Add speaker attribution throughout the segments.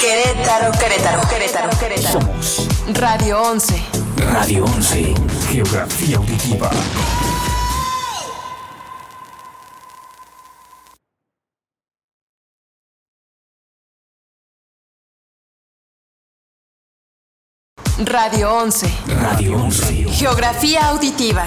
Speaker 1: Querétaro, Querétaro, Querétaro, Querétaro.
Speaker 2: Somos
Speaker 1: Radio 11.
Speaker 2: Radio 11, Geografía Auditiva.
Speaker 1: Radio 11.
Speaker 2: Radio 11
Speaker 1: Geografía auditiva.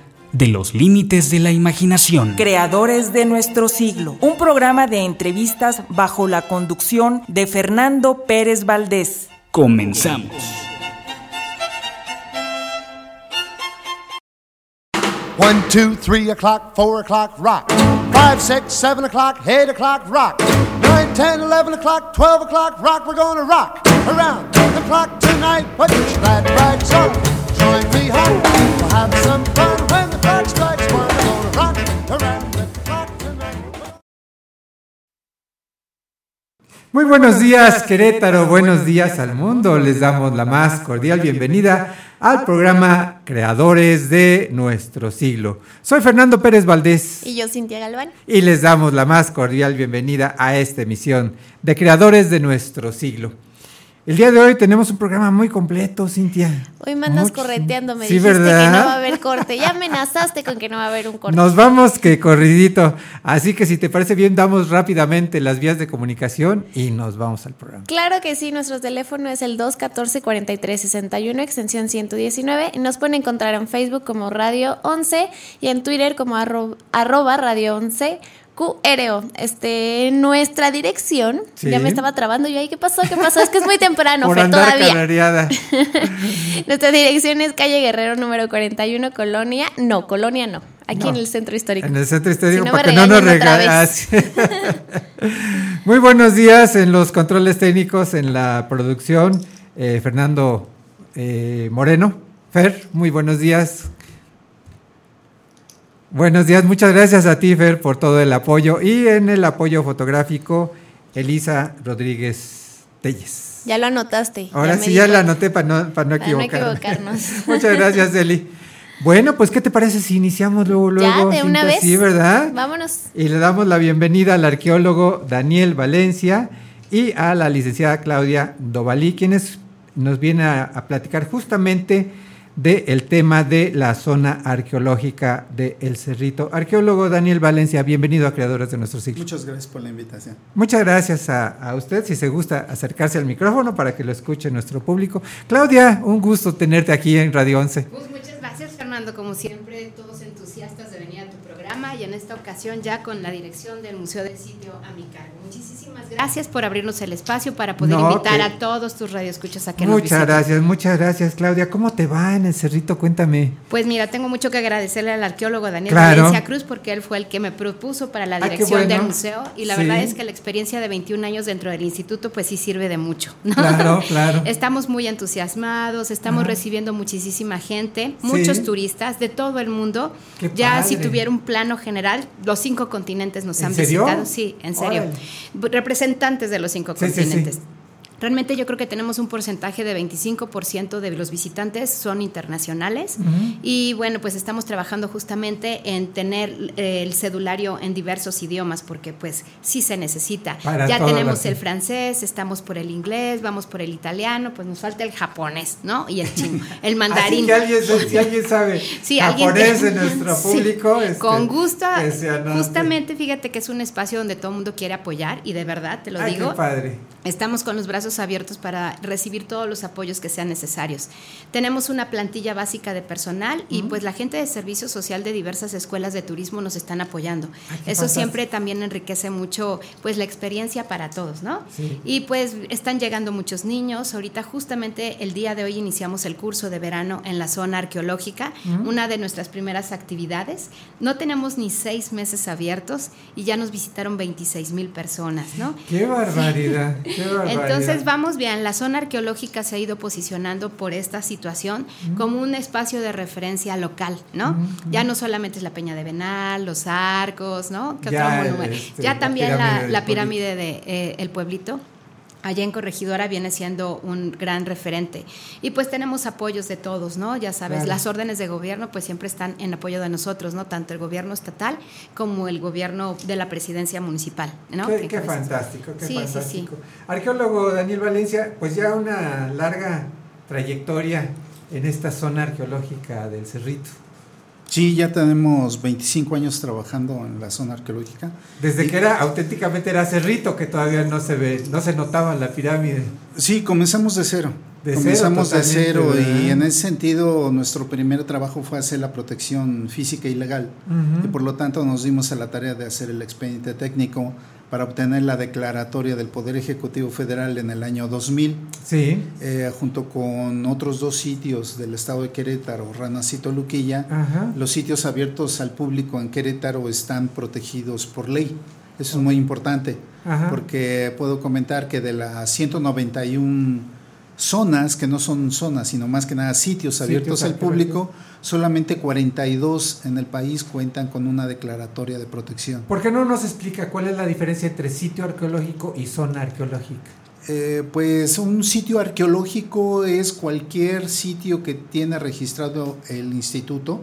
Speaker 2: de los límites de la imaginación.
Speaker 3: Creadores de nuestro siglo, un programa de entrevistas bajo la conducción de Fernando Pérez Valdés.
Speaker 2: Comenzamos.
Speaker 4: One, two, three o'clock, four o'clock, rock. Five, six, seven o'clock, eight o'clock, rock. Nine, ten, eleven o'clock, twelve o'clock, rock. We're gonna rock around the clock tonight. Put your glad rags on. Join me home. We'll have some fun
Speaker 5: Muy buenos días Querétaro, buenos días al mundo. Les damos la más cordial bienvenida al programa Creadores de nuestro siglo. Soy Fernando Pérez Valdés
Speaker 6: Y yo, Cintia Galván.
Speaker 5: y les damos la más cordial bienvenida a esta emisión de Creadores de nuestro siglo. El día de hoy tenemos un programa muy completo, Cintia.
Speaker 6: Hoy me andas
Speaker 5: Mucho-
Speaker 6: correteando, me
Speaker 5: Sí,
Speaker 6: dijiste
Speaker 5: ¿verdad?
Speaker 6: que no va a haber corte. Ya amenazaste con que no va a haber un corte.
Speaker 5: Nos vamos que corridito. Así que si te parece bien, damos rápidamente las vías de comunicación y nos vamos al programa.
Speaker 6: Claro que sí, nuestro teléfono es el 214-4361, extensión 119. Y nos pueden encontrar en Facebook como Radio 11 y en Twitter como arro- arroba Radio 11. QRO, este, nuestra dirección,
Speaker 5: Sí.
Speaker 6: ya me estaba trabando yo, ahí, ¿qué pasó? ¿Qué pasó? Es que es muy temprano,
Speaker 5: Por andar
Speaker 6: todavía. Nuestra dirección es calle Guerrero número 41, Colonia. No, Colonia no. Aquí
Speaker 5: No.
Speaker 6: en el centro histórico.
Speaker 5: En el centro histórico,
Speaker 6: Si no
Speaker 5: para que no nos regalas.
Speaker 6: vez.
Speaker 5: Muy buenos días en los controles técnicos, en la producción. eh, Fernando eh, Moreno. Fer, muy buenos días. Buenos días, muchas gracias a ti, Fer, por todo el apoyo. Y en el apoyo fotográfico, Elisa Rodríguez Telles.
Speaker 6: Ya lo anotaste.
Speaker 5: Ahora sí, ya
Speaker 6: cuenta.
Speaker 5: anoté para no, para no
Speaker 6: Para no equivocarnos.
Speaker 5: Muchas gracias, Eli. Bueno, pues, ¿qué te parece si iniciamos luego,
Speaker 6: Ya,
Speaker 5: luego?
Speaker 6: de una vez.
Speaker 5: Sí, ¿verdad?
Speaker 6: Vámonos.
Speaker 5: Y le damos la bienvenida al arqueólogo Daniel Valencia y a la licenciada Claudia Dovalí, quienes nos vienen a, a platicar justamente del tema de la zona arqueológica de El Cerrito. Arqueólogo Daniel Valencia, bienvenido a Creadores de Nuestro Siglo.
Speaker 7: Muchas gracias por la invitación.
Speaker 5: Muchas gracias a, a usted, si se gusta acercarse al micrófono para que lo escuche nuestro público. Claudia, un gusto tenerte aquí en Radio 11.
Speaker 8: Pues muchas gracias Fernando, como siempre, todos entusiastas de venir programa y en esta ocasión ya con la dirección del Museo del Sitio a mi cargo. Muchísimas gracias por abrirnos el espacio para poder
Speaker 5: No,
Speaker 8: invitar
Speaker 5: que-
Speaker 8: a todos tus radioescuchas a que nos
Speaker 5: Muchas
Speaker 8: visiten.
Speaker 5: gracias, muchas gracias, Claudia. ¿Cómo te va en El Cerrito? Cuéntame.
Speaker 8: Pues mira, tengo mucho que agradecerle al arqueólogo Daniel
Speaker 5: Claro.
Speaker 8: Valencia Cruz porque él fue el que me propuso para la
Speaker 5: Ah,
Speaker 8: dirección del museo y la
Speaker 5: Sí.
Speaker 8: verdad es que la experiencia de 21 años dentro del instituto pues sí sirve de mucho. ¿no?
Speaker 5: Claro, claro.
Speaker 8: Estamos muy entusiasmados, estamos recibiendo muchísima gente,
Speaker 5: Sí.
Speaker 8: muchos turistas de todo el mundo.
Speaker 5: Qué
Speaker 8: ya si tuviera un plano general, los cinco continentes nos
Speaker 5: ¿En
Speaker 8: han
Speaker 5: serio?
Speaker 8: visitado. Sí, en serio.
Speaker 5: Órale.
Speaker 8: Representantes de los cinco
Speaker 5: Sí, sí, sí.
Speaker 8: Realmente yo creo que tenemos un porcentaje de 25% de los visitantes son internacionales y bueno, pues estamos trabajando justamente en tener eh, el cedulario en diversos idiomas porque pues sí se necesita. ya tenemos el francés, estamos por el inglés, vamos por el italiano, pues nos falta el japonés, ¿no? Y el chino, el mandarín.
Speaker 5: Así alguien, si alguien sabe japonés de nuestro público. Este,
Speaker 8: con gusto. Justamente fíjate que es un espacio donde todo el mundo quiere apoyar y de verdad, te lo digo.
Speaker 5: Qué padre.
Speaker 8: Estamos con los brazos abiertos para recibir todos los apoyos que sean necesarios. Tenemos una plantilla básica de personal y pues la gente de servicio social de diversas escuelas de turismo nos están apoyando. Eso siempre también enriquece mucho pues la experiencia para todos, ¿no? Y pues están llegando muchos niños. Ahorita justamente el día de hoy iniciamos el curso de verano en la zona arqueológica, una de nuestras primeras actividades. No tenemos ni seis meses abiertos y ya nos visitaron 26 mil personas, ¿no?
Speaker 5: ¡Qué barbaridad!
Speaker 8: Entonces vamos bien, la zona arqueológica se ha ido posicionando por esta situación como un espacio de referencia local, ¿no? Ya no solamente es la Peña de Venal, los arcos, ¿no? ya, este, ya también la pirámide, de eh, el pueblito allá en Corregidora viene siendo un gran referente. Y pues tenemos apoyos de todos, ¿no? Ya sabes, las órdenes de gobierno pues siempre están en apoyo de nosotros, ¿no? Tanto el gobierno estatal como el gobierno de la presidencia municipal, ¿no?
Speaker 5: Qué, fantástico, qué fantástico. Arqueólogo Daniel Valencia, pues ya una larga trayectoria en esta zona arqueológica del Cerrito.
Speaker 7: Sí, ya tenemos 25 años trabajando en la zona arqueológica.
Speaker 5: Desde que era auténticamente era cerrito que todavía no se ve, no se notaba la pirámide.
Speaker 7: Sí, comenzamos de cero. comenzamos de cero y en ese sentido nuestro primer trabajo fue hacer la protección física y legal y por lo tanto nos dimos a la tarea de hacer el expediente técnico para obtener la declaratoria del Poder Ejecutivo Federal en el año 2000,
Speaker 5: sí.
Speaker 7: Eh, junto con otros dos sitios del estado de Querétaro, Ranacito Luquilla. Los sitios abiertos al público en Querétaro están protegidos por ley. Eso es muy importante, porque puedo comentar que de las 191 zonas, que no son zonas, sino más que nada sitios abiertos al público, solamente 42 en el país cuentan con una declaratoria de protección.
Speaker 5: ¿Por qué no nos explica cuál es la diferencia entre sitio arqueológico y zona arqueológica?
Speaker 7: Eh, pues un sitio arqueológico es cualquier sitio que tiene registrado el instituto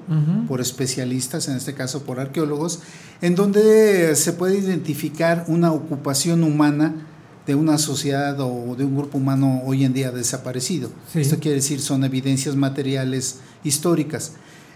Speaker 7: por especialistas, en este caso por arqueólogos, en donde se puede identificar una ocupación humana de una sociedad o de un grupo humano hoy en día desaparecido. Esto quiere decir son evidencias materiales históricas.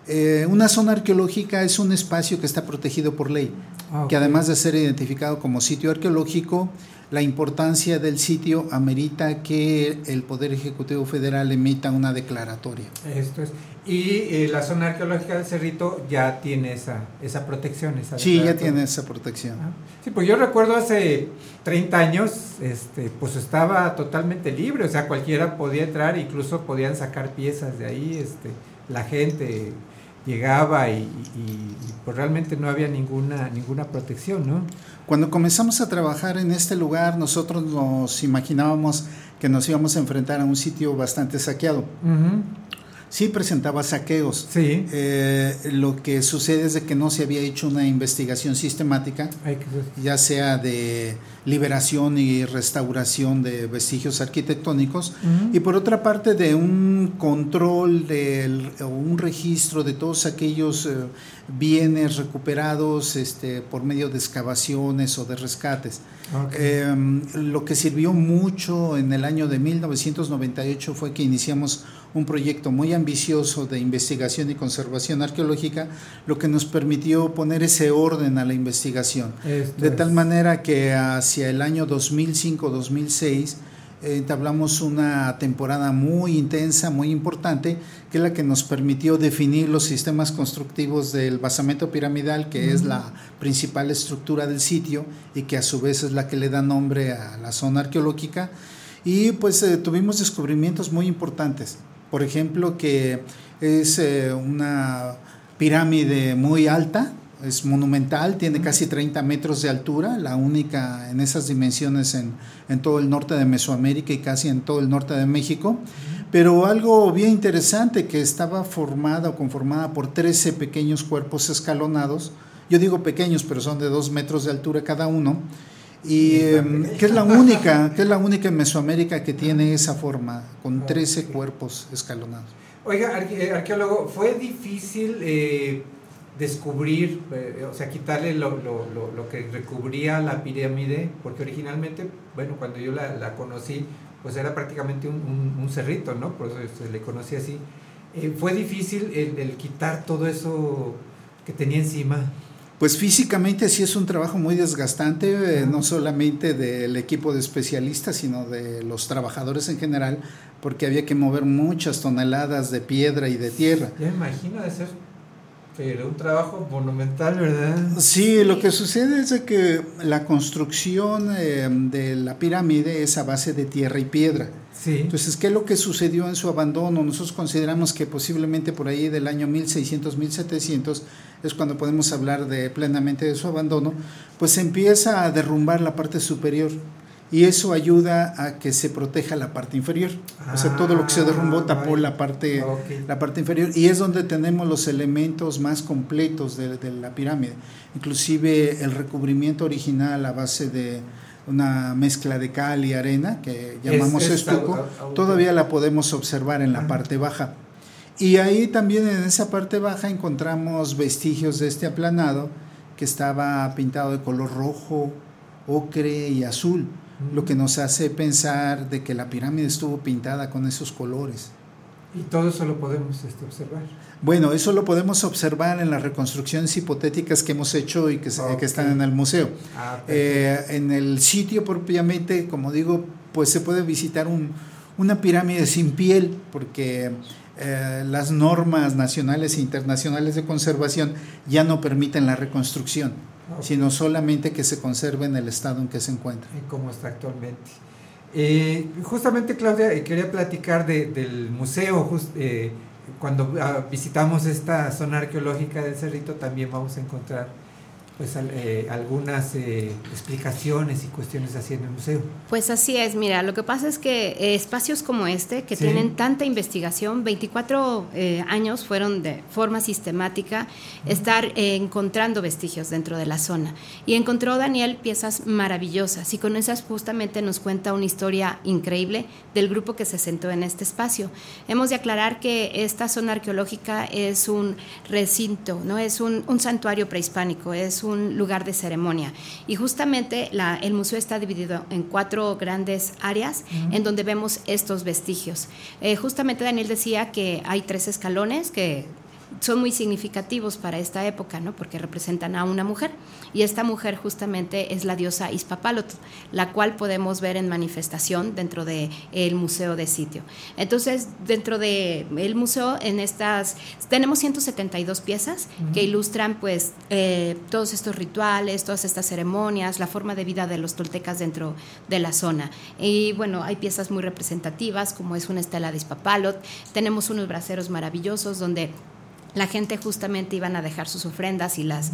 Speaker 7: Eh, una zona arqueológica es un espacio que está protegido por ley, ah, que además de ser identificado como sitio arqueológico, la importancia del sitio amerita que el Poder Ejecutivo Federal emita una declaratoria.
Speaker 5: Esto es. Y eh, la zona arqueológica del Cerrito ya tiene esa, esa protección. Esa
Speaker 7: sí, ya tiene esa protección. Ah,
Speaker 5: sí, pues yo recuerdo hace 30 años, este, pues estaba totalmente libre, o sea, cualquiera podía entrar, incluso podían sacar piezas de ahí, este, la gente llegaba y, pues realmente no había ninguna, ninguna protección, ¿no?
Speaker 7: Cuando comenzamos a trabajar en este lugar, nosotros nos imaginábamos que nos íbamos a enfrentar a un sitio bastante saqueado. Sí presentaba saqueos.
Speaker 5: Sí.
Speaker 7: Eh, lo que sucede es de que no se había hecho una investigación sistemática, ya sea de liberación y restauración de vestigios arquitectónicos, y por otra parte de un control, de un registro de todos aquellos eh, bienes recuperados este, por medio de excavaciones o de rescates. Em, lo que sirvió mucho en el año de 1998 fue que iniciamos un proyecto muy ambicioso de investigación y conservación arqueológica, lo que nos permitió poner ese orden a la investigación. de tal manera que hacia el año 2005-2006 entablamos una temporada muy intensa, muy importante, que es la que nos permitió definir los sistemas constructivos del basamento piramidal, que es la principal estructura del sitio y que a su vez es la que le da nombre a la zona arqueológica. Y pues eh, tuvimos descubrimientos muy importantes. Por ejemplo, que es eh, una pirámide muy alta, es monumental, tiene casi 30 metros de altura, la única en esas dimensiones en, todo el norte de Mesoamérica y casi en todo el norte de México. Pero algo bien interesante que estaba formada o conformada por 13 pequeños cuerpos escalonados, yo digo pequeños, pero son de 2 metros de altura cada uno, y em, que es la única, que es la única en Mesoamérica que tiene esa forma, con 13 cuerpos escalonados.
Speaker 5: Oiga, arqueólogo, ¿fue difícil eh, descubrir, eh, o sea, quitarle lo, lo, lo, que recubría la pirámide? Porque originalmente, bueno, cuando yo la, la conocí, pues era prácticamente un, un, cerrito, ¿no? Por eso se le conocí así. ¿Fue difícil el, el quitar todo eso que tenía encima?
Speaker 7: Pues físicamente sí es un trabajo muy desgastante, eh, no solamente del equipo de especialistas, sino de los trabajadores en general, porque había que mover muchas toneladas de piedra y de tierra.
Speaker 5: Ya me imagino de ser pero un trabajo monumental, ¿verdad?
Speaker 7: Sí, lo que sucede es que la construcción eh, de la pirámide es a base de tierra y piedra. Sí. Entonces, ¿qué es lo que sucedió en su abandono? Nosotros consideramos que posiblemente por ahí del año 1600, 1700 es cuando podemos hablar de plenamente de su abandono, pues empieza a derrumbar la parte superior y eso ayuda a que se proteja la parte inferior. o sea, todo lo que se derrumbó ah, tapó la parte, la parte inferior y es donde tenemos los elementos más completos de, la pirámide. Inclusive el recubrimiento original a base de una mezcla de cal y arena que llamamos estuco, todavía la podemos observar en la parte baja. Y ahí también en esa parte baja encontramos vestigios de este aplanado que estaba pintado de color rojo, ocre y azul, lo que nos hace pensar de que la pirámide estuvo pintada con esos colores.
Speaker 5: ¿Y todo eso lo podemos este, observar?
Speaker 7: Bueno, eso lo podemos observar en las reconstrucciones hipotéticas que hemos hecho y que, que están en el museo. Ah, eh, en el sitio propiamente, como digo, pues se puede visitar un, una pirámide sin piel, porque eh, las normas nacionales e internacionales de conservación ya no permiten la reconstrucción, sino solamente que se conserve en el estado en que se encuentra.
Speaker 5: Como está actualmente. Eh, justamente, Claudia, eh, quería platicar del museo. cuando ah, visitamos esta zona arqueológica del Cerrito, también vamos a encontrar pues eh, algunas eh, explicaciones y cuestiones así en el museo.
Speaker 8: Pues así es, mira, lo que pasa es que eh, espacios como este, que tienen tanta investigación, 24 años fueron de forma sistemática estar encontrando vestigios dentro de la zona. Y encontró Daniel piezas maravillosas y con esas justamente nos cuenta una historia increíble del grupo que se sentó en este espacio. Hemos de aclarar que esta zona arqueológica es un recinto, no es un, un santuario prehispánico, es un un lugar de ceremonia. Y justamente el museo está dividido en cuatro grandes áreas en donde vemos estos vestigios. Eh, justamente Daniel decía que hay tres escalones que son muy significativos para esta época, ¿no? Porque representan a una mujer y esta mujer justamente es la diosa Ispapalot, la cual podemos ver en manifestación dentro del el museo de sitio. Entonces, dentro del el museo en estas tenemos 172 piezas que ilustran pues eh, todos estos rituales, todas estas ceremonias, la forma de vida de los toltecas dentro de la zona. Y bueno, hay piezas muy representativas como es una estela de Ispapalot, tenemos unos braceros maravillosos donde la gente justamente iban a dejar sus ofrendas y las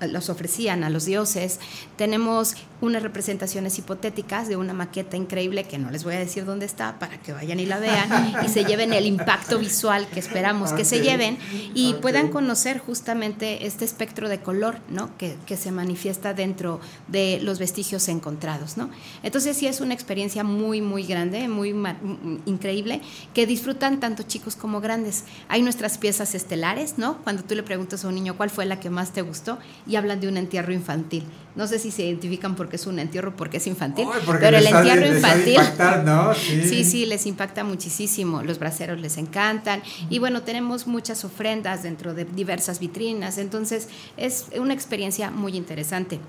Speaker 8: los ofrecían a los dioses. Tenemos unas representaciones hipotéticas de una maqueta increíble que no les voy a decir dónde está para que vayan y la vean y se lleven el impacto visual que esperamos que se lleven y puedan conocer justamente este espectro de color ¿no? que, que, se manifiesta dentro de los vestigios encontrados. ¿no? Entonces sí es una experiencia muy, muy grande, muy increíble, que disfrutan tanto chicos como grandes. Hay nuestras piezas estelares ¿no? Cuando tú le preguntas a un niño cuál fue la que más te gustó y hablan de un entierro infantil. No sé si se identifican porque es un entierro porque es infantil, pero el entierro infantil sí. sí. les impacta muchísimo. Los braceros les encantan y bueno, tenemos muchas ofrendas dentro de diversas vitrinas, entonces es una experiencia muy interesante.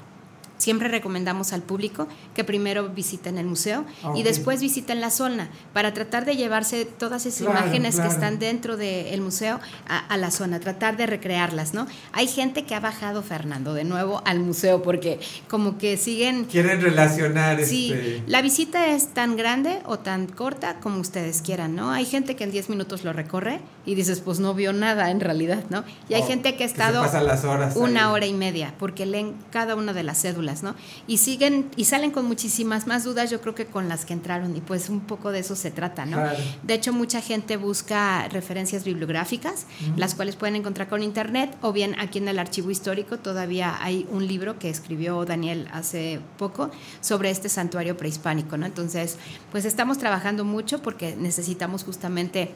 Speaker 8: Siempre recomendamos al público que primero visiten el museo y después visiten la zona para tratar de llevarse todas esas imágenes que están dentro del museo a, la zona, tratar de recrearlas, ¿no? Hay gente que ha bajado, Fernando, de nuevo al museo porque como que siguen...
Speaker 5: Quieren relacionar.
Speaker 8: Sí, este la visita es tan grande o tan corta como ustedes quieran, ¿no? Hay gente que en 10 minutos lo recorre y dices, pues no vio nada en realidad, ¿no? Y hay oh, gente que ha estado
Speaker 5: las horas
Speaker 8: una hora y media porque leen cada una de las cédulas ¿no? Y siguen y salen con muchísimas más dudas, yo creo que con las que entraron y pues un poco de eso se trata, ¿no? De hecho, mucha gente busca referencias bibliográficas, las cuales pueden encontrar con internet o bien aquí en el archivo histórico todavía hay un libro que escribió Daniel hace poco sobre este santuario prehispánico, ¿no? Entonces, pues estamos trabajando mucho porque necesitamos justamente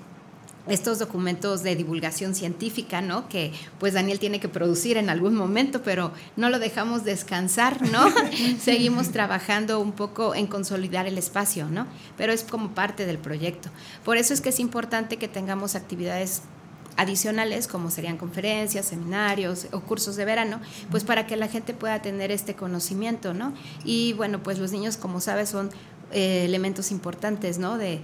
Speaker 8: estos documentos de divulgación científica, ¿no? Que pues Daniel tiene que producir en algún momento, pero no lo dejamos descansar, ¿no? Seguimos trabajando un poco en consolidar el espacio, ¿no? Pero es como parte del proyecto. Por eso es que es importante que tengamos actividades adicionales como serían conferencias, seminarios o cursos de verano, pues para que la gente pueda tener este conocimiento, ¿no? Y bueno, pues los niños, como sabes, son eh, elementos importantes, ¿no? De,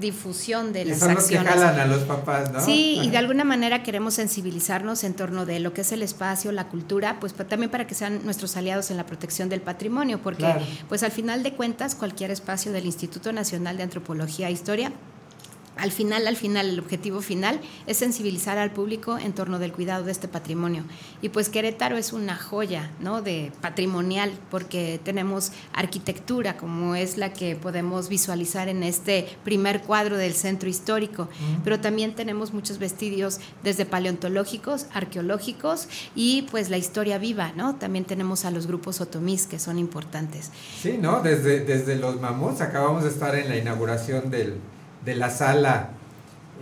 Speaker 8: difusión de las
Speaker 5: son
Speaker 8: acciones.
Speaker 5: Los que jalan a los papás, ¿no?
Speaker 8: Sí, y de alguna manera queremos sensibilizarnos en torno de lo que es el espacio, la cultura, pues también para que sean nuestros aliados en la protección del patrimonio, porque pues al final de cuentas cualquier espacio del Instituto Nacional de Antropología e Historia al final, al final, el objetivo final es sensibilizar al público en torno del cuidado de este patrimonio. Y pues Querétaro es una joya, ¿no? De patrimonial, porque tenemos arquitectura, como es la que podemos visualizar en este primer cuadro del centro histórico, pero también tenemos muchos vestidios desde paleontológicos, arqueológicos y pues la historia viva, ¿no? También tenemos a los grupos otomís que son importantes.
Speaker 5: Sí, ¿no? Desde, desde los mamuts acabamos de estar en la inauguración del de la sala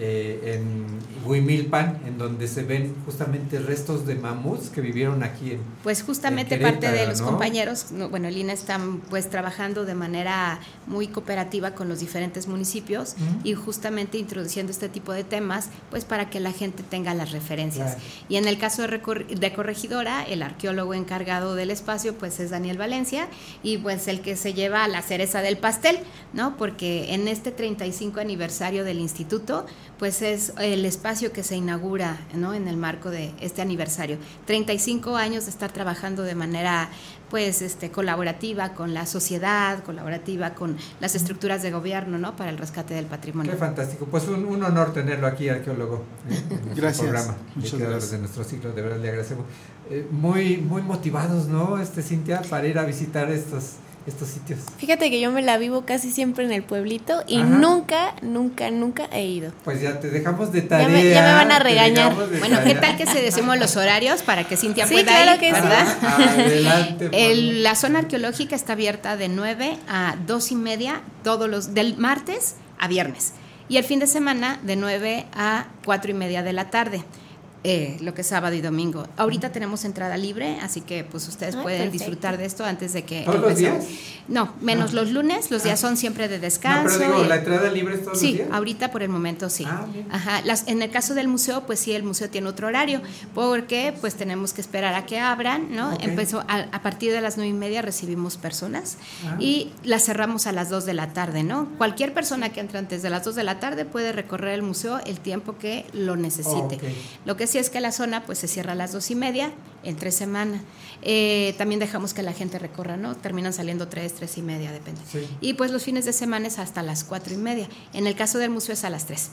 Speaker 5: eh, en Huimilpan, en donde se ven justamente restos de mamuts que vivieron aquí en
Speaker 8: Pues justamente parte de los compañeros, bueno, el INA está pues trabajando de manera muy cooperativa con los diferentes municipios y justamente introduciendo este tipo de temas, pues para que la gente tenga las referencias. Y en el caso de, de Corregidora, el arqueólogo encargado del espacio, pues es Daniel Valencia y pues el que se lleva la cereza del pastel, ¿no? Porque en este 35 aniversario del instituto, pues es el espacio que se inaugura ¿no? en el marco de este aniversario. 35 años de estar trabajando de manera pues este colaborativa con la sociedad, colaborativa con las estructuras de gobierno, ¿no? Para el rescate del patrimonio.
Speaker 5: Qué fantástico. Pues un, honor tenerlo aquí, arqueólogo,
Speaker 7: en gracias. programa.
Speaker 5: Muchas gracias. de nuestro ciclo, de verdad le agradecemos. Eh, muy, muy motivados, ¿no? Este Cintia, para ir a visitar estos estos sitios?
Speaker 6: Fíjate que yo me la vivo casi siempre en el pueblito y nunca, nunca, nunca he ido.
Speaker 5: Pues ya te dejamos de tarea.
Speaker 6: Ya me, van a regañar.
Speaker 8: Bueno, ¿qué tal que se decimos los horarios para que Cintia
Speaker 6: sí,
Speaker 8: pueda
Speaker 6: claro
Speaker 8: ir?
Speaker 6: Que
Speaker 8: ¿verdad?
Speaker 5: Adelante.
Speaker 8: El, la zona arqueológica está abierta de 9 a 2 y media todos los del martes a viernes y el fin de semana de 9 a 4 y media de la tarde. Eh, lo que es sábado y domingo. Ahorita tenemos entrada libre, así que pues ustedes pueden disfrutar de esto antes de que
Speaker 5: ¿Todos los días?
Speaker 8: No, menos los lunes, los días son siempre de descanso.
Speaker 5: No, pero digo, ¿la entrada libre es todos
Speaker 8: sí,
Speaker 5: los días?
Speaker 8: Sí, ahorita por el momento sí.
Speaker 5: Ah,
Speaker 8: Ajá, las, en el caso del museo, pues sí, el museo tiene otro horario, porque pues tenemos que esperar a que abran, ¿no? Empezó a, partir de las nueve y media recibimos personas ah. y las cerramos a las dos de la tarde, ¿no? Cualquier persona que entre antes de las dos de la tarde puede recorrer el museo el tiempo que lo necesite. Lo que sí es que la zona pues se cierra a las dos y media en tres semanas. Eh, también dejamos que la gente recorra, ¿no? Terminan saliendo tres, tres y media, depende. Y pues los fines de semana es hasta las cuatro y media. En el caso del museo es a las tres.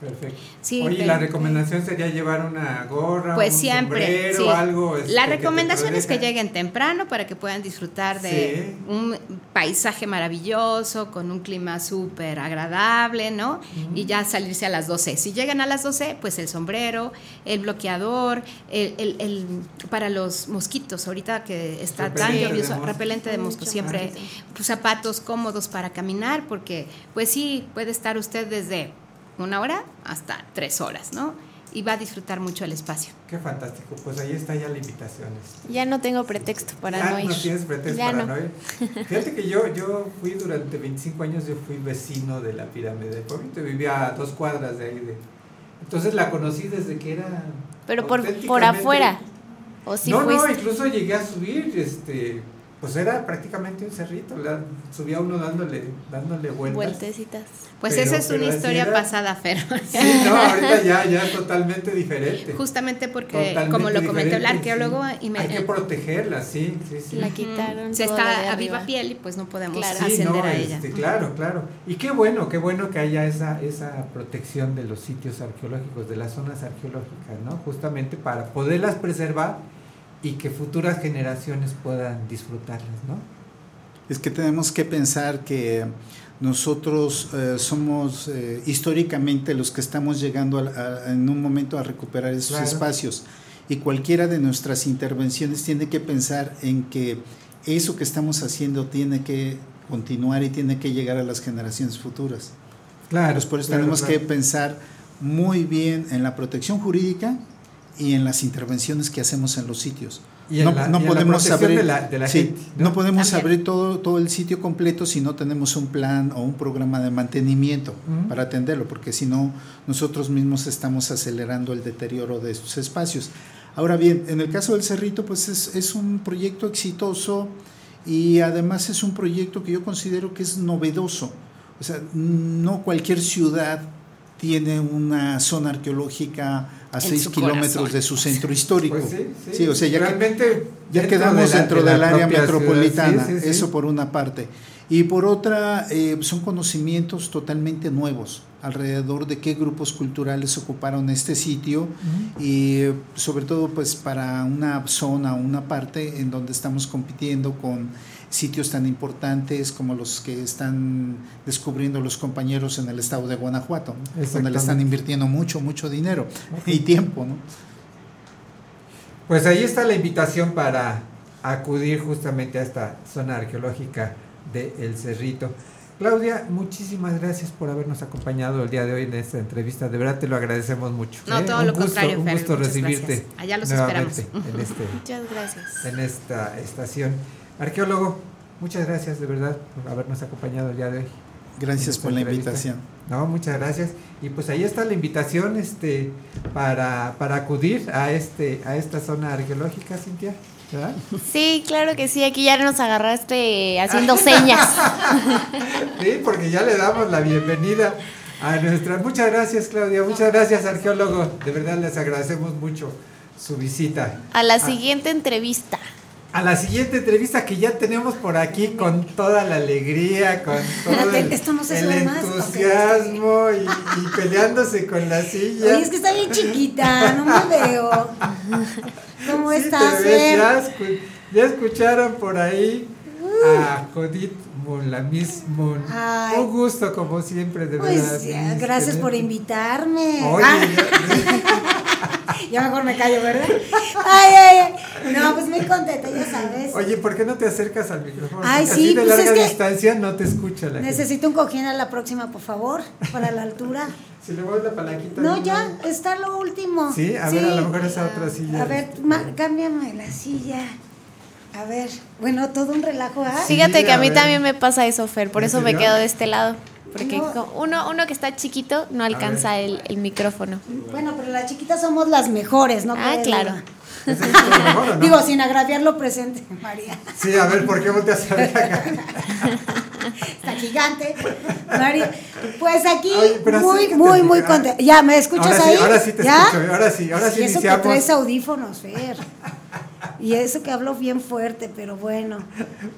Speaker 5: Perfecto. Oye, la recomendación sería llevar una gorra,
Speaker 8: pues
Speaker 5: un
Speaker 8: siempre,
Speaker 5: sombrero, algo.
Speaker 8: Este, la recomendación es que lleguen temprano para que puedan disfrutar de un paisaje maravilloso, con un clima súper agradable, ¿no? Y ya salirse a las 12. Si llegan a las 12, pues el sombrero, el bloqueador, el, el, para los mosquitos, ahorita que está tan lluvioso, repelente de mosquitos, siempre pues, zapatos cómodos para caminar, porque pues sí, puede estar usted desde una hora hasta tres horas, ¿no? Y va a disfrutar mucho el espacio.
Speaker 5: Qué fantástico, pues ahí está ya la invitación.
Speaker 6: Ya no tengo pretexto para no ir.
Speaker 5: no tienes pretexto para no. ir. Fíjate que yo, yo fui durante 25 años, yo fui vecino de la pirámide de Pueblito, vivía a dos cuadras de ahí. De, entonces la conocí desde que era...
Speaker 6: Pero por, por afuera. ¿O si
Speaker 5: no, no, incluso llegué a subir, este, pues era prácticamente un cerrito, subía uno dándole, dándole vueltas.
Speaker 6: Vueltecitas.
Speaker 8: Pues esa es una historia pasada, Fer.
Speaker 5: Sí, no, ahorita ya, ya es totalmente diferente.
Speaker 8: Justamente porque, como lo comentó el arqueólogo...
Speaker 5: Y Hay que protegerla, sí, sí, sí.
Speaker 6: La quitaron
Speaker 8: Se está a viva piel y pues no podemos ascender a ella.
Speaker 5: Este, claro, claro. Y qué bueno, qué bueno que haya esa, esa protección de los sitios arqueológicos, de las zonas arqueológicas, ¿no? Justamente para poderlas preservar y que futuras generaciones puedan disfrutarlas, ¿no?
Speaker 7: Es que tenemos que pensar que nosotros eh, somos eh, históricamente los que estamos llegando en un momento a recuperar esos espacios y cualquiera de nuestras intervenciones tiene que pensar en que eso que estamos haciendo tiene que continuar y tiene que llegar a las generaciones futuras. Claro. Pues por eso tenemos que pensar muy bien en la protección jurídica y en las intervenciones que hacemos en los sitios. no, podemos abrir, no podemos abrir todo, todo el sitio completo si no tenemos un plan o un programa de mantenimiento para atenderlo, porque si no, nosotros mismos estamos acelerando el deterioro de estos espacios. Ahora bien, en el caso del Cerrito, pues es, es un proyecto exitoso y además es un proyecto que yo considero que es novedoso. O sea, no cualquier ciudad tiene una zona arqueológica a 6 kilómetros de su centro histórico. Pues sí, o sea, ya, ya quedamos dentro del área metropolitana, eso por una parte. Y por otra, eh, son conocimientos totalmente nuevos alrededor de qué grupos culturales ocuparon este sitio y sobre todo pues para una zona, una parte en donde estamos compitiendo con sitios tan importantes como los que están descubriendo los compañeros en el estado de Guanajuato, donde le están invirtiendo mucho, mucho dinero y tiempo. ¿no?
Speaker 5: Pues ahí está la invitación para acudir justamente a esta zona arqueológica de El Cerrito. Claudia, muchísimas gracias por habernos acompañado el día de hoy en esta entrevista. De verdad te lo agradecemos mucho.
Speaker 8: No, ¿eh? todo lo contrario,
Speaker 5: Un gusto recibirte.
Speaker 8: Allá los esperamos.
Speaker 5: En este,
Speaker 6: muchas gracias.
Speaker 5: En esta estación. Arqueólogo, muchas gracias de verdad por habernos acompañado el día de hoy.
Speaker 7: Gracias por la invitación.
Speaker 5: No, muchas gracias. Y pues ahí está la invitación este para, para acudir a este a esta zona arqueológica, Cintia.
Speaker 6: Sí, claro que sí, aquí ya nos agarraste haciendo señas.
Speaker 5: sí, porque ya le damos la bienvenida a nuestra. Muchas gracias, Claudia, muchas gracias, arqueólogo. De verdad les agradecemos mucho su visita.
Speaker 6: A la siguiente entrevista.
Speaker 5: A la siguiente entrevista que ya tenemos por aquí con toda la alegría, con todo el, entusiasmo y, peleándose con la silla.
Speaker 9: Oye, es que está bien chiquita, no me veo. ¿Cómo estás,
Speaker 5: ya, escucharon por ahí a Judith la Miss Moon. Un gusto, como siempre, de
Speaker 9: pues, verdad. gracias por invitarme. Oye, ah. ya mejor me callo, ¿verdad? Ay, ay, ay. No, pues muy contenta, ya sabes.
Speaker 5: Oye, ¿por qué no te acercas al micrófono?
Speaker 9: Ay, sí, así
Speaker 5: de pues larga distancia no te escucha la
Speaker 9: Necesito un cojín a la próxima, por favor, para la altura.
Speaker 5: Si le mueves la palanquita.
Speaker 9: No, ya, está lo último.
Speaker 5: Sí, a ver, a lo mejor esa otra silla.
Speaker 9: A ver, cámbiame la silla. A ver, bueno, todo un relajo, ¿ah?
Speaker 6: Fíjate que a, mí también me pasa eso, Fer, por eso me quedo de este lado. Porque uno, uno que está chiquito no alcanza el, el, micrófono.
Speaker 9: Bueno, pero las chiquitas somos las mejores, ¿no?
Speaker 6: Ah, claro.
Speaker 9: Digo, sin agraviarlo presente, María.
Speaker 5: Sí, a ver, ¿por qué volteas a ver acá?
Speaker 9: Está gigante. María, pues aquí muy, muy, muy contenta. Ya, ¿me escuchas
Speaker 5: ahora
Speaker 9: ahí?
Speaker 5: Sí, ahora sí te
Speaker 9: ¿Ya?
Speaker 5: escucho, ahora sí, ahora sí
Speaker 9: y eso que traes audífonos, Fer. Y eso que hablo bien fuerte, pero bueno.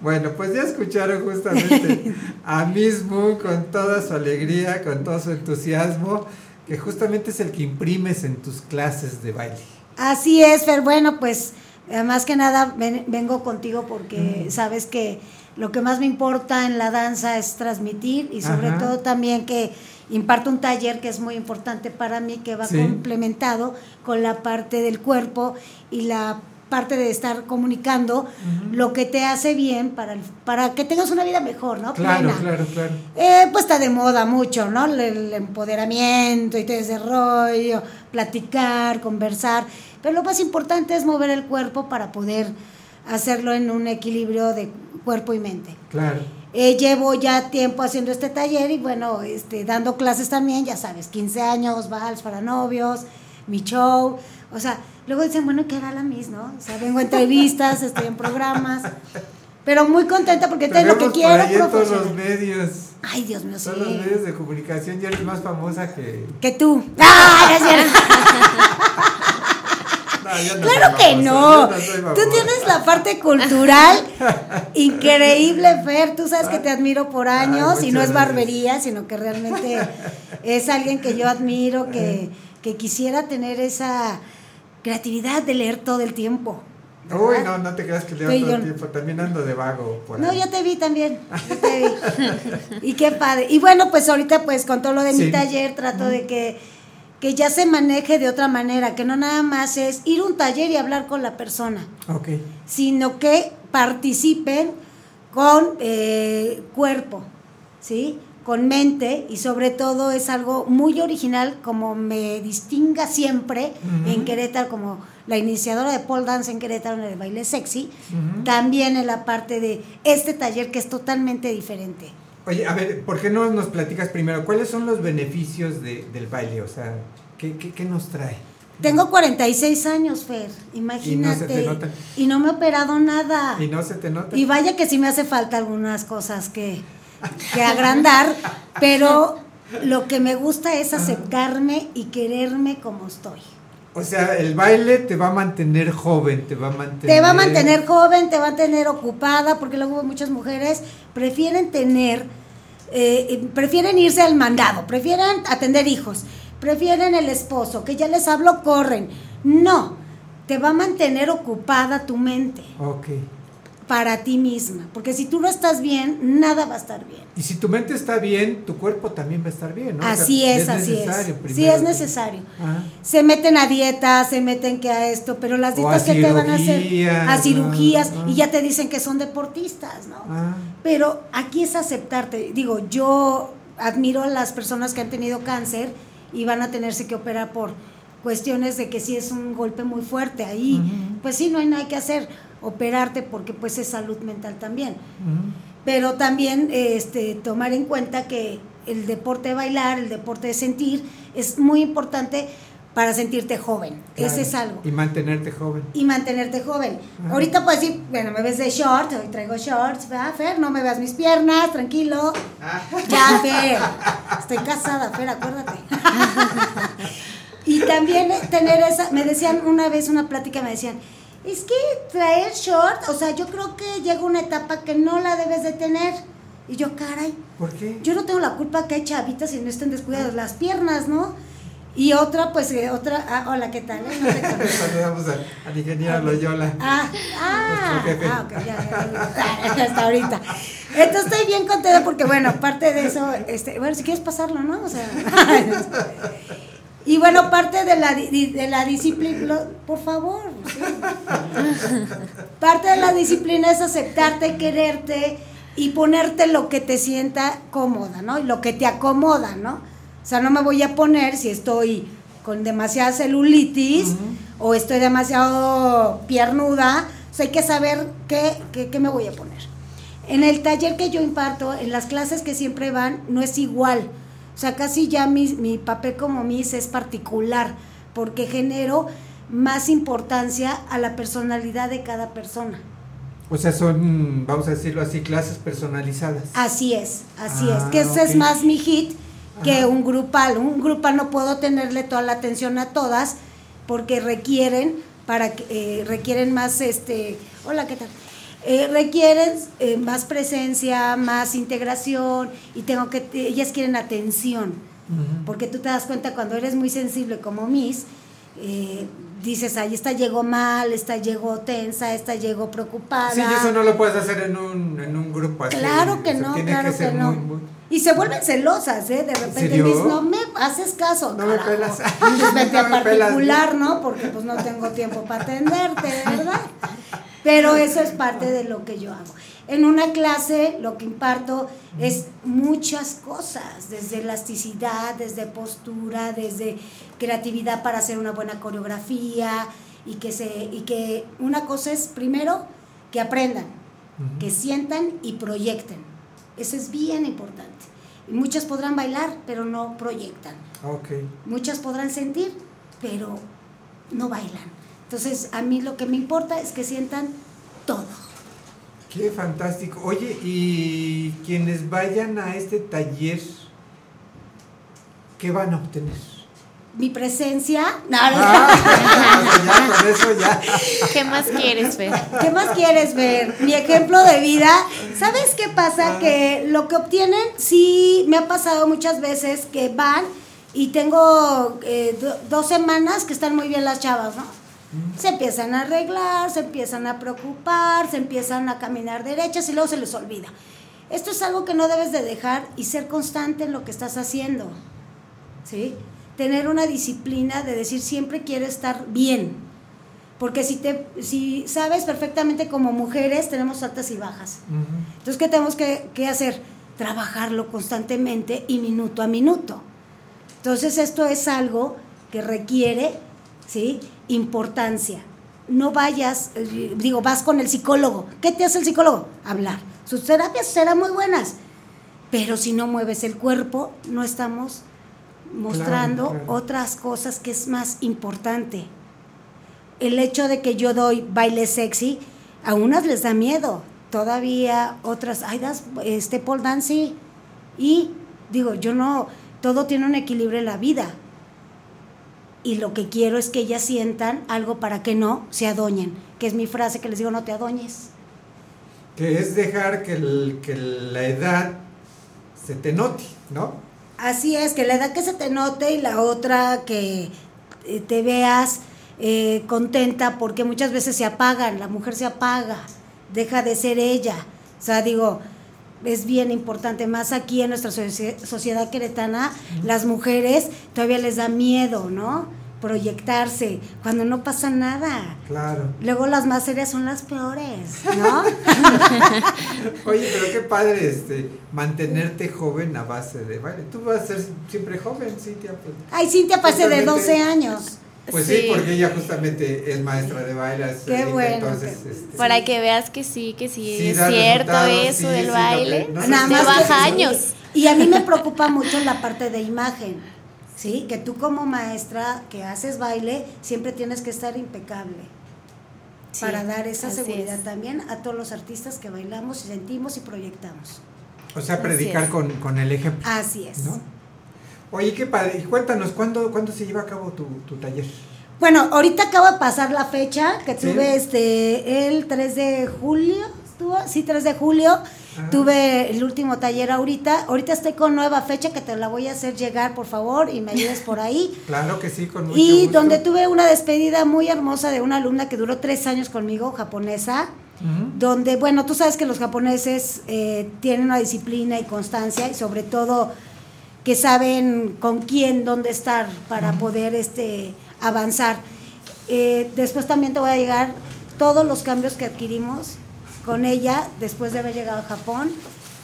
Speaker 5: Bueno, pues ya escucharon justamente a mismo con toda su alegría, con todo su entusiasmo, que justamente es el que imprimes en tus clases de baile.
Speaker 9: Así es, Fer. Bueno, pues eh, más que nada vengo contigo porque sabes que lo que más me importa en la danza es transmitir y sobre todo también que imparto un taller que es muy importante para mí, que va complementado con la parte del cuerpo y la parte de estar comunicando lo que te hace bien para, para que tengas una vida mejor, ¿no?
Speaker 5: Claro, claro, claro.
Speaker 9: Eh, pues está de moda mucho, ¿no? El, empoderamiento y todo ese rollo, platicar, conversar, pero lo más importante es mover el cuerpo para poder hacerlo en un equilibrio de cuerpo y mente.
Speaker 5: Claro.
Speaker 9: Eh, llevo ya tiempo haciendo este taller y bueno, este, dando clases también, ya sabes, 15 años, vals para novios, mi show, o sea, luego dicen, bueno, ¿qué hará la Miss, no? O sea, vengo a entrevistas, estoy en programas, pero muy contenta porque tengo lo que quiero.
Speaker 5: Por todos los medios.
Speaker 9: Ay, Dios mío,
Speaker 5: Todos los medios de comunicación ya eres más famosa que...
Speaker 9: Que tú. ¡Ay, claro que no. Tú tienes la parte cultural increíble, Fer. Tú sabes que te admiro por años y no es barbería, sino que realmente es alguien que yo admiro, que, que quisiera tener esa creatividad de leer todo el tiempo.
Speaker 5: Uy, no, no te creas que le todo el tiempo. También ando de vago.
Speaker 9: Por no, yo te vi también. Yo te vi. y qué padre. Y bueno, pues ahorita, pues con todo lo de mi taller, trato de que, que ya se maneje de otra manera, que no nada más es ir a un taller y hablar con la persona.
Speaker 5: Ok.
Speaker 9: Sino que participen con eh, cuerpo, ¿sí? Con mente y sobre todo es algo muy original como me distinga siempre en Querétaro como la iniciadora de pole dance en Querétaro en el baile sexy, también en la parte de este taller que es totalmente diferente.
Speaker 5: Oye, a ver, ¿por qué no nos platicas primero cuáles son los beneficios del baile? O sea, ¿qué, qué, nos trae?
Speaker 9: Tengo 46 años, Fer, imagínate. Y no me he operado nada.
Speaker 5: Y no se te nota.
Speaker 9: Y vaya que sí me hace falta algunas cosas que que agrandar, pero lo que me gusta es aceptarme y quererme como estoy.
Speaker 5: O sea, el baile te va a mantener joven, te va a mantener...
Speaker 9: Te va a mantener joven, te va a tener ocupada, porque luego muchas mujeres prefieren tener, eh, prefieren irse al mandado, prefieren atender hijos, prefieren el esposo, que ya les hablo, corren. No, te va a mantener ocupada tu mente.
Speaker 5: Ok
Speaker 9: para ti misma, porque si tú no estás bien, nada va a estar bien.
Speaker 5: Y si tu mente está bien, tu cuerpo también va a estar bien, ¿no?
Speaker 9: Así es, así es. Sí, es necesario. Se meten a dietas, se meten que a esto, pero las dietas que te van a hacer a cirugías y ya te dicen que son deportistas, ¿no? Pero aquí es aceptarte. Digo, yo admiro a las personas que han tenido cáncer y van a tenerse que operar por cuestiones de que si es un golpe muy fuerte ahí, pues sí, no hay nada que hacer operarte porque pues es salud mental también. Pero también este, tomar en cuenta que el deporte de bailar, el deporte de sentir, es muy importante para sentirte joven. Ese es algo.
Speaker 5: Y mantenerte joven.
Speaker 9: Y mantenerte joven. Ahorita puedes decir, bueno, me ves de short, hoy traigo shorts, ¿verdad, Fer? No me veas mis piernas, tranquilo. Ah. Ya, Fer. Estoy casada, Fer, acuérdate. y también tener esa, me decían una vez una plática, me decían, es que traer short, o sea, yo creo que llega una etapa que no la debes de tener. Y yo, caray.
Speaker 5: ¿Por qué?
Speaker 9: Yo no tengo la culpa que hay chavitas y no estén descuidadas las piernas, ¿no? Y otra, pues, eh, otra, ah, hola, ¿qué tal?
Speaker 5: Saludamos al ingeniero Loyola.
Speaker 9: Ah, ah, ah, ok, ya, ya, hasta ahorita. Entonces estoy bien contenta porque, bueno, aparte de eso, este, bueno, si quieres pasarlo, ¿no? O sea, Y bueno, parte de la, de la disciplina, por favor, parte de la disciplina es aceptarte, quererte y ponerte lo que te sienta cómoda, ¿no? Y lo que te acomoda, ¿no? O sea, no me voy a poner si estoy con demasiada celulitis o estoy demasiado piernuda, o sea, hay que saber qué, qué, qué me voy a poner. En el taller que yo imparto, en las clases que siempre van, no es igual o sea, casi ya mi, mi papel como Miss es particular, porque genero más importancia a la personalidad de cada persona.
Speaker 5: O sea, son, vamos a decirlo así, clases personalizadas.
Speaker 9: Así es, así es. Que ah, ese es más mi hit que un grupal. Un grupal no puedo tenerle toda la atención a todas porque requieren para eh, requieren más este. Hola, ¿qué tal? Eh, requieren eh, más presencia, más integración y tengo que ellas quieren atención, porque tú te das cuenta cuando eres muy sensible como Miss, eh, dices, ay, esta llegó mal, esta llegó tensa, esta llegó preocupada.
Speaker 5: Sí, y eso no lo puedes hacer en un, en un grupo así.
Speaker 9: Claro que no, claro que, no. Y se vuelven celosas, ¿eh? De repente Miss, no me haces caso.
Speaker 5: No me pelas.
Speaker 9: Vete a particular, ¿no? Porque pues no tengo tiempo para atenderte, ¿verdad? Pero eso es parte de lo que yo hago. En una clase lo que imparto es muchas cosas, desde elasticidad, desde postura, desde creatividad para hacer una buena coreografía y que, se, y que una cosa es primero que aprendan, que sientan y proyecten. Eso es bien importante. muchas podrán bailar, pero no proyectan.
Speaker 5: Okay.
Speaker 9: Muchas podrán sentir, pero no bailan. Entonces, a mí lo que me importa es que sientan todo.
Speaker 5: Qué fantástico. Oye, y quienes vayan a este taller, ¿qué van a obtener?
Speaker 9: Mi presencia.
Speaker 5: Ah, ya, con eso ya.
Speaker 6: ¿Qué más quieres ver?
Speaker 9: ¿Qué más quieres ver? Mi ejemplo de vida. ¿Sabes qué pasa? Ah. Que lo que obtienen, sí, me ha pasado muchas veces que van y tengo eh, dos semanas que están muy bien las chavas, ¿no? Se empiezan a arreglar, se empiezan a preocupar, se empiezan a caminar derechas y luego se les olvida. Esto es algo que no debes de dejar y ser constante en lo que estás haciendo. ¿Sí? Tener una disciplina de decir siempre quiero estar bien. Porque si, te, si sabes perfectamente como mujeres tenemos altas y bajas. Entonces, ¿qué tenemos que, que hacer? Trabajarlo constantemente y minuto a minuto. Entonces, esto es algo que requiere ¿sí? Importancia. No vayas, digo, vas con el psicólogo. ¿Qué te hace el psicólogo? Hablar. Sus terapias serán muy buenas, pero si no mueves el cuerpo, no estamos mostrando otras cosas que es más importante. El hecho de que yo doy baile sexy, a unas les da miedo, todavía otras, ay, das este pole dancing. Y digo, yo no, todo tiene un equilibrio en la vida y lo que quiero es que ellas sientan algo para que no se adoñen, que es mi frase que les digo, no te adoñes.
Speaker 5: Que es dejar que, la edad se te note, ¿no?
Speaker 9: Así es, que la edad que se te note y la otra que eh, te veas eh, contenta porque muchas veces se apagan, la mujer se apaga, deja de ser ella. O sea, digo, es bien importante, más aquí en nuestra sociedad queretana, las mujeres todavía les da miedo, ¿no? Proyectarse, cuando no pasa nada.
Speaker 5: Claro.
Speaker 9: Luego las más serias son las peores, ¿no?
Speaker 5: Oye, pero qué padre este, mantenerte joven a base de baile. Tú vas a ser siempre joven, Cintia. Pues.
Speaker 9: Ay, Cintia pase de 12 años.
Speaker 5: Pues sí. porque ella justamente es maestra de baile.
Speaker 9: Qué bueno.
Speaker 6: Este, Para que veas que sí, que sí, es cierto eso del baile. Nada más baja años.
Speaker 9: Y a mí me preocupa mucho la parte de imagen. ¿Sí? Que tú como maestra que haces baile siempre tienes que estar impecable. para dar esa seguridad también a todos los artistas que bailamos y sentimos y proyectamos.
Speaker 5: O sea, predicar con, con, el ejemplo.
Speaker 9: Así es. ¿no?
Speaker 5: Oye, qué padre. Cuéntanos, ¿cuándo, ¿cuándo se lleva a cabo tu, tu taller?
Speaker 9: Bueno, ahorita acaba de pasar la fecha que tuve este el 3 de julio, ¿estuvo? Sí, 3 de julio. Tuve el último taller ahorita. Ahorita estoy con nueva fecha que te la voy a hacer llegar, por favor, y me ayudes por ahí.
Speaker 5: claro que sí, con mucho
Speaker 9: Y donde tuve una despedida muy hermosa de una alumna que duró tres años conmigo, japonesa. Donde, bueno, tú sabes que los japoneses eh, tienen una disciplina y constancia y sobre todo que saben con quién, dónde estar para poder este, avanzar. Eh, después también te voy a llegar todos los cambios que adquirimos con ella después de haber llegado a Japón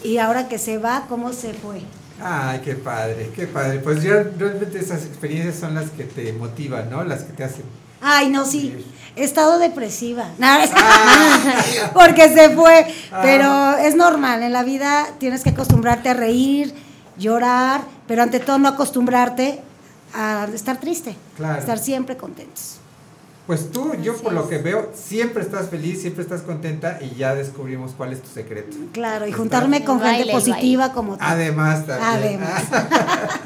Speaker 9: y ahora que se va, cómo se fue.
Speaker 5: Ay, qué padre, qué padre. Pues ya realmente esas experiencias son las que te motivan, ¿no? Las que te hacen.
Speaker 9: Ay, no, sí. He estado depresiva. Ah. porque se fue. Ah. Pero es normal. En la vida tienes que acostumbrarte a reír, llorar, pero ante todo no acostumbrarte a estar triste, estar siempre contentos.
Speaker 5: Pues tú, yo por lo que veo, siempre estás feliz, siempre estás contenta y ya descubrimos cuál es tu secreto.
Speaker 9: Claro, y juntarme con gente positiva como tú.
Speaker 5: Además, también. Además.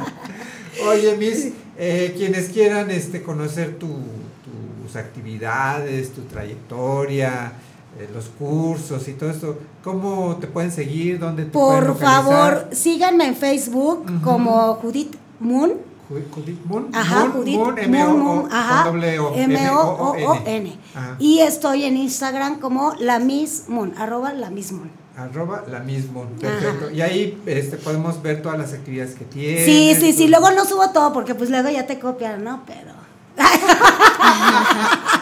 Speaker 5: Oye, Miss, eh, quienes quieran este, conocer tus actividades, tu trayectoria, los cursos y todo esto, ¿cómo te pueden seguir? ¿Dónde te
Speaker 9: Por favor, síganme en Facebook como Judith Moon.
Speaker 5: Judith Moon.
Speaker 9: Ajá, Judith Moon, M O O N. Y estoy en Instagram como la Miss Moon, arroba la Miss Moon.
Speaker 5: Arroba la Miss Moon, perfecto. Y ahí este, podemos ver todas las actividades que tienes.
Speaker 9: Sí, sí, sí, luego no subo todo porque pues luego ya te copian, ¿no? Pero...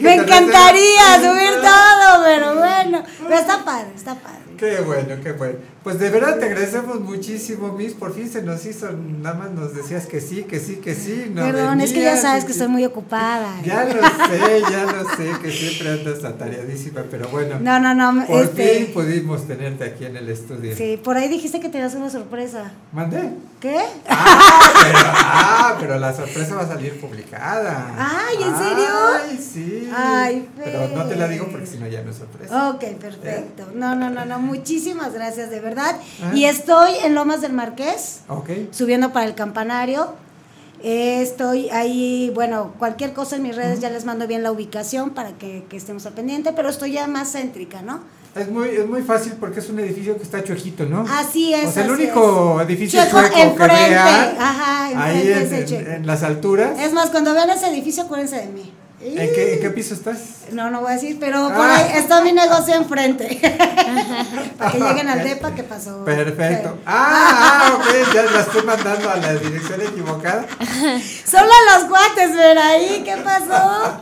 Speaker 9: Me encantaría subir todo, pero bueno, pero está padre, está padre.
Speaker 5: Qué bueno, qué bueno. Pues de verdad te agradecemos muchísimo, Miss. Por fin se nos hizo, nada más nos decías que sí, que sí, que sí.
Speaker 9: No Perdón, es que ya sabes que estoy muy ocupada.
Speaker 5: Ya lo sé, ya lo sé, que siempre andas atareadísima, pero bueno.
Speaker 9: No, no, no.
Speaker 5: Por este fin pudimos tenerte aquí en el estudio.
Speaker 9: Sí, por ahí dijiste que tenías una sorpresa.
Speaker 5: ¿Mandé?
Speaker 9: ¿Qué?
Speaker 5: Ah pero, ah, pero la sorpresa va a salir publicada.
Speaker 9: Ay, ¿en serio?
Speaker 5: Ay, sí.
Speaker 9: Ay,
Speaker 5: Pero no te la digo porque si no ya no es sorpresa.
Speaker 9: Ok, perfecto. ¿Eh? No, no, no, no. Muchísimas gracias, de verdad. Ah. Y estoy en Lomas del Marqués. Subiendo para el campanario. estoy ahí, bueno, cualquier cosa en mis redes ya les mando bien la ubicación para que, que estemos al pendiente, pero estoy ya más céntrica, ¿no?
Speaker 5: Es muy, es muy fácil porque es un edificio que está chuejito, ¿no?
Speaker 9: Así es.
Speaker 5: O sea, el único edificio chueco, que vean, ajá, ahí en, en, las alturas.
Speaker 9: Es más, cuando vean ese edificio, acuérdense de mí.
Speaker 5: ¿En qué, piso estás?
Speaker 9: No, no voy a decir, pero por ahí ah. está mi negocio enfrente. Para que lleguen al DEPA, ¿qué pasó?
Speaker 5: Perfecto. Ah, ah, ok, ya la estoy mandando a la dirección equivocada.
Speaker 9: Solo los guates, ver ahí, ¿qué pasó?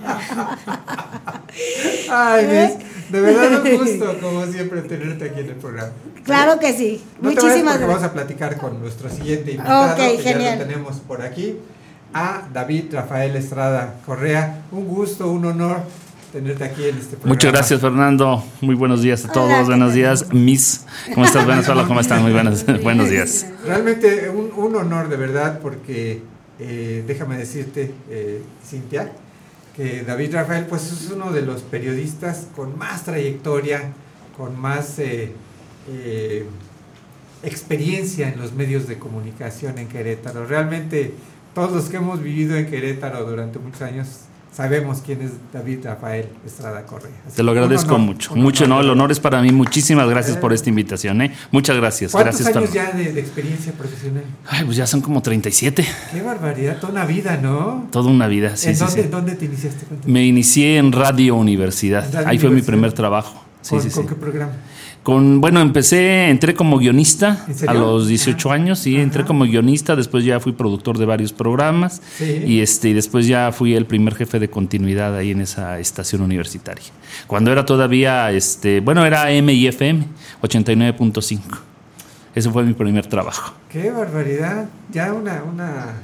Speaker 5: Ay, ¿Eh? de verdad un gusto, como siempre, tenerte aquí en el programa.
Speaker 9: Claro que sí. Muchísimas gracias.
Speaker 5: Vamos a platicar con nuestro siguiente invitado. Ok, que genial. Ya lo tenemos por aquí a David Rafael Estrada Correa. Un gusto, un honor tenerte aquí en este programa.
Speaker 10: Muchas gracias, Fernando. Muy buenos días a todos. buenos días, Miss. ¿Cómo estás? Venezuela? ¿Cómo están? Muy buenos, buenos días.
Speaker 5: Realmente un, honor, de verdad, porque eh, déjame decirte, eh, Cintia, que David Rafael pues es uno de los periodistas con más trayectoria, con más eh, experiencia en los medios de comunicación en Querétaro. Realmente todos los que hemos vivido en Querétaro durante muchos años sabemos quién es David Rafael Estrada Correa.
Speaker 10: Te lo agradezco mucho, mucho, no, el honor es para mí. Muchísimas gracias por esta invitación, ¿eh? Muchas gracias.
Speaker 5: ¿Cuántos
Speaker 10: gracias,
Speaker 5: años ya de, experiencia profesional?
Speaker 10: Ay, pues ya son como 37.
Speaker 5: Qué barbaridad, toda una vida, ¿no?
Speaker 10: Toda una vida, sí,
Speaker 5: ¿En
Speaker 10: sí,
Speaker 5: dónde, ¿Dónde te iniciaste?
Speaker 10: Me inicié en Radio Universidad. Ahí fue mi primer trabajo.
Speaker 5: Sí, sí, ¿Con qué programa?
Speaker 10: Con, bueno, empecé, entré como guionista a los 18 años, sí, entré como guionista, después ya fui productor de varios programas y este y después ya fui el primer jefe de continuidad ahí en esa estación universitaria. Cuando era todavía este, bueno, era M y FM 89.5. Ese fue mi primer trabajo.
Speaker 5: Qué barbaridad, ya una una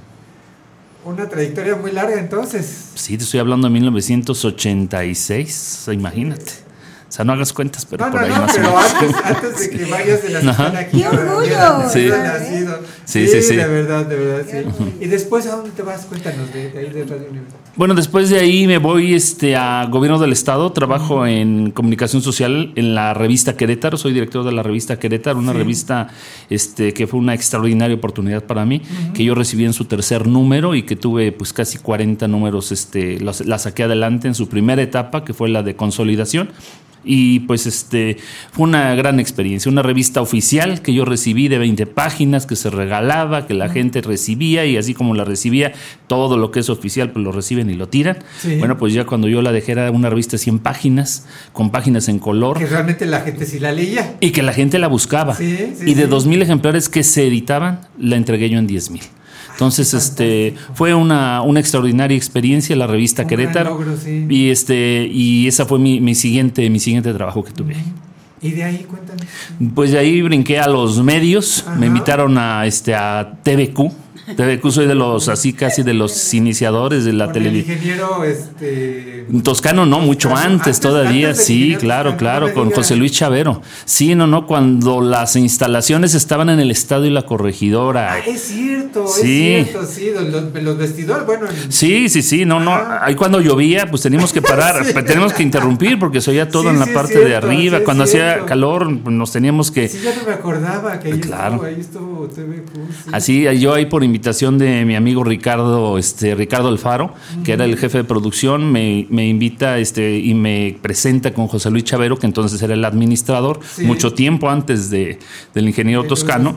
Speaker 5: una trayectoria muy larga entonces.
Speaker 10: Sí, te estoy hablando de 1986, imagínate. O sea, no hagas cuentas, pero por ahí más
Speaker 5: pero antes, antes, de que vayas de la escuela aquí.
Speaker 9: ¡Qué orgullo!
Speaker 5: Sí. Sí, sí, sí, De verdad, de verdad, sí. ¿Y después a dónde te vas? Cuéntanos de, ahí de Radio Universidad.
Speaker 10: Bueno, después de ahí me voy este, a Gobierno del Estado. Trabajo en comunicación social en la revista Querétaro. Soy director de la revista Querétaro, una revista este, que fue una extraordinaria oportunidad para mí, que yo recibí en su tercer número y que tuve pues casi 40 números. Este, la saqué adelante en su primera etapa, que fue la de consolidación y pues este fue una gran experiencia, una revista oficial que yo recibí de 20 páginas, que se regalaba, que la gente recibía y así como la recibía, todo lo que es oficial pues lo reciben y lo tiran. Bueno, pues ya cuando yo la dejé era una revista de 100 páginas, con páginas en color.
Speaker 5: Que realmente la gente sí la leía.
Speaker 10: Y que la gente la buscaba. y de 2.000 ejemplares que se editaban, la entregué yo en 10.000. Entonces, este, fue una, una extraordinaria experiencia la revista Querétaro. Y este, y esa fue mi, mi, siguiente, mi siguiente trabajo que tuve.
Speaker 5: ¿Y de ahí cuéntame?
Speaker 10: Pues de ahí brinqué a los medios, me invitaron a este a TVQ TVQ soy de los, así casi de los iniciadores de la televisión.
Speaker 5: ingeniero este...
Speaker 10: Toscano, no, mucho antes, todavía, sí, claro, claro, con José Luis Chavero. Sí, no, no, cuando las instalaciones estaban en el estadio y la corregidora.
Speaker 5: Ah, es cierto, sí. es cierto, sí, los, vestidores, bueno.
Speaker 10: Sí, sí, sí, no, no, ah. ahí cuando llovía, pues teníamos que parar, tenemos que interrumpir porque se oía todo en la parte de arriba. cuando hacía calor, pues, nos teníamos que.
Speaker 5: Sí, ya no me acordaba que ahí estuvo, ahí estuvo TVQ.
Speaker 10: Así, yo ahí por invitación de mi amigo Ricardo, este, Ricardo Alfaro, que era el jefe de producción, me, invita este, y me presenta con José Luis Chavero, que entonces era el administrador, mucho tiempo antes de, del ingeniero Toscano.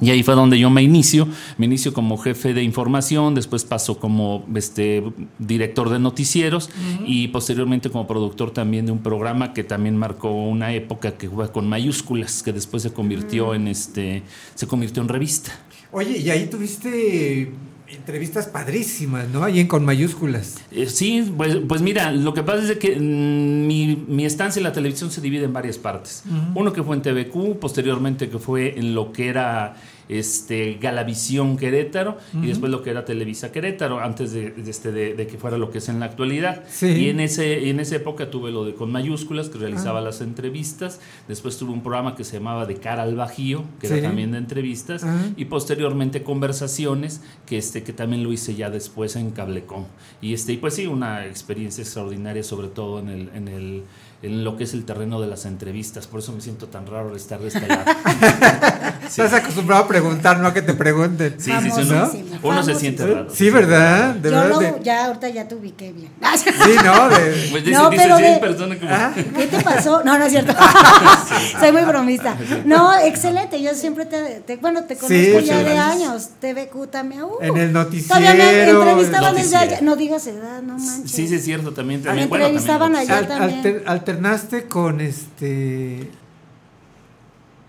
Speaker 10: y ahí fue donde yo me inicio. Me inicio como jefe de información, después paso como este, director de noticieros y posteriormente como productor también de un programa que también marcó una época que fue con mayúsculas, que después se convirtió en este, se convirtió en revista.
Speaker 5: Oye, y ahí tuviste entrevistas padrísimas, ¿no? Ahí en con mayúsculas.
Speaker 10: Eh, sí, pues, pues, mira, lo que pasa es que mm, mi, estancia en la televisión se divide en varias partes. Uno que fue en TVQ, posteriormente que fue en lo que era este, Galavisión Querétaro y después lo que era Televisa Querétaro, antes de, este, de, que fuera lo que es en la actualidad. Y en, ese, en esa época tuve lo de con mayúsculas, que realizaba ah. las entrevistas. Después tuve un programa que se llamaba De cara al Bajío, que era también de entrevistas. Ah. Y posteriormente Conversaciones, que, este, que también lo hice ya después en Cablecom. Y, este, y pues sí, una experiencia extraordinaria, sobre todo en el, en el en lo que es el terreno de las entrevistas. Por eso me siento tan raro estar de este lado.
Speaker 5: Estás acostumbrado a preguntar, no a que te pregunten.
Speaker 10: Sí, sí, sí. Uno se siente raro.
Speaker 5: Sí, ¿verdad?
Speaker 9: De Yo verdad ya ahorita ya te ubiqué bien.
Speaker 5: Sí, no, de...
Speaker 10: pues dice, no, dice, pero de... persona como... ¿Ah?
Speaker 9: ¿Qué te pasó? No, no es cierto. Soy muy bromista. No, excelente. Yo siempre te, te bueno, te conozco ya de años. TVQ también. Uh,
Speaker 5: en el noticiero. Todavía me
Speaker 9: entrevistaban desde allá. No digas edad, no manches.
Speaker 10: Sí, sí, es cierto. También, también.
Speaker 9: Me entrevistaban bueno, allá también.
Speaker 5: Alter, alternaste con este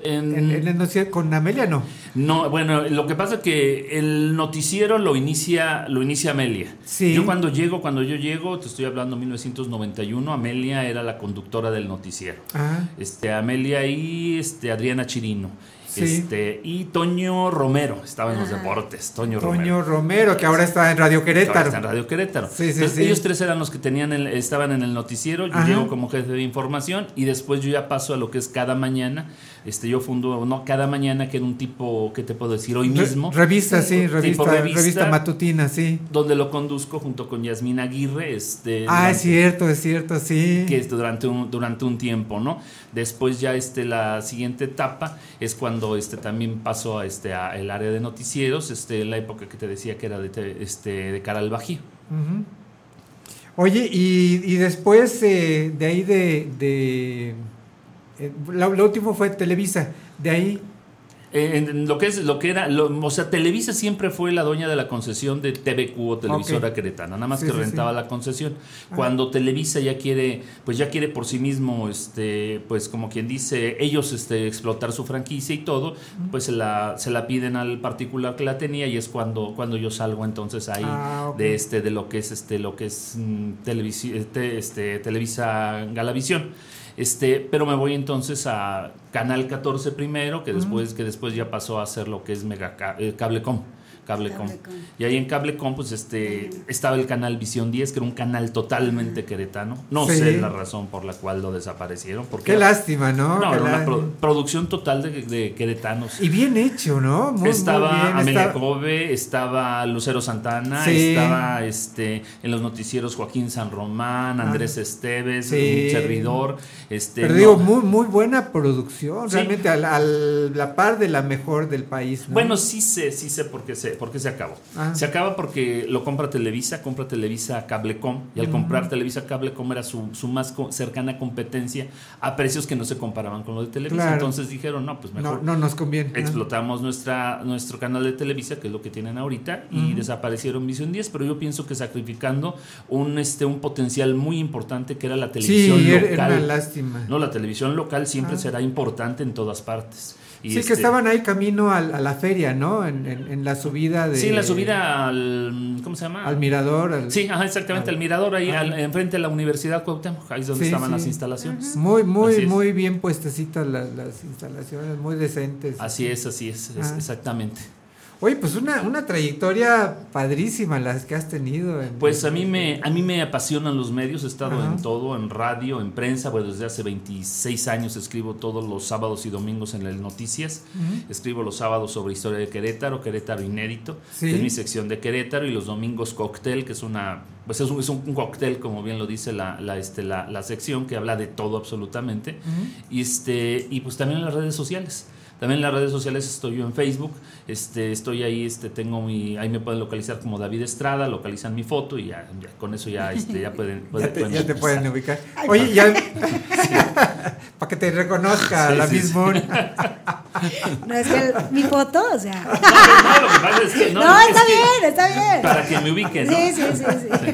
Speaker 5: en, el noticiero con Amelia no.
Speaker 10: No, bueno, lo que pasa es que el noticiero lo inicia, lo inicia Amelia. Sí. Yo cuando llego, cuando yo llego, te estoy hablando 1991, Amelia era la conductora del noticiero. Ah. Este, Amelia y este, Adriana Chirino. Este, y Toño Romero estaba en los deportes. Toño,
Speaker 5: Toño Romero. que ahora está en Radio Querétaro.
Speaker 10: está en Radio Querétaro. ellos tres eran los que tenían estaban en el noticiero. Yo llego como jefe de información y después yo ya paso a lo que es cada mañana. Este, yo fundo, no, cada mañana, que era un tipo, ¿qué te puedo decir? Hoy mismo.
Speaker 5: revista, sí, revista, revista, matutina, sí.
Speaker 10: Donde lo conduzco junto con Yasmina Aguirre. Este,
Speaker 5: ah, es cierto, es cierto, sí.
Speaker 10: Que es durante un, durante un tiempo, ¿no? Después ya este, la siguiente etapa es cuando este, también paso a, este, a el área de noticieros, este, la época que te decía que era de, este, de cara al Bajío.
Speaker 5: Oye, y, y después eh, de ahí de, de eh, lo, último fue Televisa, de ahí.
Speaker 10: En lo que es lo que era, o sea, Televisa siempre fue la dueña de la concesión de TVQ o televisora queretana, nada más que rentaba la concesión. Cuando Televisa ya quiere, pues ya quiere por sí mismo, este, pues como quien dice, ellos este, explotar su franquicia y todo, pues se la, se la piden al particular que la tenía y es cuando, cuando yo salgo entonces ahí ah, de este, de lo que es este, lo que es mm, este, Televisa Galavisión. Este, pero me voy entonces a Canal 14 primero, que después, que después ya pasó a ser lo que es Mega eh, Cablecom. Cablecom. Y ahí en Cablecom, pues este, estaba el canal Visión 10, que era un canal totalmente queretano. No sé la razón por la cual lo desaparecieron. Porque
Speaker 5: Qué lástima, ¿no?
Speaker 10: No, era una producción total de, queretanos.
Speaker 5: Y bien hecho, ¿no?
Speaker 10: Muy, estaba Amelia Kobe, estaba Lucero Santana, estaba este, en los noticieros Joaquín San Román, Andrés Esteves, un servidor. Este,
Speaker 5: Pero digo, muy, muy buena producción, realmente a la, par de la mejor del país.
Speaker 10: Bueno, sí sé, sí sé por qué sé ¿Por qué se acabó? Ah. Se acaba porque lo compra Televisa, compra Televisa Cablecom, y al comprar Televisa Cablecom era su, más cercana competencia a precios que no se comparaban con los de Televisa. Entonces dijeron, no, pues mejor.
Speaker 5: No, nos conviene.
Speaker 10: Explotamos nuestra, nuestro canal de Televisa, que es lo que tienen ahorita, y desaparecieron Visión 10, pero yo pienso que sacrificando un, este, un potencial muy importante que era la televisión
Speaker 5: sí,
Speaker 10: local.
Speaker 5: Era una lástima.
Speaker 10: No, la televisión local siempre ah. será importante en todas partes
Speaker 5: sí, que este estaban ahí camino a la feria, ¿no? En, la subida de...
Speaker 10: Sí, en la subida al... ¿Cómo se llama?
Speaker 5: Al mirador.
Speaker 10: sí, exactamente, al, mirador ahí enfrente de la Universidad Cuauhtémoc, ahí es donde estaban las instalaciones.
Speaker 5: Muy, muy, muy bien puestecitas las, instalaciones, muy decentes.
Speaker 10: Así es, así es, exactamente.
Speaker 5: Oye, pues una, una trayectoria padrísima las que has tenido.
Speaker 10: pues a mí me a mí me apasionan los medios, he estado en todo, en radio, en prensa, pues desde hace 26 años escribo todos los sábados y domingos en el Noticias. Escribo los sábados sobre historia de Querétaro, Querétaro inédito, que es mi sección de Querétaro y los domingos cóctel, que es una pues es un, es un cóctel, como bien lo dice la, la, este, la, la sección, que habla de todo absolutamente. y, este, y pues también en las redes sociales. También en las redes sociales estoy yo en Facebook, este, estoy ahí, este, tengo mi, ahí me pueden localizar como David Estrada, localizan mi foto y ya, con eso ya, este, ya pueden,
Speaker 5: ya, te, pueden ubicar. Oye, ya, para que te reconozca la misma.
Speaker 9: No es que mi foto, o sea. No, lo que pasa es que no. No, está bien, está bien.
Speaker 10: Para que me ubiquen.
Speaker 9: Sí, sí, sí, sí.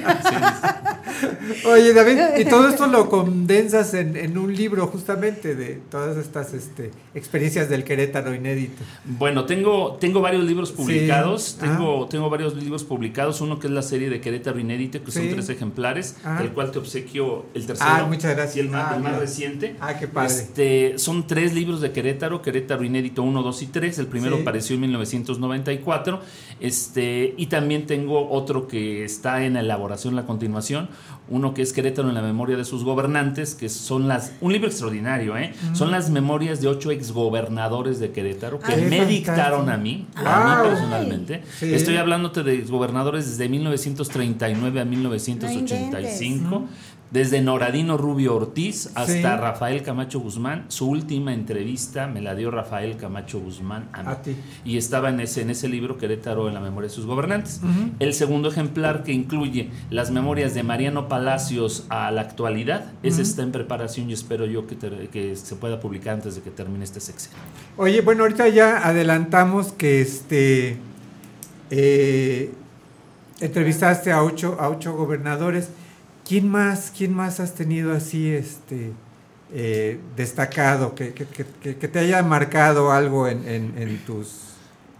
Speaker 5: Oye, David, y todo esto lo condensas en, en, un libro justamente de todas estas este, experiencias del Querétaro inédito.
Speaker 10: Bueno, tengo, tengo varios libros publicados. Tengo, tengo varios libros publicados. Uno que es la serie de Querétaro inédito, que son tres ejemplares, del cual te obsequio el tercero.
Speaker 5: Ah, muchas gracias.
Speaker 10: Y el más, ah, reciente.
Speaker 5: Ah, qué padre.
Speaker 10: Este, son tres libros de Querétaro, Querétaro inédito 1, 2 y 3. El primero apareció en 1994. Este, y también tengo otro que está en elaboración, la continuación uno que es Querétaro en la memoria de sus gobernantes, que son las, un libro extraordinario, ¿eh? Son las memorias de ocho exgobernadores de Querétaro que me dictaron a mí, a mí personalmente. Estoy hablándote de gobernadores desde 1939 a 1985. Desde Noradino Rubio Ortiz hasta Rafael Camacho Guzmán, su última entrevista me la dio Rafael Camacho Guzmán a, mí. Y estaba en ese, en ese libro Querétaro en la memoria de sus gobernantes. El segundo ejemplar que incluye las memorias de Mariano Palacios a la actualidad, ese está en preparación y espero yo que, que se pueda publicar antes de que termine este sexenio.
Speaker 5: Oye, bueno, ahorita ya adelantamos que este eh, entrevistaste a ocho, a ocho gobernadores. ¿Quién más, quién más has tenido así este eh, destacado, que, te haya marcado algo en, tus...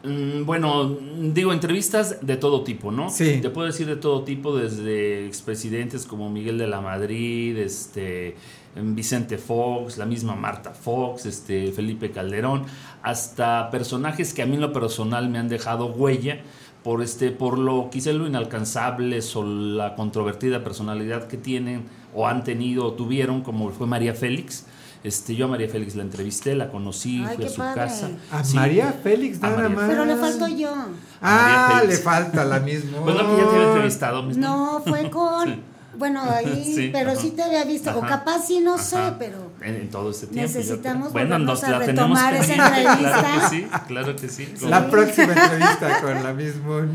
Speaker 10: Mm, bueno, digo, entrevistas de todo tipo, ¿no?
Speaker 5: Sí.
Speaker 10: Te puedo decir de todo tipo, desde expresidentes como Miguel de la Madrid, este, Vicente Fox, la misma Marta Fox, este, Felipe Calderón, hasta personajes que a mí en lo personal me han dejado huella por este por lo quizá lo inalcanzables o la controvertida personalidad que tienen o han tenido o tuvieron como fue María Félix este, yo a María Félix la entrevisté, la conocí, fui a su casa.
Speaker 5: A María Félix nada más.
Speaker 9: Pero le faltó yo.
Speaker 5: Ah, le falta la misma.
Speaker 10: Pues no, que ya te había entrevistado.
Speaker 9: No, fue con bueno, ahí, pero sí te había visto, o capaz sí, no sé, pero
Speaker 10: en, todo este tiempo.
Speaker 9: Necesitamos bueno, nos, a retomar esa entrevista.
Speaker 10: Claro que sí, claro que sí.
Speaker 5: La próxima entrevista con la misma.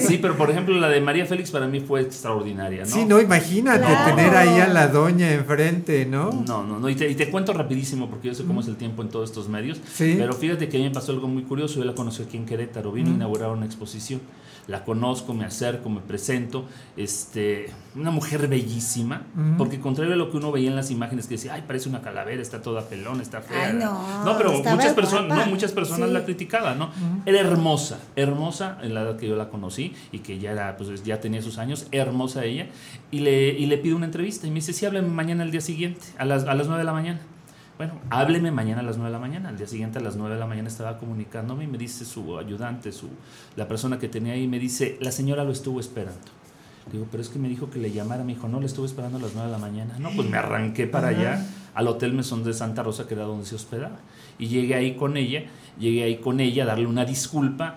Speaker 10: Sí, pero por ejemplo la de María Félix para mí fue extraordinaria, ¿no?
Speaker 5: Sí, no, imagínate tener ahí a la doña enfrente, ¿no?
Speaker 10: No, no, no, y te, y te cuento rapidísimo porque yo sé cómo es el tiempo en todos estos medios,
Speaker 5: sí.
Speaker 10: pero fíjate que a mí me pasó algo muy curioso, yo la conocí aquí en Querétaro, vino a inaugurar una exposición la conozco, me acerco, me presento, este, una mujer bellísima, porque contrario a lo que uno veía en las imágenes que decía, ay, parece una calavera, está toda pelón, está fea.
Speaker 9: no,
Speaker 10: no, pero muchas personas, no, muchas personas la criticaban, ¿no? Era hermosa, hermosa en la edad que yo la conocí y que ya era, pues ya tenía sus años, hermosa ella, y le, y le pido una entrevista y me dice, sí, háblame mañana al día siguiente, a las, a las 9 de la mañana. Bueno, hábleme mañana a las 9 de la mañana. Al día siguiente a las 9 de la mañana estaba comunicándome y me dice su ayudante, su, la persona que tenía ahí, me dice, la señora lo estuvo esperando. Digo, pero es que me dijo que le llamara. Me dijo, no, le estuve esperando a las 9 de la mañana. No, pues me arranqué para allá, al Hotel Mesón de Santa Rosa, que era donde se hospedaba. Y llegué ahí con ella, llegué ahí con ella a darle una disculpa.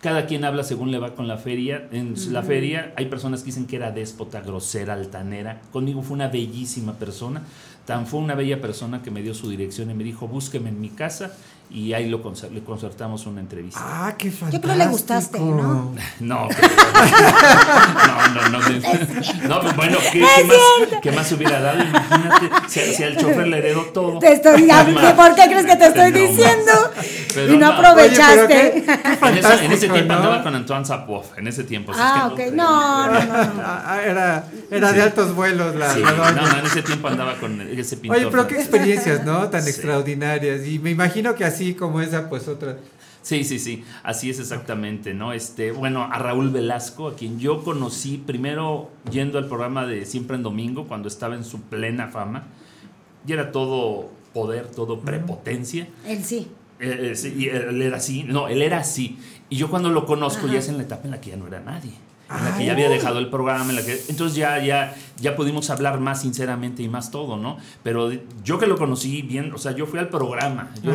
Speaker 10: Cada quien habla según le va con la feria. En la feria hay personas que dicen que era déspota, grosera, altanera. Conmigo fue una bellísima persona. Tan fue una bella persona que me dio su dirección y me dijo, búsqueme en mi casa y ahí lo le concertamos una entrevista.
Speaker 5: Ah, qué fantástico. Yo
Speaker 9: creo que le gustaste, ¿no?
Speaker 10: No, no, no, no, no, pues bueno, ¿qué, más, ¿qué, más, hubiera dado? Imagínate, si, si al chofer le heredó todo.
Speaker 9: Te estoy, ¿Por qué crees que te estoy diciendo? Y no aprovechaste.
Speaker 10: en, ese, en, ese, tiempo andaba con Antoine Zapov, en ese tiempo.
Speaker 9: Ah, ok, no, no, no.
Speaker 5: Ah, era, era de altos vuelos la,
Speaker 10: sí, No, no, en ese tiempo andaba con ese pintor.
Speaker 5: Oye, pero qué experiencias, ¿no? Tan extraordinarias. Y me imagino que así así como esa, pues otra.
Speaker 10: Sí, sí, sí, así es exactamente, ¿no? Este, bueno, a Raúl Velasco, a quien yo conocí primero yendo al programa de Siempre en Domingo, cuando estaba en su plena fama, y era todo poder, todo prepotencia.
Speaker 9: Él sí.
Speaker 10: Eh, eh, sí, él era así, no, él era así. Y yo cuando lo conozco ya es en la etapa en la que ya no era nadie en la que ya había dejado el programa, en la que entonces ya ya ya pudimos hablar más sinceramente y más todo, ¿no? Pero yo que lo conocí bien, o sea, yo fui al programa, yo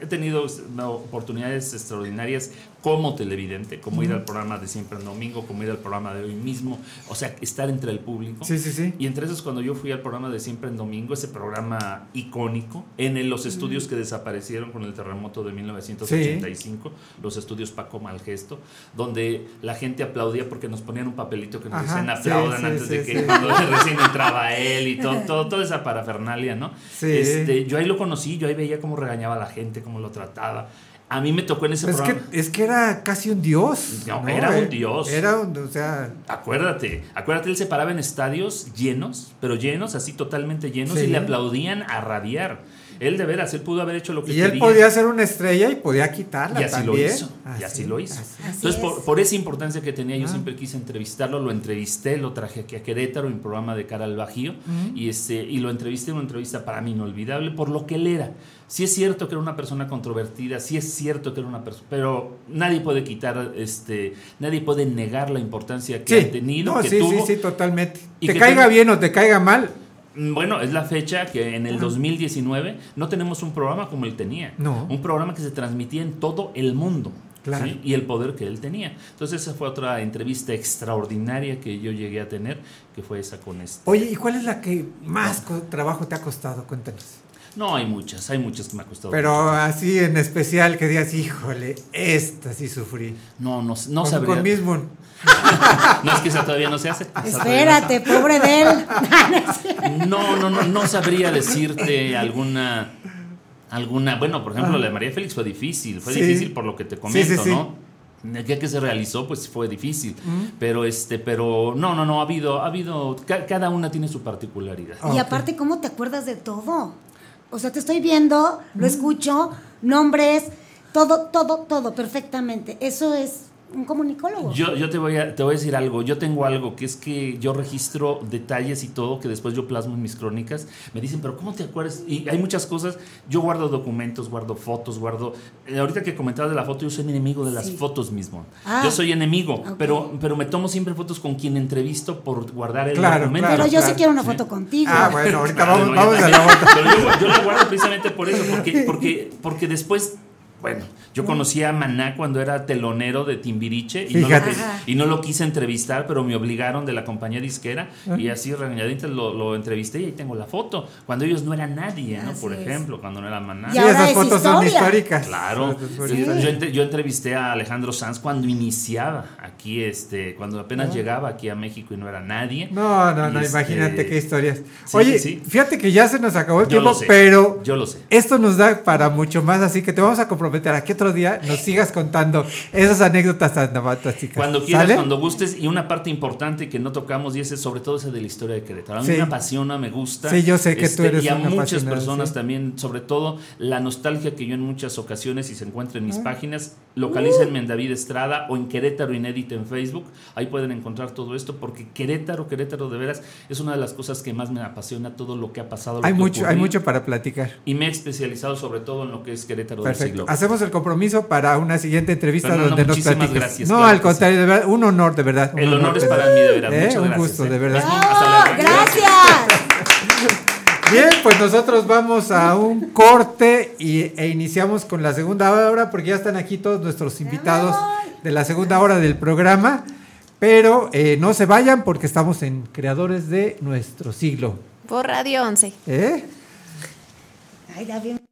Speaker 10: he tenido oportunidades extraordinarias como televidente, como ir al programa de siempre en domingo, como ir al programa de hoy mismo, o sea, estar entre el público.
Speaker 5: Sí, sí, sí.
Speaker 10: Y entre esos cuando yo fui al programa de siempre en domingo, ese programa icónico, en los estudios que desaparecieron con el terremoto de 1985, los estudios Paco Malgesto, donde la gente aplaudía porque nos ponían un papelito que nos decían aplaudan antes de que cuando recién entraba él y todo, todo, toda esa parafernalia, ¿no? Este, yo ahí lo conocí, yo ahí veía cómo regañaba a la gente, cómo lo trataba. A mí me tocó en ese
Speaker 5: es
Speaker 10: programa.
Speaker 5: Que, es que era casi un dios.
Speaker 10: No, era un dios.
Speaker 5: Era un, o sea.
Speaker 10: Acuérdate, acuérdate, él se paraba en estadios llenos, pero llenos, así totalmente llenos, y le aplaudían a rabiar. Él de veras, él pudo haber hecho lo que
Speaker 5: quería. Y él podía ser una estrella y podía quitarla
Speaker 10: y así
Speaker 5: Lo
Speaker 10: hizo, y así lo hizo. Entonces, por, esa importancia que tenía, yo siempre quise entrevistarlo, lo entrevisté, lo traje aquí a Querétaro en programa de Cara al Bajío y, este, y lo entrevisté en una entrevista para mí inolvidable por lo que él era. Sí es cierto que era una persona controvertida, sí es cierto que era una persona, pero nadie puede quitar, este, nadie puede negar la importancia que ha tenido, que
Speaker 5: sí,
Speaker 10: tuvo.
Speaker 5: Sí, sí, totalmente. te caiga bien o te caiga mal,
Speaker 10: bueno, es la fecha que en el 2019 no tenemos un programa como él tenía.
Speaker 5: No.
Speaker 10: Un programa que se transmitía en todo el mundo. y el poder que él tenía. Entonces esa fue otra entrevista extraordinaria que yo llegué a tener, que fue esa con este.
Speaker 5: Oye, ¿y cuál es la que más trabajo te ha costado? Cuéntanos.
Speaker 10: No, hay muchas, hay muchas que me ha costado.
Speaker 5: Pero así en especial que digas, híjole, esta sí sufrí.
Speaker 10: No, no, no
Speaker 5: con, Con mismo.
Speaker 10: no, es que esa todavía no se hace.
Speaker 9: Espérate, pobre de él.
Speaker 10: no, no, no, no sabría decirte alguna alguna, bueno, por ejemplo, la de María Félix fue difícil, fue difícil por lo que te comento, ¿no? El día que se realizó, pues fue difícil. Pero este, pero no, no, no, ha habido, ha habido, cada una tiene su particularidad.
Speaker 9: Y aparte, ¿cómo te acuerdas de todo? O sea, te estoy viendo, lo escucho, nombres, todo, todo, todo, perfectamente. Eso es un comunicólogo.
Speaker 10: Yo, yo te, voy a, te voy a decir algo. Yo tengo algo que es que yo registro detalles y todo que después yo plasmo en mis crónicas. Me dicen, pero ¿cómo te acuerdas? Y hay muchas cosas. Yo guardo documentos, guardo fotos, guardo. Eh, ahorita que comentabas de la foto, yo soy enemigo de las fotos mismo. Ah, yo soy enemigo, pero, pero me tomo siempre fotos con quien entrevisto por guardar el documento.
Speaker 9: pero yo sí quiero una foto contigo.
Speaker 5: Ah, bueno, ahorita vamos, vamos a la foto.
Speaker 10: Pero yo, yo, la guardo precisamente por eso, porque, porque, porque después bueno, yo conocí a Maná cuando era telonero de Timbiriche y no, lo, y no, lo, quise entrevistar, pero me obligaron de la compañía disquera ah. y así regañadito lo, lo, entrevisté y ahí tengo la foto. Cuando ellos no eran nadie, ¿no? Por ejemplo, cuando no era Maná.
Speaker 5: Sí, esas fotos son históricas.
Speaker 10: Claro. Yo, entrevisté a Alejandro Sanz cuando iniciaba aquí, este, cuando apenas ah. llegaba aquí a México y no era nadie.
Speaker 5: No, no, no, este, imagínate qué historias. Oye, fíjate que ya se nos acabó el tiempo, pero
Speaker 10: yo lo sé.
Speaker 5: esto nos da para mucho más, así que te vamos a comprometer a que otro día nos sigas contando esas anécdotas tan fantásticas.
Speaker 10: Cuando quieras, cuando gustes. Y una parte importante que no tocamos y ese es sobre todo esa de la historia de Querétaro. A mí me apasiona, me gusta.
Speaker 5: Sí, yo sé que tú este, eres
Speaker 10: Y a muchas personas también, sobre todo la nostalgia que yo en muchas ocasiones, y se encuentra en mis ah. páginas, localícenme en David Estrada o en Querétaro Inédito en Facebook. Ahí pueden encontrar todo esto porque Querétaro, Querétaro de veras es una de las cosas que más me apasiona todo lo que ha pasado.
Speaker 5: hay mucho, hay mucho para platicar.
Speaker 10: Y me he especializado sobre todo en lo que es Querétaro del siglo
Speaker 5: hacemos el compromiso para una siguiente entrevista donde nos platiques. Gracias, no, al contrario, de verdad, un honor, de verdad.
Speaker 10: El honor, es para mí, de verdad. ¿Eh?
Speaker 5: un gusto, de verdad.
Speaker 9: gracias.
Speaker 5: Bien, pues nosotros vamos a un corte y, e iniciamos con la segunda hora porque ya están aquí todos nuestros invitados de la segunda hora del programa. Pero eh, no se vayan porque estamos en Creadores de Nuestro Siglo.
Speaker 6: Por Radio 11.
Speaker 5: ¿Eh?
Speaker 9: Ay, bien.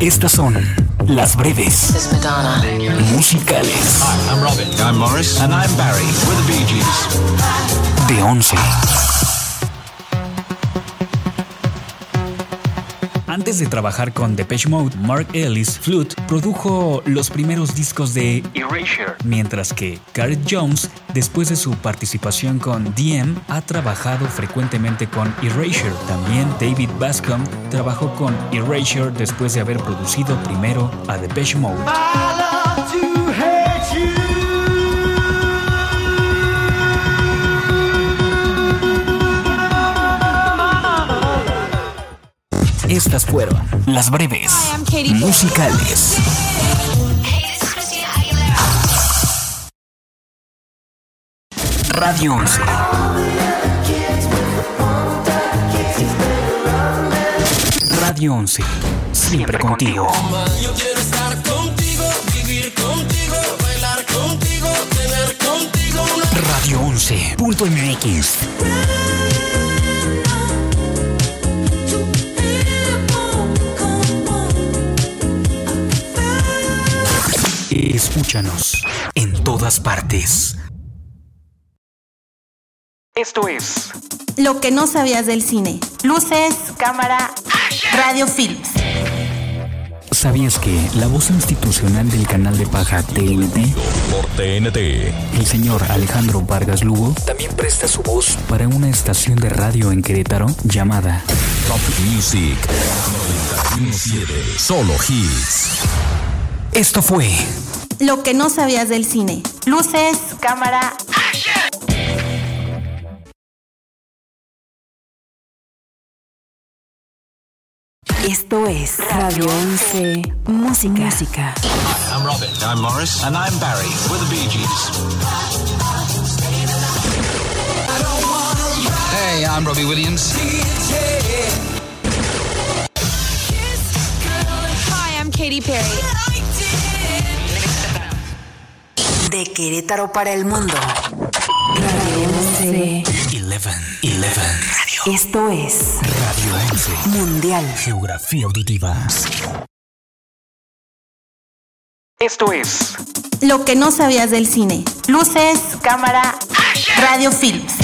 Speaker 2: Estas son las breves musicales.
Speaker 11: Hi, I'm Robin. I'm Morris. And I'm Barry. We're the Bee Gees.
Speaker 2: De 11. Antes de trabajar con Depeche Mode, Mark Ellis Flute produjo los primeros discos de Erasure, mientras que Gareth Jones, después de su participación con DM, ha trabajado frecuentemente con Erasure. También David Bascom trabajó con Erasure después de haber producido primero a Depeche Mode. Estas fueron las breves musicales. Radio 11. Radio 11. Siempre contigo. Yo quiero estar contigo, vivir contigo, bailar contigo, tener contigo. Radio 11.mx. Escúchanos en todas partes. Esto es
Speaker 1: Lo que no sabías del cine. Luces, cámara, radio films.
Speaker 2: ¿Sabías que la voz institucional del canal de paja TNT,
Speaker 11: Por TNT.
Speaker 2: el señor Alejandro Vargas Lugo, también presta su voz para una estación de radio en Querétaro llamada
Speaker 11: Top Music 917. Solo hits.
Speaker 2: Esto fue
Speaker 12: Lo que no sabías del cine. Luces, cámara.
Speaker 1: Esto es Radio 11 Música. Música.
Speaker 11: I'm Robin. I'm Morris. And I'm Barry. We're the Bee Gees. Hey, I'm Robbie Williams.
Speaker 12: Hi, I'm Katy Perry.
Speaker 1: De Querétaro para el mundo. Radio 11.
Speaker 2: 11. 11.
Speaker 1: Esto es
Speaker 2: Radio 11.
Speaker 1: Mundial.
Speaker 2: Geografía auditiva. Esto es
Speaker 12: Lo que no sabías del cine. Luces, cámara, radio films.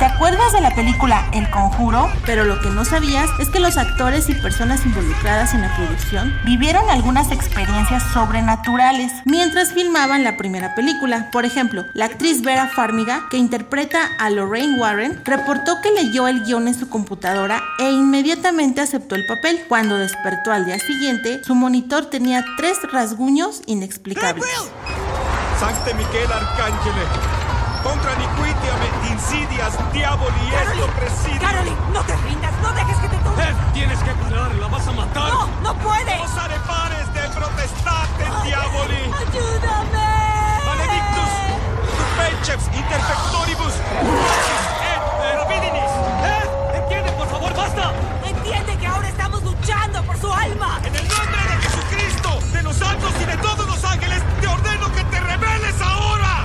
Speaker 12: ¿Te acuerdas de la película El Conjuro? Pero lo que no sabías es que los actores y personas involucradas en la producción vivieron algunas experiencias sobrenaturales mientras filmaban la primera película. Por ejemplo, la actriz Vera Farmiga, que interpreta a Lorraine Warren, reportó que leyó el guion en su computadora e inmediatamente aceptó el papel. Cuando despertó al día siguiente, su monitor tenía tres rasguños inexplicables.
Speaker 13: Sancte Michele Arcangele, contra iniquitiam et insidias diaboli esto presidi.
Speaker 14: Carolyn, no te rindas, no dejes que te tome.
Speaker 13: Eh, tienes que parar, la vas a matar.
Speaker 14: No, no puedes.
Speaker 13: Os arepares de protestates diaboli.
Speaker 14: ¡Ayúdame!
Speaker 13: Maledictus, tupenceps interfectoribus, et rabidinis. Eh, entiende, por favor, basta.
Speaker 14: Entiende que ahora estamos luchando por su alma.
Speaker 13: En el nombre de Jesucristo, de los santos y de todos los ángeles, te ordeno que te rebeles ahora.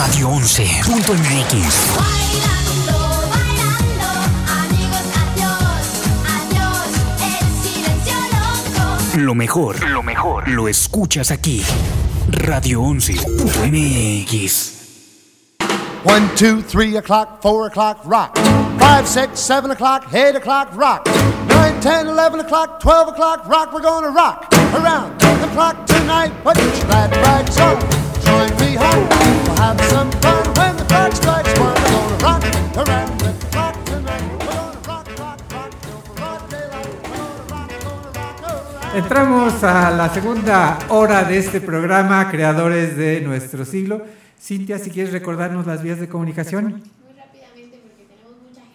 Speaker 2: Radio 11.mx. Lo mejor, lo mejor, lo escuchas aquí. Radio 11.mx.
Speaker 4: One, two, three o'clock, four o'clock, rock. Five, six, seven o'clock, eight o'clock, rock. Nine, ten, eleven o'clock, twelve o'clock, rock. We're gonna rock around the clock tonight. Put your glad rags on.
Speaker 5: Entramos a la segunda hora de este programa, Creadores de Nuestro Siglo. Cintia, si quieres recordarnos las vías de comunicación.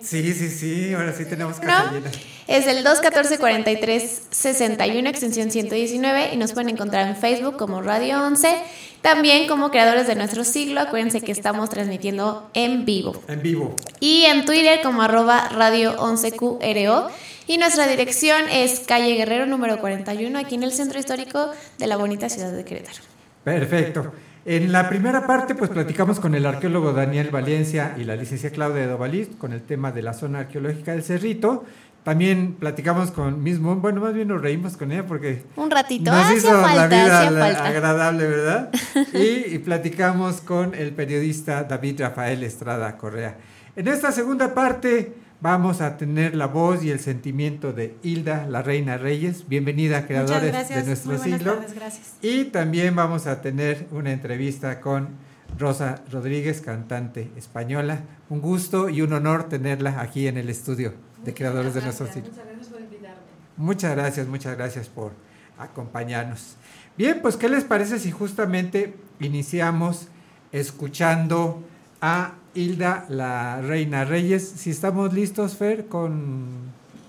Speaker 5: Sí, sí, sí, ahora sí tenemos casa
Speaker 6: No,
Speaker 5: llena.
Speaker 6: Es el 214-43-61, extensión 119, y nos pueden encontrar en Facebook como Radio 11, también como creadores de nuestro siglo. Acuérdense que estamos transmitiendo en vivo.
Speaker 5: En vivo.
Speaker 6: Y en Twitter como arroba radio 11QRO. Y nuestra dirección es calle Guerrero número 41, aquí en el centro histórico de la bonita ciudad de Querétaro.
Speaker 5: Perfecto. En la primera parte, pues platicamos con el arqueólogo Daniel Valencia y la licencia Claudia Dovalí con el tema de la zona arqueológica del Cerrito. También platicamos con mismo, bueno, más bien nos reímos con ella porque
Speaker 6: Un ratito,
Speaker 5: nos
Speaker 6: hacía
Speaker 5: hizo la
Speaker 6: falta,
Speaker 5: vida la-
Speaker 6: falta.
Speaker 5: agradable, ¿verdad? y, y platicamos con el periodista David Rafael Estrada Correa. En esta segunda parte vamos a tener la voz y el sentimiento de Hilda, la reina Reyes. Bienvenida, creadores de nuestro siglo.
Speaker 15: tardes, gracias.
Speaker 5: Y también vamos a tener una entrevista con Rosa Rodríguez, cantante española. Un gusto y un honor tenerla aquí en el estudio de Creadores de Nuestro Siglo.
Speaker 15: Muchas gracias por invitarme.
Speaker 5: Muchas gracias, muchas gracias por acompañarnos. Bien, pues ¿qué les parece si justamente iniciamos escuchando a Hilda, la Reina Reyes? Si estamos listos, Fer, con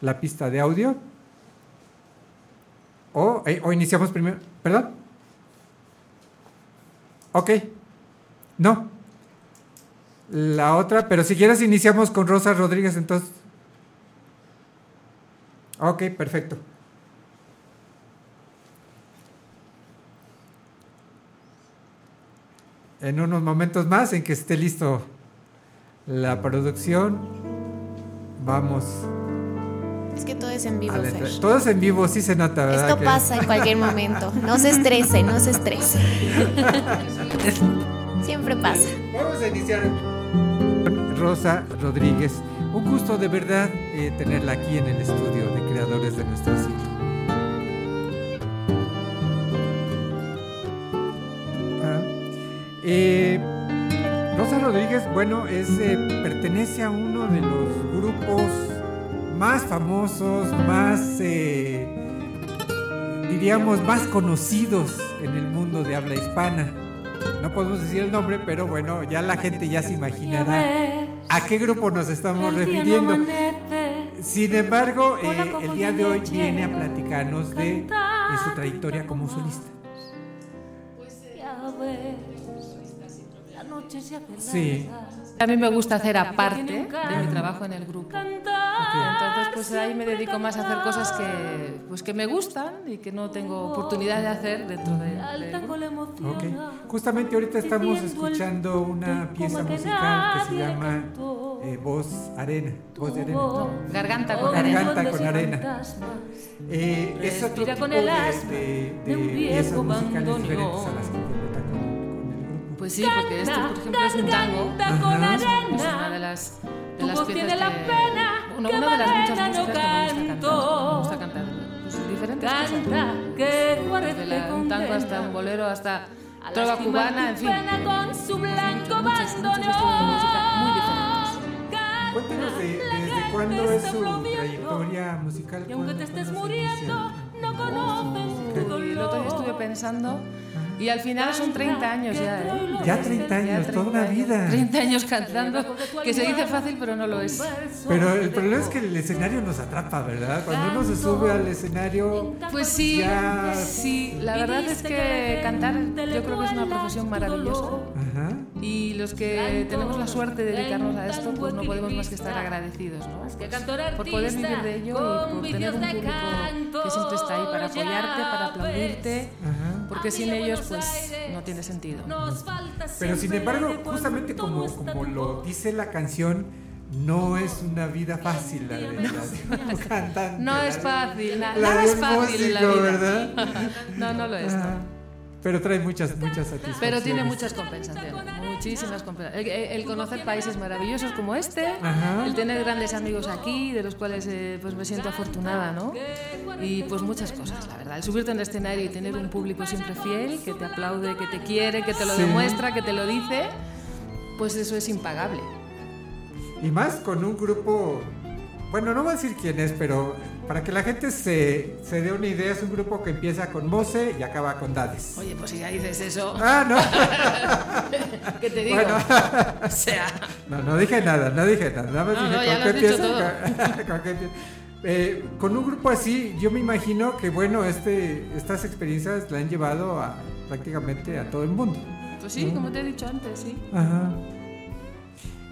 Speaker 5: la pista de audio. O, eh, o iniciamos primero, perdón. Ok, No. La otra, pero si quieres iniciamos con Rosa Rodríguez entonces. Ok, perfecto. En unos momentos más, en que esté listo la producción, vamos.
Speaker 6: Es que todo es en vivo, Fer.
Speaker 5: Todo es en vivo, sí se nota, ¿verdad?
Speaker 6: Esto pasa en cualquier momento. No se estrese, no se estrese. Siempre pasa.
Speaker 5: Vamos a iniciar. Rosa Rodríguez, un gusto de verdad eh, tenerla aquí en el estudio de creadores de nuestro siglo. Ah, eh, Rosa Rodríguez, bueno, es, eh, pertenece a uno de los grupos más famosos, más, diríamos, más conocidos en el mundo de habla hispana. No podemos decir el nombre, pero bueno, ya la gente ya se imaginará a qué grupo nos estamos refiriendo. Sin embargo, eh, el día de hoy viene a platicarnos de, de su trayectoria como solista. Sí.
Speaker 15: A mí me gusta hacer aparte de mi trabajo en el grupo. Entonces, pues ahí me dedico más a hacer cosas que, pues, que me gustan y que no tengo oportunidad de hacer dentro de, de
Speaker 5: Okay. Justamente ahorita estamos escuchando una pieza musical que se llama eh, Voz Arena. Voz de Arena.
Speaker 15: No, Garganta con Arena.
Speaker 5: Garganta con Arena. Eh, es otro tipo de, de, de piezas musicales diferentes a las que
Speaker 15: Pues sí, porque esto, por ejemplo, es un tango.
Speaker 5: Ajá.
Speaker 15: Es una de las, de las piezas que... Una, una de las muchas músicas que me gusta cantar. Me gusta cantar pues, diferentes cosas. Desde la, un tango hasta un bolero, hasta trova cubana, en fin.
Speaker 14: Con su blanco
Speaker 15: estilos de música muy.
Speaker 5: Cuéntenos de, desde cuándo es su trayectoria musical.
Speaker 14: Y aunque te estés muriendo, no conoces tu
Speaker 15: Y el otro día estuve pensando y al final son 30 años ya, ¿eh?
Speaker 5: Ya 30 años, toda una vida.
Speaker 15: 30 años cantando, que se dice fácil, pero no lo es.
Speaker 5: Pero el problema es que el escenario nos atrapa, ¿verdad? Cuando uno se sube al escenario.
Speaker 15: Pues sí,
Speaker 5: ya...
Speaker 15: sí, la verdad es que cantar yo creo que es una profesión maravillosa.
Speaker 5: Ajá.
Speaker 15: Y los que tenemos la suerte de dedicarnos a esto, pues no podemos más que estar agradecidos, ¿no? Pues por poder vivir de ello y por tener un público que siempre está ahí para apoyarte, para aplaudirte, porque sin ellos pues no tiene sentido.
Speaker 5: Pero sin embargo, justamente como, como lo dice la canción, no es una vida fácil la de, la de un cantante.
Speaker 15: No es fácil,
Speaker 5: la
Speaker 15: nada
Speaker 5: de
Speaker 15: es fácil en la
Speaker 5: músico,
Speaker 15: vida.
Speaker 5: ¿verdad?
Speaker 15: no, no lo es. no.
Speaker 5: Ah, Pero trae muchas, muchas satisfacciones.
Speaker 15: Pero tiene muchas compensaciones, muchísimas compensaciones. El, el conocer países maravillosos como este,
Speaker 5: Ajá.
Speaker 15: el tener grandes amigos aquí, de los cuales eh, pues me siento afortunada, ¿no? Y pues muchas cosas, la verdad. El subirte en el escenario y tener un público siempre fiel, que te aplaude, que te quiere, que te lo
Speaker 5: Sí.
Speaker 15: demuestra, que te lo dice, pues eso es impagable.
Speaker 5: Y más con un grupo, bueno, no voy a decir quién es, pero para que la gente se, se dé una idea, es un grupo que empieza con Mose y acaba con Dades.
Speaker 15: Oye, pues si ya dices eso.
Speaker 5: Ah, no.
Speaker 15: ¿Qué te digo?
Speaker 5: Bueno.
Speaker 15: o sea.
Speaker 5: No, no dije nada, no dije nada. Nada más
Speaker 15: No,
Speaker 5: dije
Speaker 15: no,
Speaker 5: con qué empieza. Con, con qué empieza. Eh, con un grupo así, yo me imagino que, bueno, este, estas experiencias la han llevado a prácticamente a todo el mundo.
Speaker 15: Pues sí, como te he dicho antes, sí.
Speaker 5: Ajá.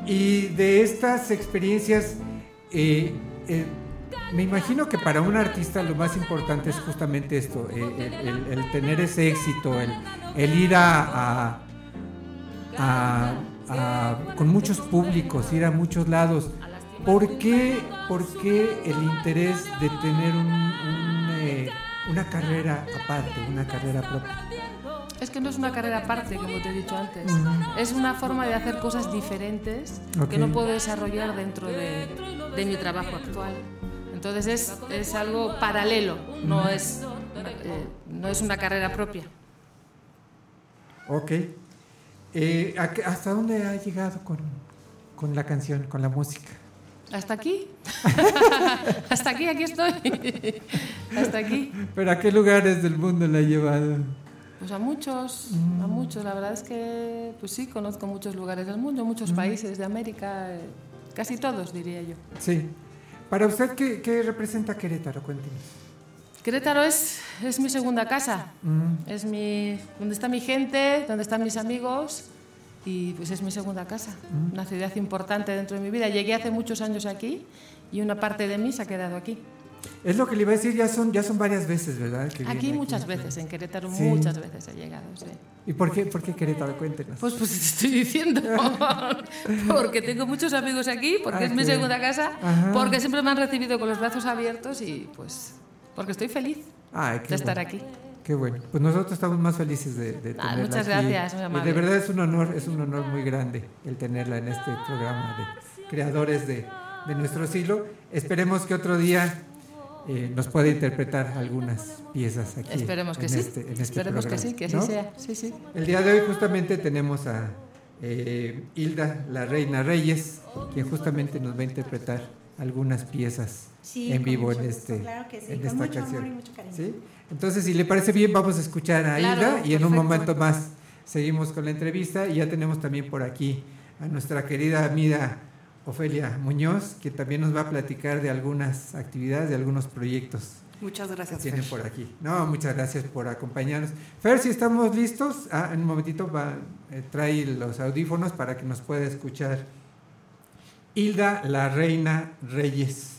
Speaker 5: Y de estas experiencias, eh, eh, me imagino que para un artista lo más importante es justamente esto, eh, el, el- el tener ese éxito, el, el ir a, a- a- a- con muchos públicos, ir a muchos lados. ¿Por qué, por qué el interés de tener un- un, eh, una carrera aparte, una carrera propia?
Speaker 15: Es que no es una carrera aparte, como te he dicho antes. Es una forma de hacer cosas diferentes que no puedo desarrollar dentro de, de mi trabajo actual. Entonces es, es algo paralelo, no es, eh, no es una carrera propia.
Speaker 5: Ok. Eh, ¿a qué- ¿Hasta dónde ha llegado con, con la canción, con la música?
Speaker 15: ¿Hasta aquí? Hasta aquí, aquí estoy. Hasta aquí.
Speaker 5: ¿Pero a qué lugares del mundo la ha llevado?
Speaker 15: Pues a muchos, a muchos. La verdad es que, pues sí, conozco muchos lugares del mundo, muchos países de América, eh, casi todos diría yo.
Speaker 5: Sí. Para usted, ¿qué, qué representa Querétaro? Cuéntenos.
Speaker 15: Querétaro es, es mi segunda casa.
Speaker 5: Mm.
Speaker 15: Es mi, donde está mi gente, donde están mis amigos y pues es mi segunda casa, una ciudad importante dentro de mi vida. Llegué hace muchos años aquí y una parte de mí se ha quedado aquí.
Speaker 5: Es lo que le iba a decir, ya son, ya son varias veces, ¿verdad?
Speaker 15: aquí muchas veces, en Querétaro muchas veces he llegado, sí.
Speaker 5: ¿Y por qué, por qué Querétaro? Cuéntenos.
Speaker 15: Pues, pues te estoy diciendo. porque tengo muchos amigos aquí, porque es mi segunda casa, porque siempre me han recibido con los brazos abiertos y pues porque estoy feliz de estar aquí.
Speaker 5: Qué bueno. Pues nosotros estamos más felices de, de
Speaker 15: ah, Muchas gracias, muy
Speaker 5: amable. De verdad es un honor, es un honor muy grande el tenerla en este programa de creadores de, de nuestro siglo. Esperemos que otro día eh, nos pueda interpretar algunas piezas aquí.
Speaker 15: Esperemos que
Speaker 5: en
Speaker 15: sí.
Speaker 5: Este, en este
Speaker 15: Esperemos que sí, que así sea. Sí, sí.
Speaker 5: El día de hoy justamente tenemos a eh, Hilda, la Reina Reyes, quien justamente nos va a interpretar algunas piezas en vivo en, este,
Speaker 16: claro que sí,
Speaker 5: en
Speaker 16: con
Speaker 5: esta
Speaker 16: mucho
Speaker 5: canción.
Speaker 16: amor y mucho cariño.
Speaker 5: ¿Sí? Entonces, si le parece bien, vamos a escuchar a
Speaker 15: Claro,
Speaker 5: Hilda y en un momento más seguimos con la entrevista y ya tenemos también por aquí a nuestra querida amiga Ofelia Muñoz, que también nos va a platicar de algunas actividades, de algunos proyectos
Speaker 17: Muchas gracias.
Speaker 5: que tienen
Speaker 17: Fer.
Speaker 5: por aquí. No, muchas gracias por acompañarnos. Fer, si estamos listos, ah, en un momentito va, eh, trae los audífonos para que nos pueda escuchar Hilda, la Reina Reyes,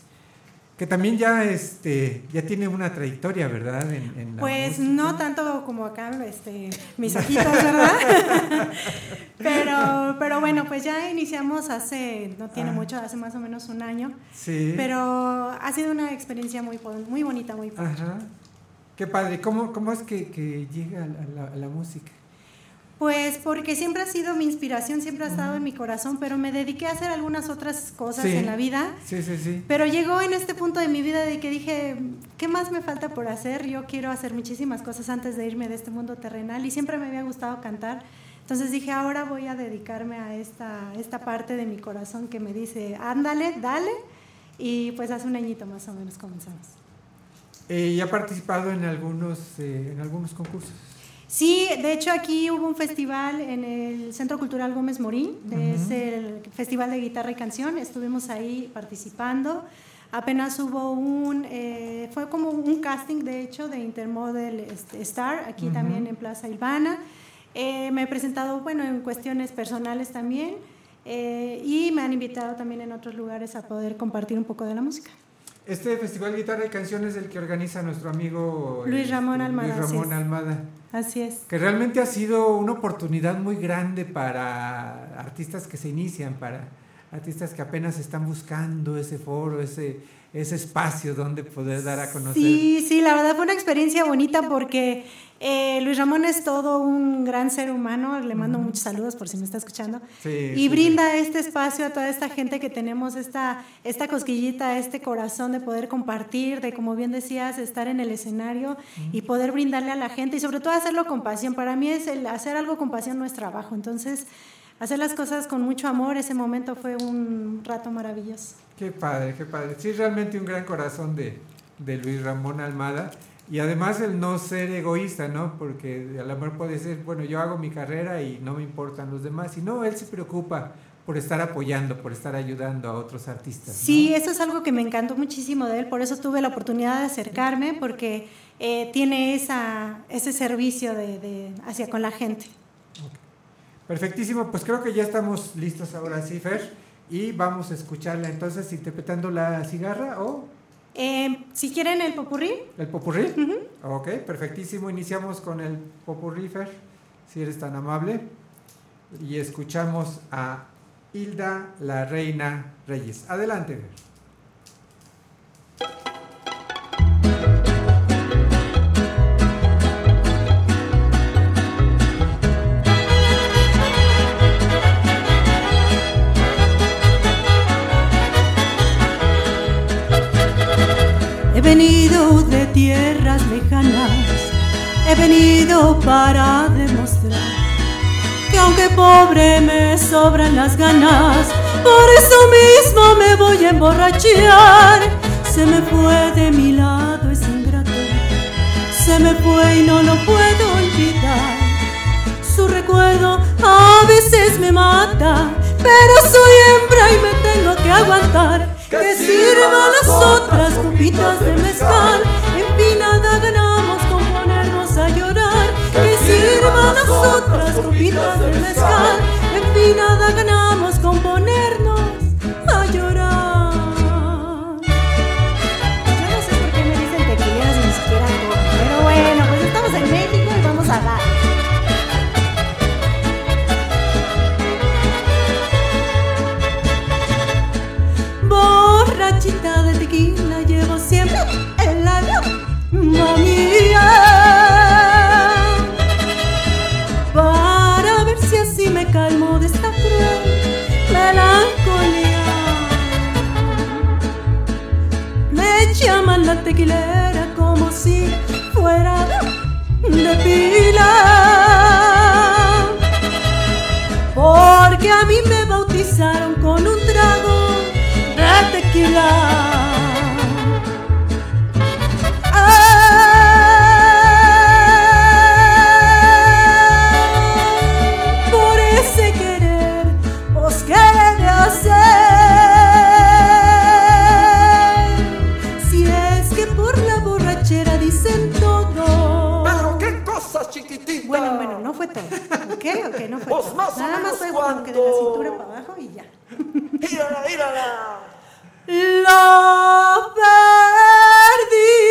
Speaker 5: que también ya, este, ya tiene una trayectoria, ¿verdad? En, en la
Speaker 17: Pues
Speaker 5: música.
Speaker 17: no tanto como acá este, mis ojitos, ¿verdad? pero, pero bueno, pues ya iniciamos hace, no tiene
Speaker 5: Ah.
Speaker 17: mucho, hace más o menos un año.
Speaker 5: Sí.
Speaker 17: Pero ha sido una experiencia muy, muy bonita, muy.
Speaker 5: Ajá. Qué padre. ¿Cómo, cómo es que, que llega a la, a la música?
Speaker 17: Pues porque siempre ha sido mi inspiración, siempre ha estado en mi corazón, pero me dediqué a hacer algunas otras cosas
Speaker 5: Sí.
Speaker 17: en la vida.
Speaker 5: Sí, sí, sí.
Speaker 17: Pero llegó en este punto de mi vida de que dije, ¿qué más me falta por hacer? Yo quiero hacer muchísimas cosas antes de irme de este mundo terrenal y siempre me había gustado cantar. Entonces dije, ahora voy a dedicarme a esta, esta parte de mi corazón que me dice, ándale, dale. Y pues hace un añito más o menos comenzamos.
Speaker 5: Eh, ¿Y ha participado en algunos, eh, en algunos concursos?
Speaker 17: Sí, de hecho aquí hubo un festival en el Centro Cultural Gómez Morín, es el Festival de Guitarra y Canción, estuvimos ahí participando. Apenas hubo un, eh, fue como un casting de hecho de Intermodel este, Star, aquí también en Plaza Ilvana. Eh, me he presentado, bueno, en cuestiones personales también eh, y me han invitado también en otros lugares a poder compartir un poco de la música.
Speaker 5: Este Festival Guitarra y Canciones es el que organiza nuestro amigo
Speaker 17: Luis
Speaker 5: este,
Speaker 17: Ramón Almada,
Speaker 5: Luis Ramón. Almada.
Speaker 17: Así es.
Speaker 5: Que realmente ha sido una oportunidad muy grande para artistas que se inician, para artistas que apenas están buscando ese foro, ese, ese espacio donde poder dar a conocer.
Speaker 17: Sí, sí, la verdad fue una experiencia bonita porque eh, Luis Ramón es todo un gran ser humano, le mando muchos saludos por si me está escuchando,
Speaker 5: Sí,
Speaker 17: y
Speaker 5: sí,
Speaker 17: brinda este espacio a toda esta gente que tenemos esta, esta cosquillita, este corazón de poder compartir, de como bien decías, estar en el escenario y poder brindarle a la gente y sobre todo hacerlo con pasión. Para mí es el hacer algo con pasión no es trabajo, entonces hacer las cosas con mucho amor, ese momento fue un rato maravilloso.
Speaker 5: Qué padre, qué padre. Sí, realmente un gran corazón de, de Luis Ramón Almada. Y además el no ser egoísta, ¿no? Porque a lo mejor puede ser, bueno, yo hago mi carrera y no me importan los demás. Y no, él se preocupa por estar apoyando, por estar ayudando a otros artistas. ¿no?
Speaker 17: Sí, eso es algo que me encantó muchísimo de él, por eso tuve la oportunidad de acercarme, porque eh, tiene esa, ese servicio de, de- hacia con la gente.
Speaker 5: Perfectísimo, pues creo que ya estamos listos ahora sí, Fer. Y vamos a escucharla entonces interpretando la cigarra o
Speaker 17: Eh, si quieren el popurrí,
Speaker 5: el popurrí. Ok, perfectísimo. Iniciamos con el popurrí, Fer, si eres tan amable. Y escuchamos a Hilda, la reina Reyes. Adelante, Fer.
Speaker 18: Venido de tierras lejanas, he venido para demostrar que aunque pobre me sobran las ganas, por eso mismo me voy a emborrachar. Se me fue de mi lado ese ingrato, se me fue y no lo puedo olvidar. Su recuerdo a veces me mata, pero soy hembra y me tengo que aguantar. Que sirvan las otras copitas de mezcal. Empinada ganamos con ponernos a llorar. Que sirvan las otras copitas de mezcal.
Speaker 17: Empinada ganamos con ponernos a llorar. tachita de tequila llevo siempre en la alma mía. Para
Speaker 13: ver si así me
Speaker 19: calmo de esta cruel melancolía. Me llaman la tequilera
Speaker 13: como
Speaker 19: si
Speaker 13: más o
Speaker 19: Nada más
Speaker 13: menos
Speaker 19: fue como que de la cintura para abajo y ya.
Speaker 13: Mírala, mírala.
Speaker 17: Lo perdí.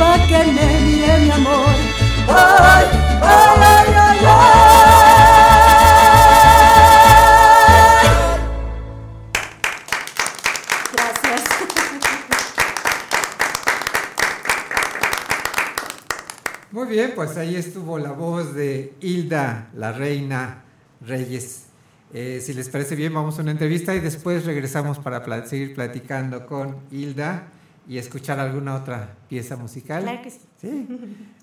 Speaker 17: Pa' que me mire mi amor. Ay, ay, ay, ay, ay. Gracias.
Speaker 5: Muy bien, pues ahí estuvo la voz de Hilda, la reina Reyes. Eh, si les parece bien, vamos a una entrevista y después regresamos para seguir platicando con Hilda y escuchar alguna otra pieza musical.
Speaker 19: Claro que sí.
Speaker 5: Sí.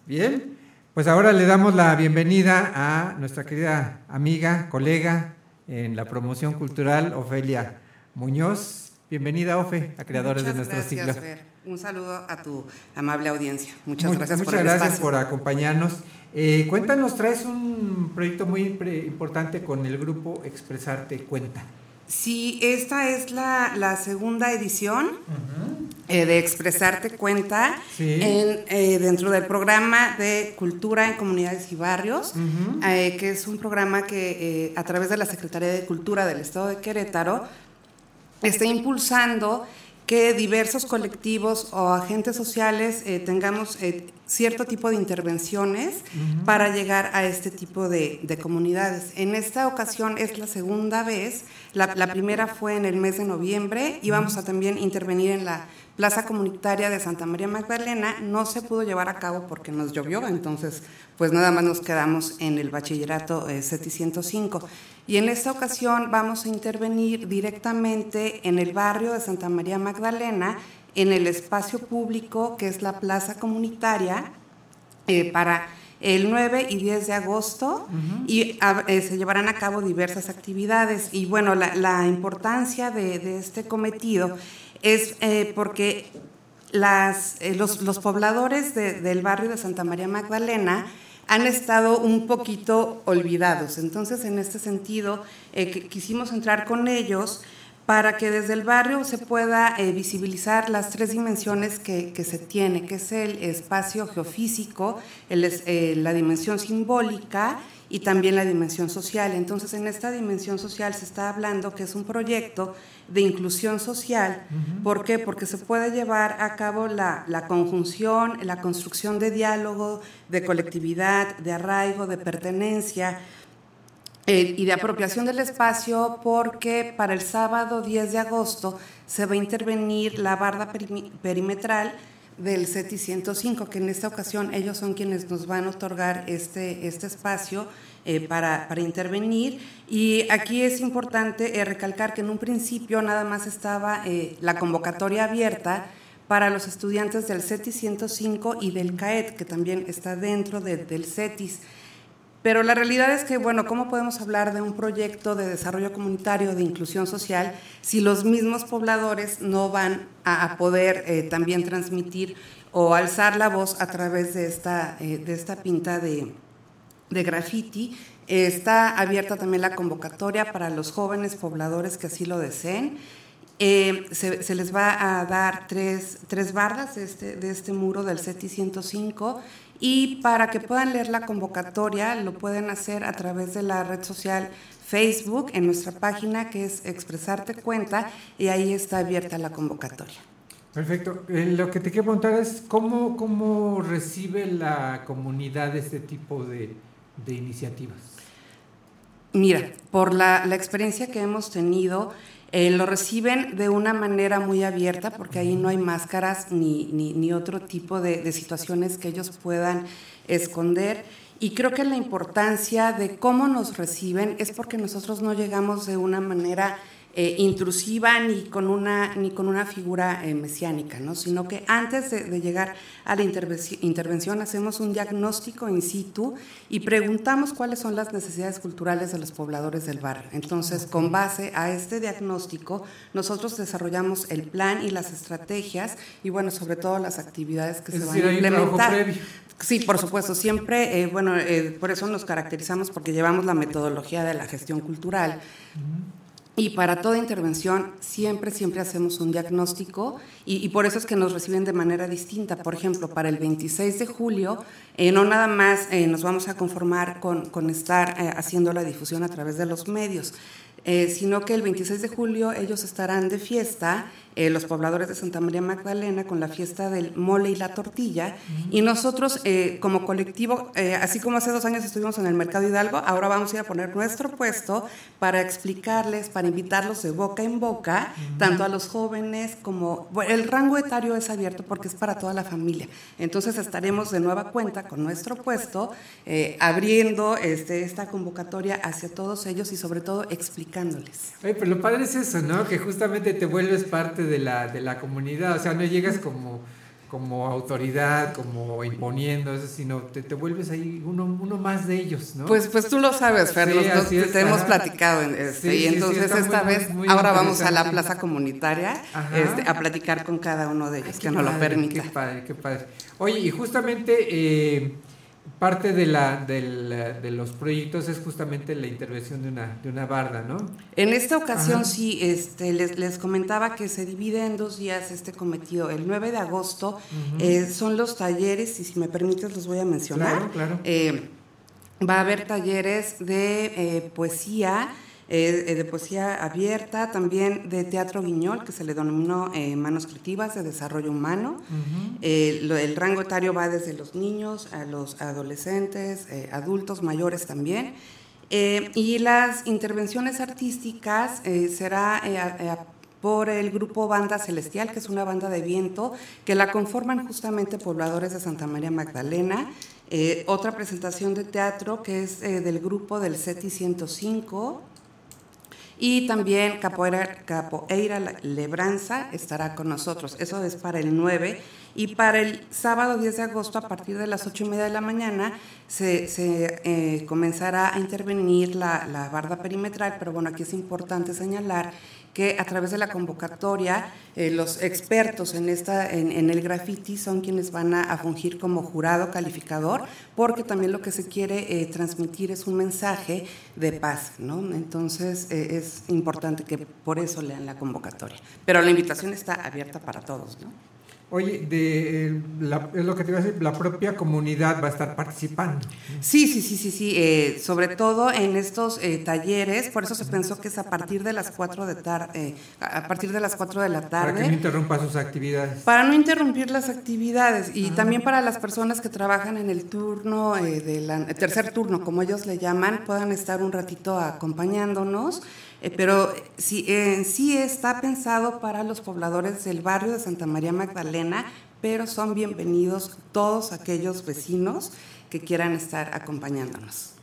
Speaker 5: Bien, pues ahora le damos la bienvenida a nuestra querida amiga, colega en la promoción cultural, Ofelia Muñoz. Bienvenida, Ofe, a Creadores
Speaker 20: Muchas
Speaker 5: de nuestro
Speaker 20: gracias,
Speaker 5: siglo.
Speaker 20: Fer. Un saludo a tu amable audiencia. Muchas
Speaker 5: Mu-
Speaker 20: gracias
Speaker 5: muchas
Speaker 20: por
Speaker 5: gracias
Speaker 20: espacio.
Speaker 5: por acompañarnos. Eh, cuéntanos, traes un proyecto muy importante con el grupo Expresarte Cuenta.
Speaker 20: Sí, esta es la, la segunda edición eh, de Expresarte Cuenta
Speaker 5: Sí.
Speaker 20: en, eh, dentro del programa de Cultura en Comunidades y Barrios, eh, que es un programa que a través de la Secretaría de Cultura del Estado de Querétaro está impulsando que diversos colectivos o agentes sociales tengamos cierto tipo de intervenciones para llegar a este tipo de, de comunidades. En esta ocasión es la segunda vez, la, primera fue en el mes de noviembre y vamos a también intervenir en la Plaza Comunitaria de Santa María Magdalena. No se pudo llevar a cabo porque nos llovió, entonces pues nada más nos quedamos en el bachillerato eh, CETI 105. Y en esta ocasión vamos a intervenir directamente en el barrio de Santa María Magdalena, en el espacio público que es la Plaza Comunitaria, eh, para el 9 y 10 de agosto y a- eh, se llevarán a cabo diversas actividades. Y bueno, la, la importancia de, de este cometido es eh, porque las, eh, los, los pobladores de- del barrio de Santa María Magdalena han estado un poquito olvidados. Entonces, en este sentido, que- quisimos entrar con ellos para que desde el barrio se pueda eh, visibilizar las tres dimensiones que, que se tiene, que es el espacio geofísico, el eh, la dimensión simbólica y también la dimensión social. Entonces, en esta dimensión social se está hablando que es un proyecto de inclusión social. ¿Por qué? Porque se puede llevar a cabo la, la conjunción, la construcción de diálogo, de colectividad, de arraigo, de pertenencia, eh, y de apropiación del espacio porque para el sábado 10 de agosto se va a intervenir la barda perimetral del CETI 105, que en esta ocasión ellos son quienes nos van a otorgar este, este espacio eh, para, para intervenir. Y aquí es importante eh, recalcar que en un principio nada más estaba eh, la convocatoria abierta para los estudiantes del CETIS 105 y del CAET, que también está dentro del CETIS. Pero la realidad es que, bueno, ¿cómo podemos hablar de un proyecto de desarrollo comunitario, de inclusión social, si los mismos pobladores no van a, poder eh, también transmitir o alzar la voz a través de esta, eh, de esta pinta de, de graffiti? está abierta también la convocatoria para los jóvenes pobladores que así lo deseen. Eh, se, les va a dar tres, tres barras de este, de este muro del CETI 105 y para que puedan leer la convocatoria lo pueden hacer a través de la red social Facebook en nuestra página que es Expresarte Cuenta y ahí está abierta la convocatoria.
Speaker 5: Perfecto. Eh, lo que te quiero preguntar es cómo, cómo recibe la comunidad este tipo de, de iniciativas.
Speaker 20: Mira, por la, la experiencia que hemos tenido, eh, lo reciben de una manera muy abierta porque ahí no hay máscaras ni, ni, otro tipo de, de, situaciones que ellos puedan esconder. Y creo que la importancia de cómo nos reciben es porque nosotros no llegamos de una manera eh, intrusiva ni con una, ni con una figura eh, mesiánica, ¿no? sino que antes de, llegar a la intervención hacemos un diagnóstico in situ y preguntamos cuáles son las necesidades culturales de los pobladores del barrio. Entonces, con base a este diagnóstico, nosotros desarrollamos el plan y las estrategias y, bueno, sobre todo las actividades que se van a implementar. Sí, por supuesto. Siempre, eh, bueno, por eso nos caracterizamos porque llevamos la metodología de la gestión cultural. Y para toda intervención siempre, siempre hacemos un diagnóstico y, por eso es que nos reciben de manera distinta. Por ejemplo, para el 26 de julio, eh, no nada más eh, nos vamos a conformar con, con estar eh, haciendo la difusión a través de los medios, sino que el 26 de julio ellos estarán de fiesta eh, los pobladores de Santa María Magdalena con la fiesta del mole y la tortilla. Y nosotros, eh, como colectivo, eh, así como hace dos años estuvimos en el Mercado Hidalgo, ahora vamos a ir a poner nuestro puesto para explicarles, para invitarlos de boca en boca, tanto a los jóvenes como. el rango etario es abierto porque es para toda la familia. Entonces estaremos de nueva cuenta con nuestro puesto, abriendo este, esta convocatoria hacia todos ellos y sobre todo explicándoles.
Speaker 5: pero lo padre es eso, ¿no? Que justamente te vuelves parte de la, de la comunidad, o sea, no llegas como, como autoridad, como imponiendo eso, sino te, te vuelves ahí uno, uno más de ellos, ¿no?
Speaker 20: Pues, pues tú lo sabes, Fer, te hemos platicado, este, y entonces esta vez, ahora vamos a la plaza comunitaria este, a platicar con cada uno de ellos, que nos lo permita.
Speaker 5: Qué padre, qué padre. Oye, y justamente... Eh, parte de, la, de los proyectos es justamente la intervención de una, de una barda, ¿no?
Speaker 20: En esta ocasión sí, este, les, les, comentaba que se divide en dos días este cometido. El 9 de agosto eh, son los talleres, y si me permites los voy a mencionar.
Speaker 5: Claro, claro.
Speaker 20: Eh, va a haber talleres de eh, poesía, eh, de poesía abierta, también de teatro guiñol, que se le denominó eh, manos creativas de desarrollo humano. Eh, el rango etario va desde los niños a los adolescentes, adultos mayores también. y las intervenciones artísticas será por el grupo Banda Celestial, que es una banda de viento, que la conforman justamente pobladores de Santa María Magdalena. otra presentación de teatro que es del grupo del CETI 105, y también Capoeira, Capoeira Lebranza estará con nosotros. Eso es para el 9. Y para el sábado 10 de agosto, a partir de las 8 y media de la mañana, se, se eh, comenzará a intervenir la, la barda perimetral. Pero bueno, aquí es importante señalar que a través de la convocatoria eh, los expertos en, esta, en, el graffiti son quienes van a, fungir como jurado calificador, porque también lo que se quiere eh, transmitir es un mensaje de paz, ¿no? Entonces eh, es importante que por eso lean la convocatoria. Pero la invitación está abierta para todos, ¿no?
Speaker 5: Oye, de, eh, es lo que te iba a decir, la propia comunidad va a estar participando.
Speaker 20: Sí, sí, sí, sí, sí. Eh, sobre todo en estos eh, talleres, por eso se pensó que es a partir de las 4 de tarde, a partir de las 4 de la tarde.
Speaker 5: Para que no interrumpa sus actividades.
Speaker 20: Para no interrumpir las actividades y también para las personas que trabajan en el turno, del tercer turno, como ellos le llaman, puedan estar un ratito acompañándonos. Eh, pero sí, en sí está pensado para los pobladores del barrio de Santa María Magdalena, pero son bienvenidos todos aquellos vecinos que quieran estar acompañándonos.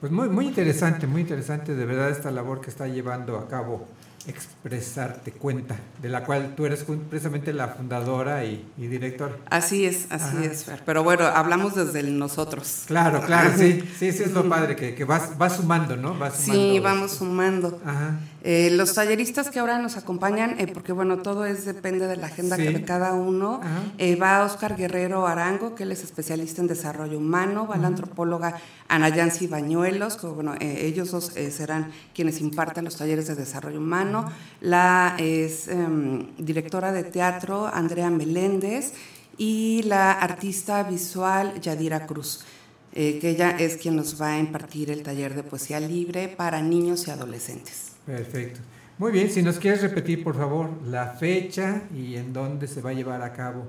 Speaker 5: Pues muy, muy interesante, muy interesante de verdad esta labor que está llevando a cabo Expresarte Cuenta, de la cual tú eres precisamente la fundadora y, y directora.
Speaker 20: Así es, así es, Fer. Pero bueno, hablamos desde el nosotros.
Speaker 5: Claro, claro, sí, sí, sí es lo padre, que, que vas, vas sumando, ¿no? Vas
Speaker 20: sumando sí, vamos sumando. Ajá. Eh, los talleristas que ahora nos acompañan, eh, porque bueno, todo es depende de la agenda de cada uno, eh, va Oscar Guerrero Arango, que él es especialista en desarrollo humano, va la antropóloga Ana Yancy Bañuelos, que bueno, ellos dos serán quienes impartan los talleres de desarrollo humano, la es em, directora de teatro Andrea Meléndez y la artista visual Yadira Cruz. que ella es quien nos va a impartir el taller de poesía libre para niños y adolescentes.
Speaker 5: Perfecto. Muy bien, si nos quieres repetir, por favor, la fecha y en dónde se va a llevar a cabo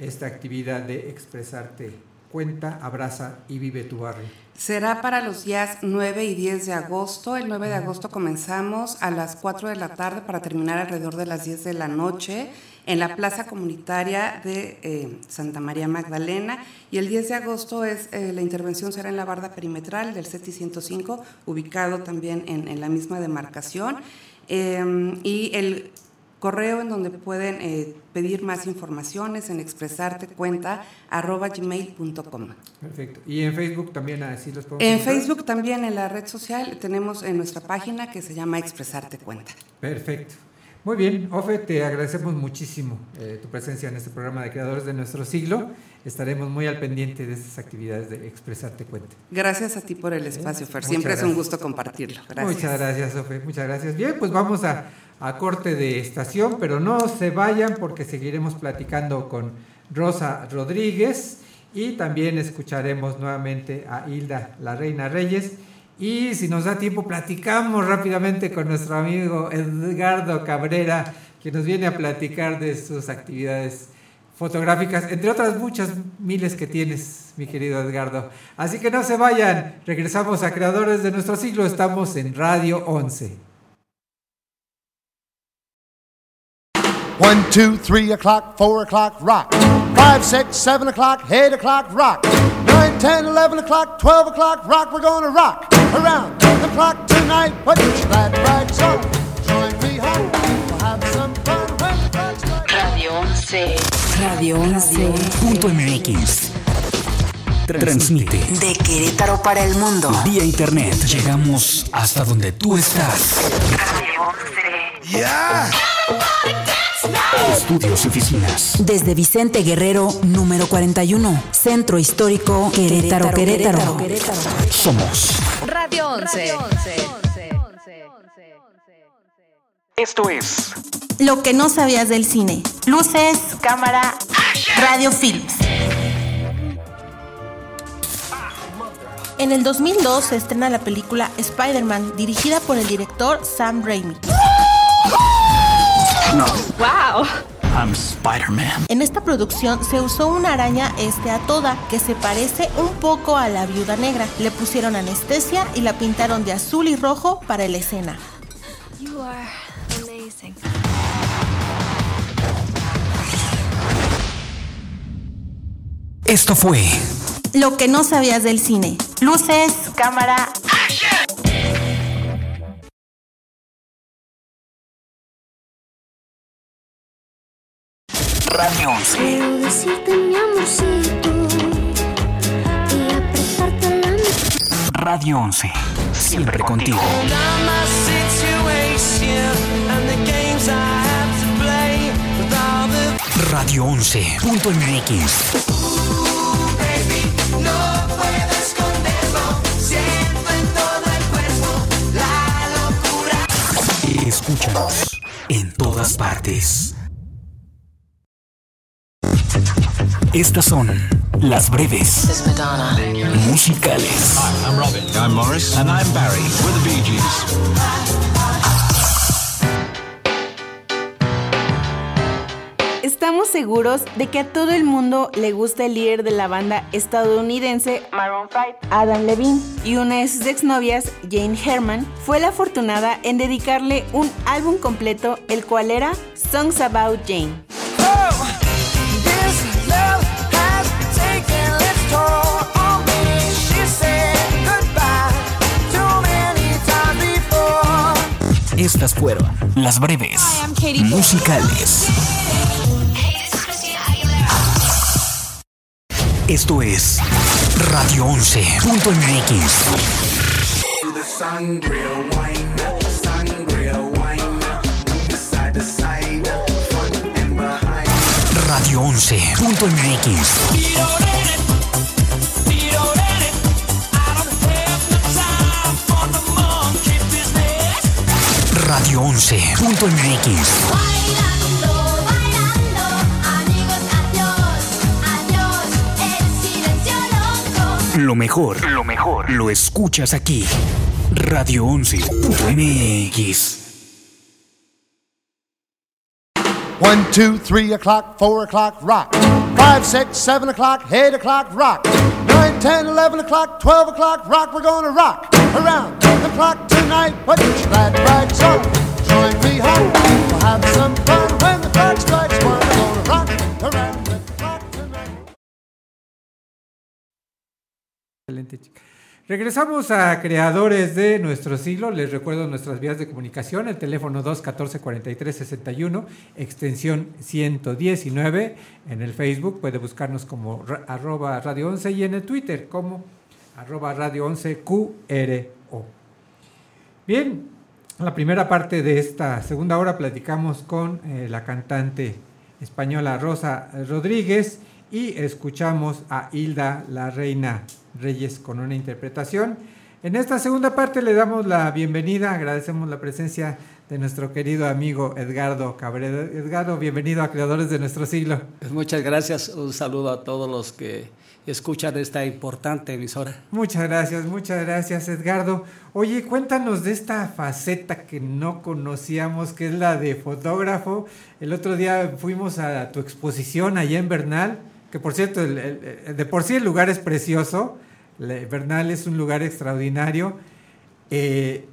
Speaker 5: esta actividad de expresarte. Cuenta, abraza y vive tu barrio.
Speaker 20: Será para los días 9 y 10 de agosto. El 9 de agosto comenzamos a las 4 de la tarde para terminar alrededor de las 10 de la noche en la plaza comunitaria de eh, Santa María Magdalena. Y el 10 de agosto es eh, la intervención será en la barda perimetral del CETI 105, ubicado también en, la misma demarcación. Em, y el correo en donde pueden eh, pedir más informaciones en expresarte cuenta arroba gmail.com.
Speaker 5: Perfecto. Y en Facebook también así los podemos
Speaker 20: En Facebook también en la red social tenemos en nuestra página que se llama Expresarte Cuenta.
Speaker 5: Perfecto. Muy bien, Ofe, te agradecemos muchísimo eh, tu presencia en este programa de Creadores de Nuestro Siglo. Estaremos muy al pendiente de estas actividades de Expresarte Cuenta.
Speaker 20: Gracias a ti por el espacio, Fer. Siempre es un gusto compartirlo. Gracias.
Speaker 5: Muchas gracias, Ofe. Muchas gracias. Bien, pues vamos a, a corte de estación, pero no se vayan porque seguiremos platicando con Rosa Rodríguez y también escucharemos nuevamente a Hilda, la Reina Reyes y si nos da tiempo, platicamos rápidamente con nuestro amigo Edgardo Cabrera, que nos viene a platicar de sus actividades fotográficas, entre otras muchas miles que tienes, mi querido Edgardo. Así que no se vayan, regresamos a Creadores de nuestro siglo, estamos en Radio 11.
Speaker 4: 1, 2, 3 o'clock, 4 o'clock, rock. 5, 6, 7 o'clock, 8 o'clock, rock. 9, 10, 11 o'clock, 12 o'clock, rock. We're gonna rock around the clock tonight. Put your glad rags on. Join me home. We'll have some fun when the clock strikes.
Speaker 1: Radio 11. Radio 11.mx. Transmite de Querétaro para el mundo. Vía internet. Llegamos hasta donde tú estás. Radio 11. Yeah. Estudios y oficinas. Desde Vicente Guerrero, número 41. Centro Histórico, Querétaro, Querétaro. Somos Radio 11. Esto es
Speaker 12: Lo que no sabías del cine. Luces, cámara, radio films. En el 2002 se estrena la película Spider-Man, dirigida por el director Sam Raimi.
Speaker 1: No. Wow. I'm Spider-Man.
Speaker 12: En esta producción se usó una araña este a toda que se parece un poco a la viuda negra. Le pusieron anestesia y la pintaron de azul y rojo para la escena. You are amazing.
Speaker 1: Esto fue
Speaker 12: Lo que no sabías del cine. Luces, cámara,
Speaker 1: Radio 11. Quiero decirte mi amorcito y apretarte la Radio 11. Siempre contigo. Radio 11.mx. Escúchanos en todas partes. Estas son las breves musicales.
Speaker 11: Hi, I'm Robin. I'm Morris. And I'm Barry. We're the Bee Gees.
Speaker 12: Estamos seguros de que a todo el mundo le gusta el líder de la banda estadounidense Maroon 5, Adam Levine, y una de sus exnovias, Jane Herman, fue la afortunada en dedicarle un álbum completo, el cual era Songs About Jane.
Speaker 1: Estas fueron las breves musicales. Esto es Radio 11.mx. Radio 11.mx. Radio 11.mx. Lo mejor, lo mejor, lo escuchas aquí. Radio 11.mx.
Speaker 4: One, two, three o'clock, four o'clock, rock. Five, six, seven o'clock, eight o'clock, rock. Nine, ten, eleven o'clock, twelve o'clock, rock. We're gonna rock around the clock
Speaker 5: Regresamos a Creadores de nuestro siglo. Les recuerdo nuestras vías de comunicación: el teléfono 214-4361, extensión 119. En el Facebook puede buscarnos como arroba radio 11 y en el Twitter como arroba radio 11 QRO. Bien, la primera parte de esta segunda hora platicamos con eh, la cantante española Rosa Rodríguez y escuchamos a Hilda la Reina Reyes con una interpretación. En esta segunda parte le damos la bienvenida, agradecemos la presencia de nuestro querido amigo Edgardo Cabrera. Edgardo, bienvenido a Creadores de nuestro siglo.
Speaker 21: Pues Muchas gracias, un saludo a todos los que escuchan esta importante emisora.
Speaker 5: Muchas gracias, muchas gracias Edgardo. Oye, cuéntanos de esta faceta que no conocíamos, que es la de fotógrafo. El otro día fuimos a tu exposición allá en Bernal, que por cierto, de por sí el lugar es precioso. Bernal es un lugar extraordinario. Eh,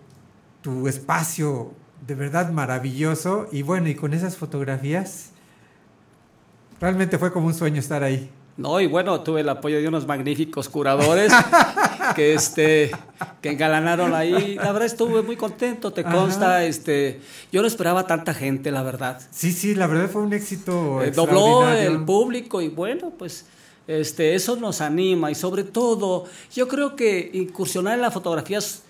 Speaker 5: tu espacio de verdad maravilloso. Y bueno, y con esas fotografías, realmente fue como un sueño estar ahí.
Speaker 21: No, y bueno, tuve el apoyo de unos magníficos curadores que este que engalanaron ahí. La verdad estuve muy contento, te
Speaker 5: Ajá.
Speaker 21: consta, este, yo no esperaba tanta gente, la verdad.
Speaker 5: Sí, sí, la verdad fue un éxito.
Speaker 21: Eh, dobló el público y bueno, pues este, eso nos anima y sobre todo yo creo que incursionar en la fotografía es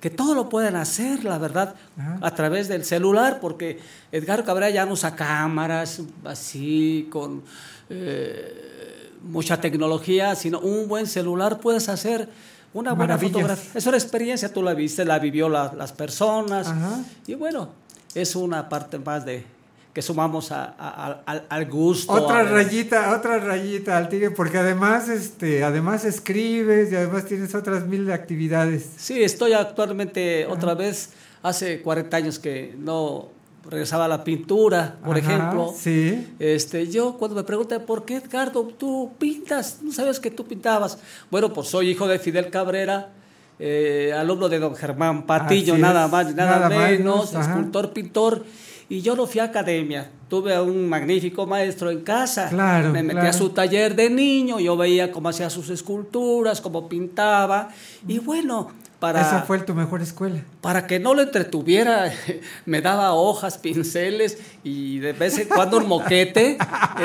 Speaker 21: que todo lo pueden hacer, la verdad, a través del celular, porque Edgar Cabrera ya no usa cámaras así con eh, mucha tecnología, sino un buen celular puedes hacer una buena
Speaker 5: Maravillas.
Speaker 21: fotografía. Es una experiencia, tú la viste, la vivió la- las personas
Speaker 5: Ajá.
Speaker 21: y bueno, es una parte más de que sumamos a- a- a- al, gusto.
Speaker 5: Otra rayita, otra rayita al tigre, porque además, este, además escribes y además tienes otras mil actividades.
Speaker 21: Sí, estoy actualmente otra vez, hace 40 años que no regresaba a la pintura, por
Speaker 5: Ajá,
Speaker 21: ejemplo.
Speaker 5: Sí.
Speaker 21: Este, yo cuando me preguntan, ¿por qué Edgardo tú pintas? ¿No sabes que tú pintabas? Bueno, pues soy hijo de Fidel Cabrera, eh, alumno de don Germán Patillo,
Speaker 5: Así
Speaker 21: nada
Speaker 5: es,
Speaker 21: más, nada,
Speaker 5: nada
Speaker 21: menos, escultor, pintor. Y yo no fui a academia, tuve a un magnífico maestro en casa.
Speaker 5: Claro,
Speaker 21: Me metí
Speaker 5: claro.
Speaker 21: a su taller de niño, yo veía cómo hacía sus esculturas, cómo pintaba. Y bueno, para...
Speaker 5: Esa fue tu mejor escuela.
Speaker 21: Para que no lo entretuviera, me daba hojas, pinceles y de vez en cuando un moquete.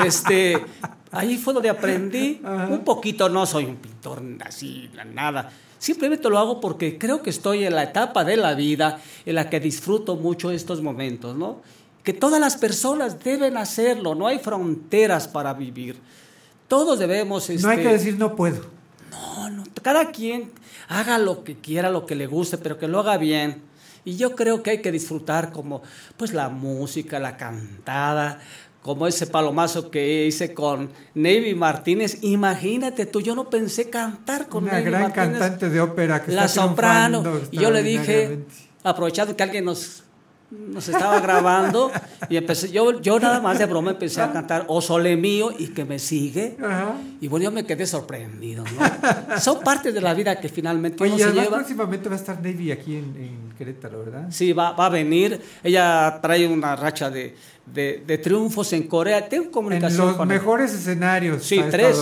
Speaker 21: Este, ahí fue donde aprendí un poquito. No soy un pintor así, nada. Simplemente lo hago porque creo que estoy en la etapa de la vida en la que disfruto mucho estos momentos, ¿no? Que todas las personas deben hacerlo, no hay fronteras para vivir. Todos debemos...
Speaker 5: No hay
Speaker 21: este,
Speaker 5: que decir no puedo.
Speaker 21: no, no, cada quien haga lo que quiera, lo que le guste, pero que lo haga bien. Y yo creo que hay que disfrutar como pues la música, la cantada, como ese palomazo que hice con Navy Martínez. Imagínate tú, yo no pensé cantar con
Speaker 5: Una
Speaker 21: Navy
Speaker 5: gran
Speaker 21: Martínez.
Speaker 5: cantante de ópera que
Speaker 21: La
Speaker 5: está
Speaker 21: soprano. Y yo le dije, aprovechando que alguien nos, nos estaba grabando, y empecé, yo, yo nada más de broma empecé a cantar O Sole Mío y que me sigue.
Speaker 5: Ajá.
Speaker 21: Y bueno, yo me quedé sorprendido. ¿no? Son partes de la vida que finalmente
Speaker 5: Oye,
Speaker 21: uno
Speaker 5: y
Speaker 21: se lleva.
Speaker 5: próximamente va a estar Navy aquí en, en Querétaro, ¿verdad?
Speaker 21: Sí, va, va a venir. Ella trae una racha de de, triunfos en Corea. Tengo comunicación
Speaker 5: en los mejores escenarios.
Speaker 21: Sí, tres.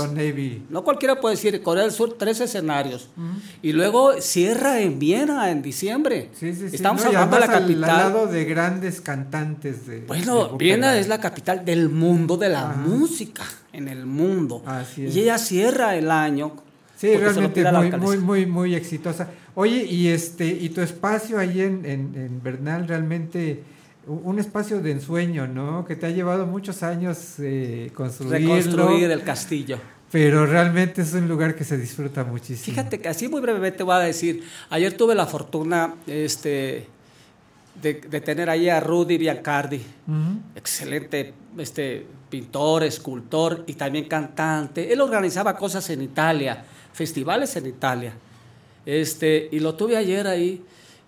Speaker 21: No cualquiera puede decir Corea del Sur, tres escenarios. Y luego cierra en Viena en diciembre.
Speaker 5: Sí, sí, sí.
Speaker 21: Estamos hablando de la capital.
Speaker 5: Al lado de grandes cantantes. De,
Speaker 21: bueno, Viena es la capital del mundo de la música en el mundo. Y ella cierra el año.
Speaker 5: Sí, realmente muy, muy, muy, muy exitosa. Oye, y este, y tu espacio ahí en, en Bernal realmente un espacio de ensueño, ¿no? Que te ha llevado muchos años eh, construirlo.
Speaker 21: Reconstruir el castillo.
Speaker 5: Pero realmente es un lugar que se disfruta muchísimo.
Speaker 21: Fíjate que así muy brevemente voy a decir, ayer tuve la fortuna este, de, tener ahí a Rudy Biancardi, excelente este, pintor, escultor y también cantante. Él organizaba cosas en Italia, festivales en Italia. Este, y lo tuve ayer ahí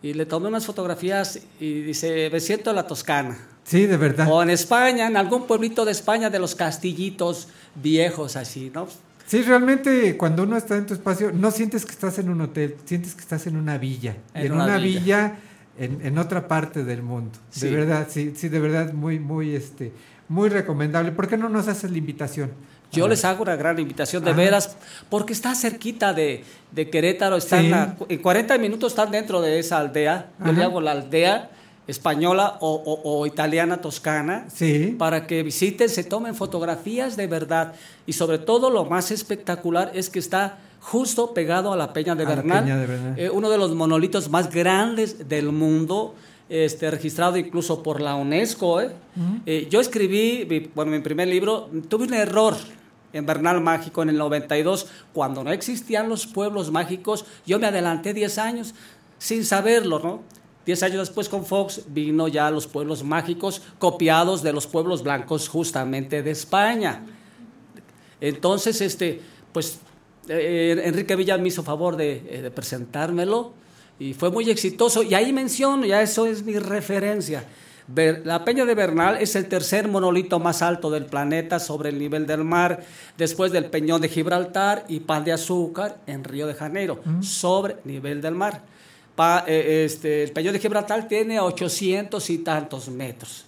Speaker 21: y le tomé unas fotografías y dice, me siento en la Toscana.
Speaker 5: Sí, de verdad.
Speaker 21: O en España, en algún pueblito de España de los castillitos viejos así, ¿no?
Speaker 5: Sí, realmente cuando uno está en tu espacio, no sientes que estás en un hotel, sientes que estás en una villa. En, una, villa, en, otra parte del mundo. De verdad, sí, sí, de verdad, muy, muy, este, muy recomendable. ¿Por qué no nos haces la invitación?
Speaker 21: Yo les hago una gran invitación, de veras, porque está cerquita de, Querétaro, están en 40 minutos están dentro de esa aldea, yo le hago la aldea española o, italiana toscana, para que visiten, se tomen fotografías de verdad. Y sobre todo lo más espectacular es que está justo pegado a la Peña de Bernal, eh, uno de los monolitos más grandes del mundo. Este, registrado incluso por la UNESCO. ¿eh? Eh, yo escribí, bueno, mi primer libro, tuve un error en Bernal Mágico en el 92, cuando no existían los pueblos mágicos, yo me adelanté 10 años sin saberlo, ¿no? 10 años después con Fox vino ya los pueblos mágicos copiados de los pueblos blancos justamente de España. Entonces, este, pues eh, Enrique Villa me hizo favor de, eh, de presentármelo y fue muy exitoso. Y ahí menciono, ya eso es mi referencia. La Peña de Bernal es el tercer monolito más alto del planeta sobre el nivel del mar, después del Peñón de Gibraltar y Pan de Azúcar en Río de Janeiro, sobre nivel del mar. Eh, este, el Peñón de Gibraltar tiene 800 y tantos metros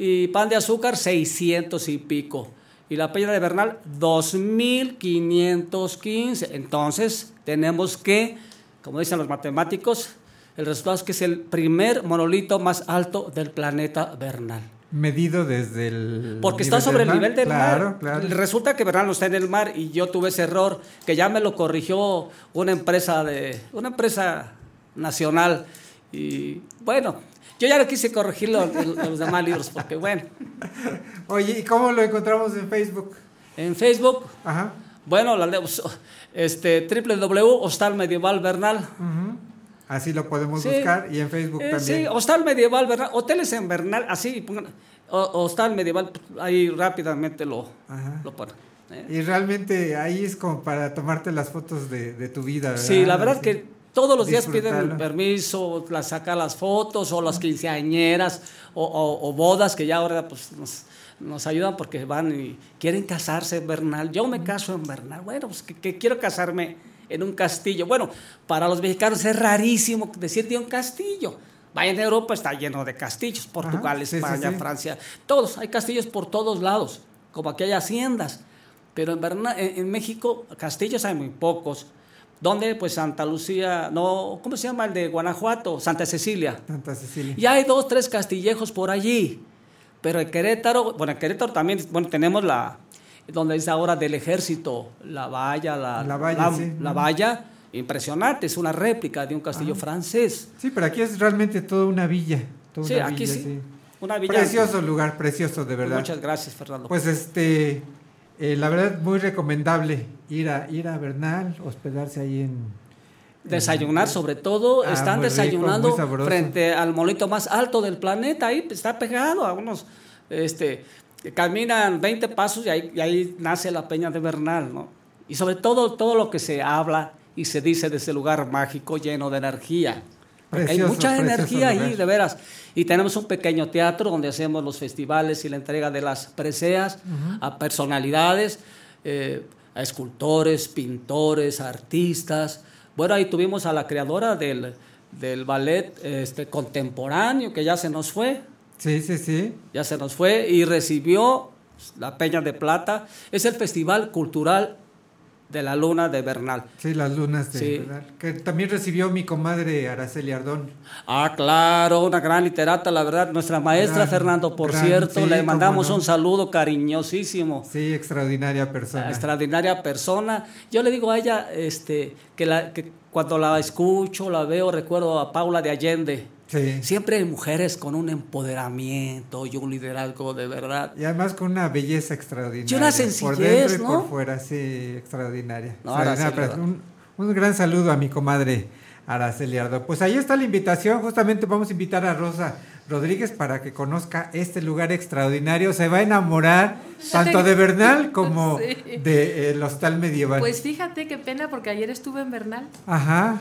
Speaker 21: y Pan de Azúcar 600 y pico. Y la Peña de Bernal 2515. Entonces tenemos que, como dicen los matemáticos, el resultado es que es el primer monolito más alto del planeta Bernal.
Speaker 5: Medido desde el.
Speaker 21: Porque está sobre el nivel del mar. Claro. Resulta que Bernal no está en el mar y yo tuve ese error que ya me lo corrigió una empresa de una empresa nacional y bueno, yo ya no quise corregirlo en, los demás libros porque bueno.
Speaker 5: Oye, ¿y cómo lo encontramos en Facebook?
Speaker 21: En Facebook. Ajá. Bueno, la, este www Medieval Bernal.
Speaker 5: Así lo podemos buscar y en Facebook eh, también.
Speaker 21: Sí, Hostal Medieval, ¿verdad? Hoteles en Bernal, así, pongan, Hostal Medieval, ahí rápidamente lo, lo ponen.
Speaker 5: ¿eh? Y realmente ahí es como para tomarte las fotos de, de tu vida, ¿verdad?
Speaker 21: Sí, la verdad que todos los días piden el permiso, la sacar las fotos o las quinceañeras o, o, bodas que ya ahora pues nos, nos, ayudan porque van y quieren casarse en Bernal. Yo me caso en Bernal. Bueno, pues que quiero casarme en un castillo. Bueno, para los mexicanos es rarísimo decir de un castillo. Vaya en Europa, está lleno de castillos, Portugal, España, Francia, todos, hay castillos por todos lados, como aquí hay haciendas. Pero en, en, México, castillos hay muy pocos. ¿Dónde? Pues Santa Lucía, no, ¿cómo se llama el de Guanajuato? Santa Cecilia.
Speaker 5: Santa Cecilia.
Speaker 21: Y hay dos, tres castillejos por allí. Pero en Querétaro, bueno, en Querétaro también, bueno, tenemos la, donde es ahora del ejército, la valla, la,
Speaker 5: la valla,
Speaker 21: la, valla impresionante, es una réplica de un castillo ah. francés.
Speaker 5: Sí, pero aquí es realmente toda una villa.
Speaker 21: sí, aquí sí. Una villa
Speaker 5: precioso lugar, precioso de verdad.
Speaker 21: Muchas gracias, Fernando.
Speaker 5: Pues este, eh, la verdad, muy recomendable ir a, ir a Bernal, hospedarse ahí en...
Speaker 21: Desayunar sobre todo, ah, están desayunando frente al molito más alto del planeta, ahí está pegado a unos, este, caminan 20 pasos y ahí, nace la Peña de Bernal, ¿no? Y sobre todo todo lo que se habla y se dice de ese lugar mágico lleno de energía. hay mucha energía ahí, de veras. Y tenemos un pequeño teatro donde hacemos los festivales y la entrega de las preseas a personalidades, eh, a escultores, pintores, artistas. Bueno, ahí tuvimos a la creadora del, del ballet este, contemporáneo, que ya se nos fue,
Speaker 5: Sí, sí, sí.
Speaker 21: Ya se nos fue y recibió la Peña de Plata. Es el Festival Cultural de la Luna de Bernal.
Speaker 5: Sí, las lunas de Bernal. Que también recibió mi comadre Araceli Ardón.
Speaker 21: Ah, claro, una gran literata, la verdad. Nuestra maestra Fernando, por cierto, le mandamos un saludo cariñosísimo.
Speaker 5: Sí, extraordinaria persona.
Speaker 21: extraordinaria persona. Yo le digo a ella este, que, la, que cuando la escucho, la veo, recuerdo a Paula de Allende Siempre hay mujeres con un empoderamiento y un liderazgo de verdad.
Speaker 5: Y además con una belleza extraordinaria.
Speaker 21: Y una sencillez, Por dentro y
Speaker 5: por fuera, sí, extraordinaria. un, un, gran saludo a mi comadre Araceli Ardo. Pues ahí está la invitación. Justamente vamos a invitar a Rosa Rodríguez para que conozca este lugar extraordinario. Se va a enamorar tanto de Bernal como del de, el hostal medieval.
Speaker 15: Pues fíjate qué pena porque ayer estuve en Bernal.
Speaker 5: Ajá.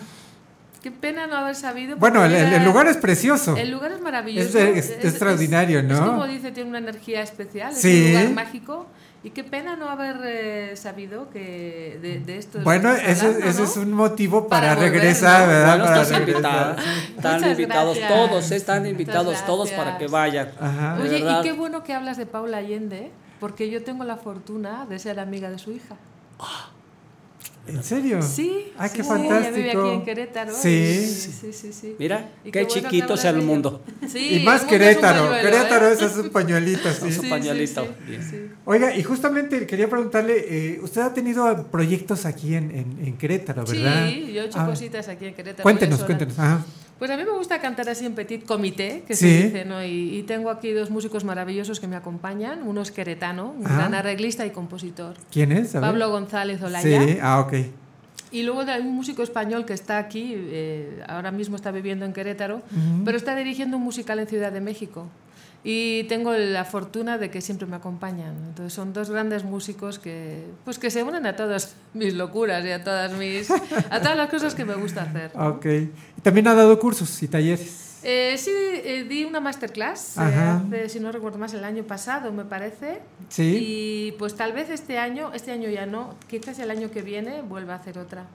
Speaker 15: Qué pena no haber sabido.
Speaker 5: Bueno, el, lugar es precioso.
Speaker 15: El lugar es maravilloso.
Speaker 5: Es, extraordinario, ¿no? Es
Speaker 15: como dice, tiene una energía especial, es un lugar mágico. Y qué pena no haber eh, sabido que de, esto.
Speaker 5: Bueno, ese, es un motivo para, regresar, ¿verdad?
Speaker 21: para regresar. Están invitados todos, están invitados todos para que vayan.
Speaker 15: Oye, y qué bueno que hablas de Paula Allende, porque yo tengo la fortuna de ser amiga de su hija. Ah.
Speaker 5: ¿En serio?
Speaker 15: Sí.
Speaker 5: Ay, qué fantástico. Ella
Speaker 15: vive aquí en Querétaro.
Speaker 5: Sí.
Speaker 15: Sí, sí, sí.
Speaker 21: Mira, qué, chiquito sea el mundo.
Speaker 5: y más Querétaro. Querétaro ¿eh? es un pañuelito, sí.
Speaker 21: Es un pañuelito.
Speaker 5: Oiga, y justamente quería preguntarle, eh, usted ha tenido proyectos aquí en, en, Querétaro, ¿verdad?
Speaker 15: Sí, yo he hecho ah. cositas aquí en Querétaro.
Speaker 5: Cuéntenos, cuéntenos. Ajá.
Speaker 15: Pues a mí me gusta cantar así en petit comité, que se dice, ¿no? Y, tengo aquí dos músicos maravillosos que me acompañan. Uno es queretano, un gran arreglista y compositor.
Speaker 5: ¿Quién es?
Speaker 15: Pablo González Olaya.
Speaker 5: Sí, ah, ok.
Speaker 15: Y luego hay un músico español que está aquí, eh, ahora mismo está viviendo en Querétaro, pero está dirigiendo un musical en Ciudad de México. Y tengo la fortuna de que siempre me acompañan. Entonces son dos grandes músicos que, pues que se unen a todas mis locuras y a todas, mis, a todas las cosas que me gusta hacer.
Speaker 5: Ok. ¿Y también ha dado cursos y talleres?
Speaker 15: Eh, sí, eh, di una masterclass, eh, si no recuerdo más, el año pasado, me parece.
Speaker 5: Sí.
Speaker 15: Y pues tal vez este año, este año ya no, quizás el año que viene vuelva a hacer otra.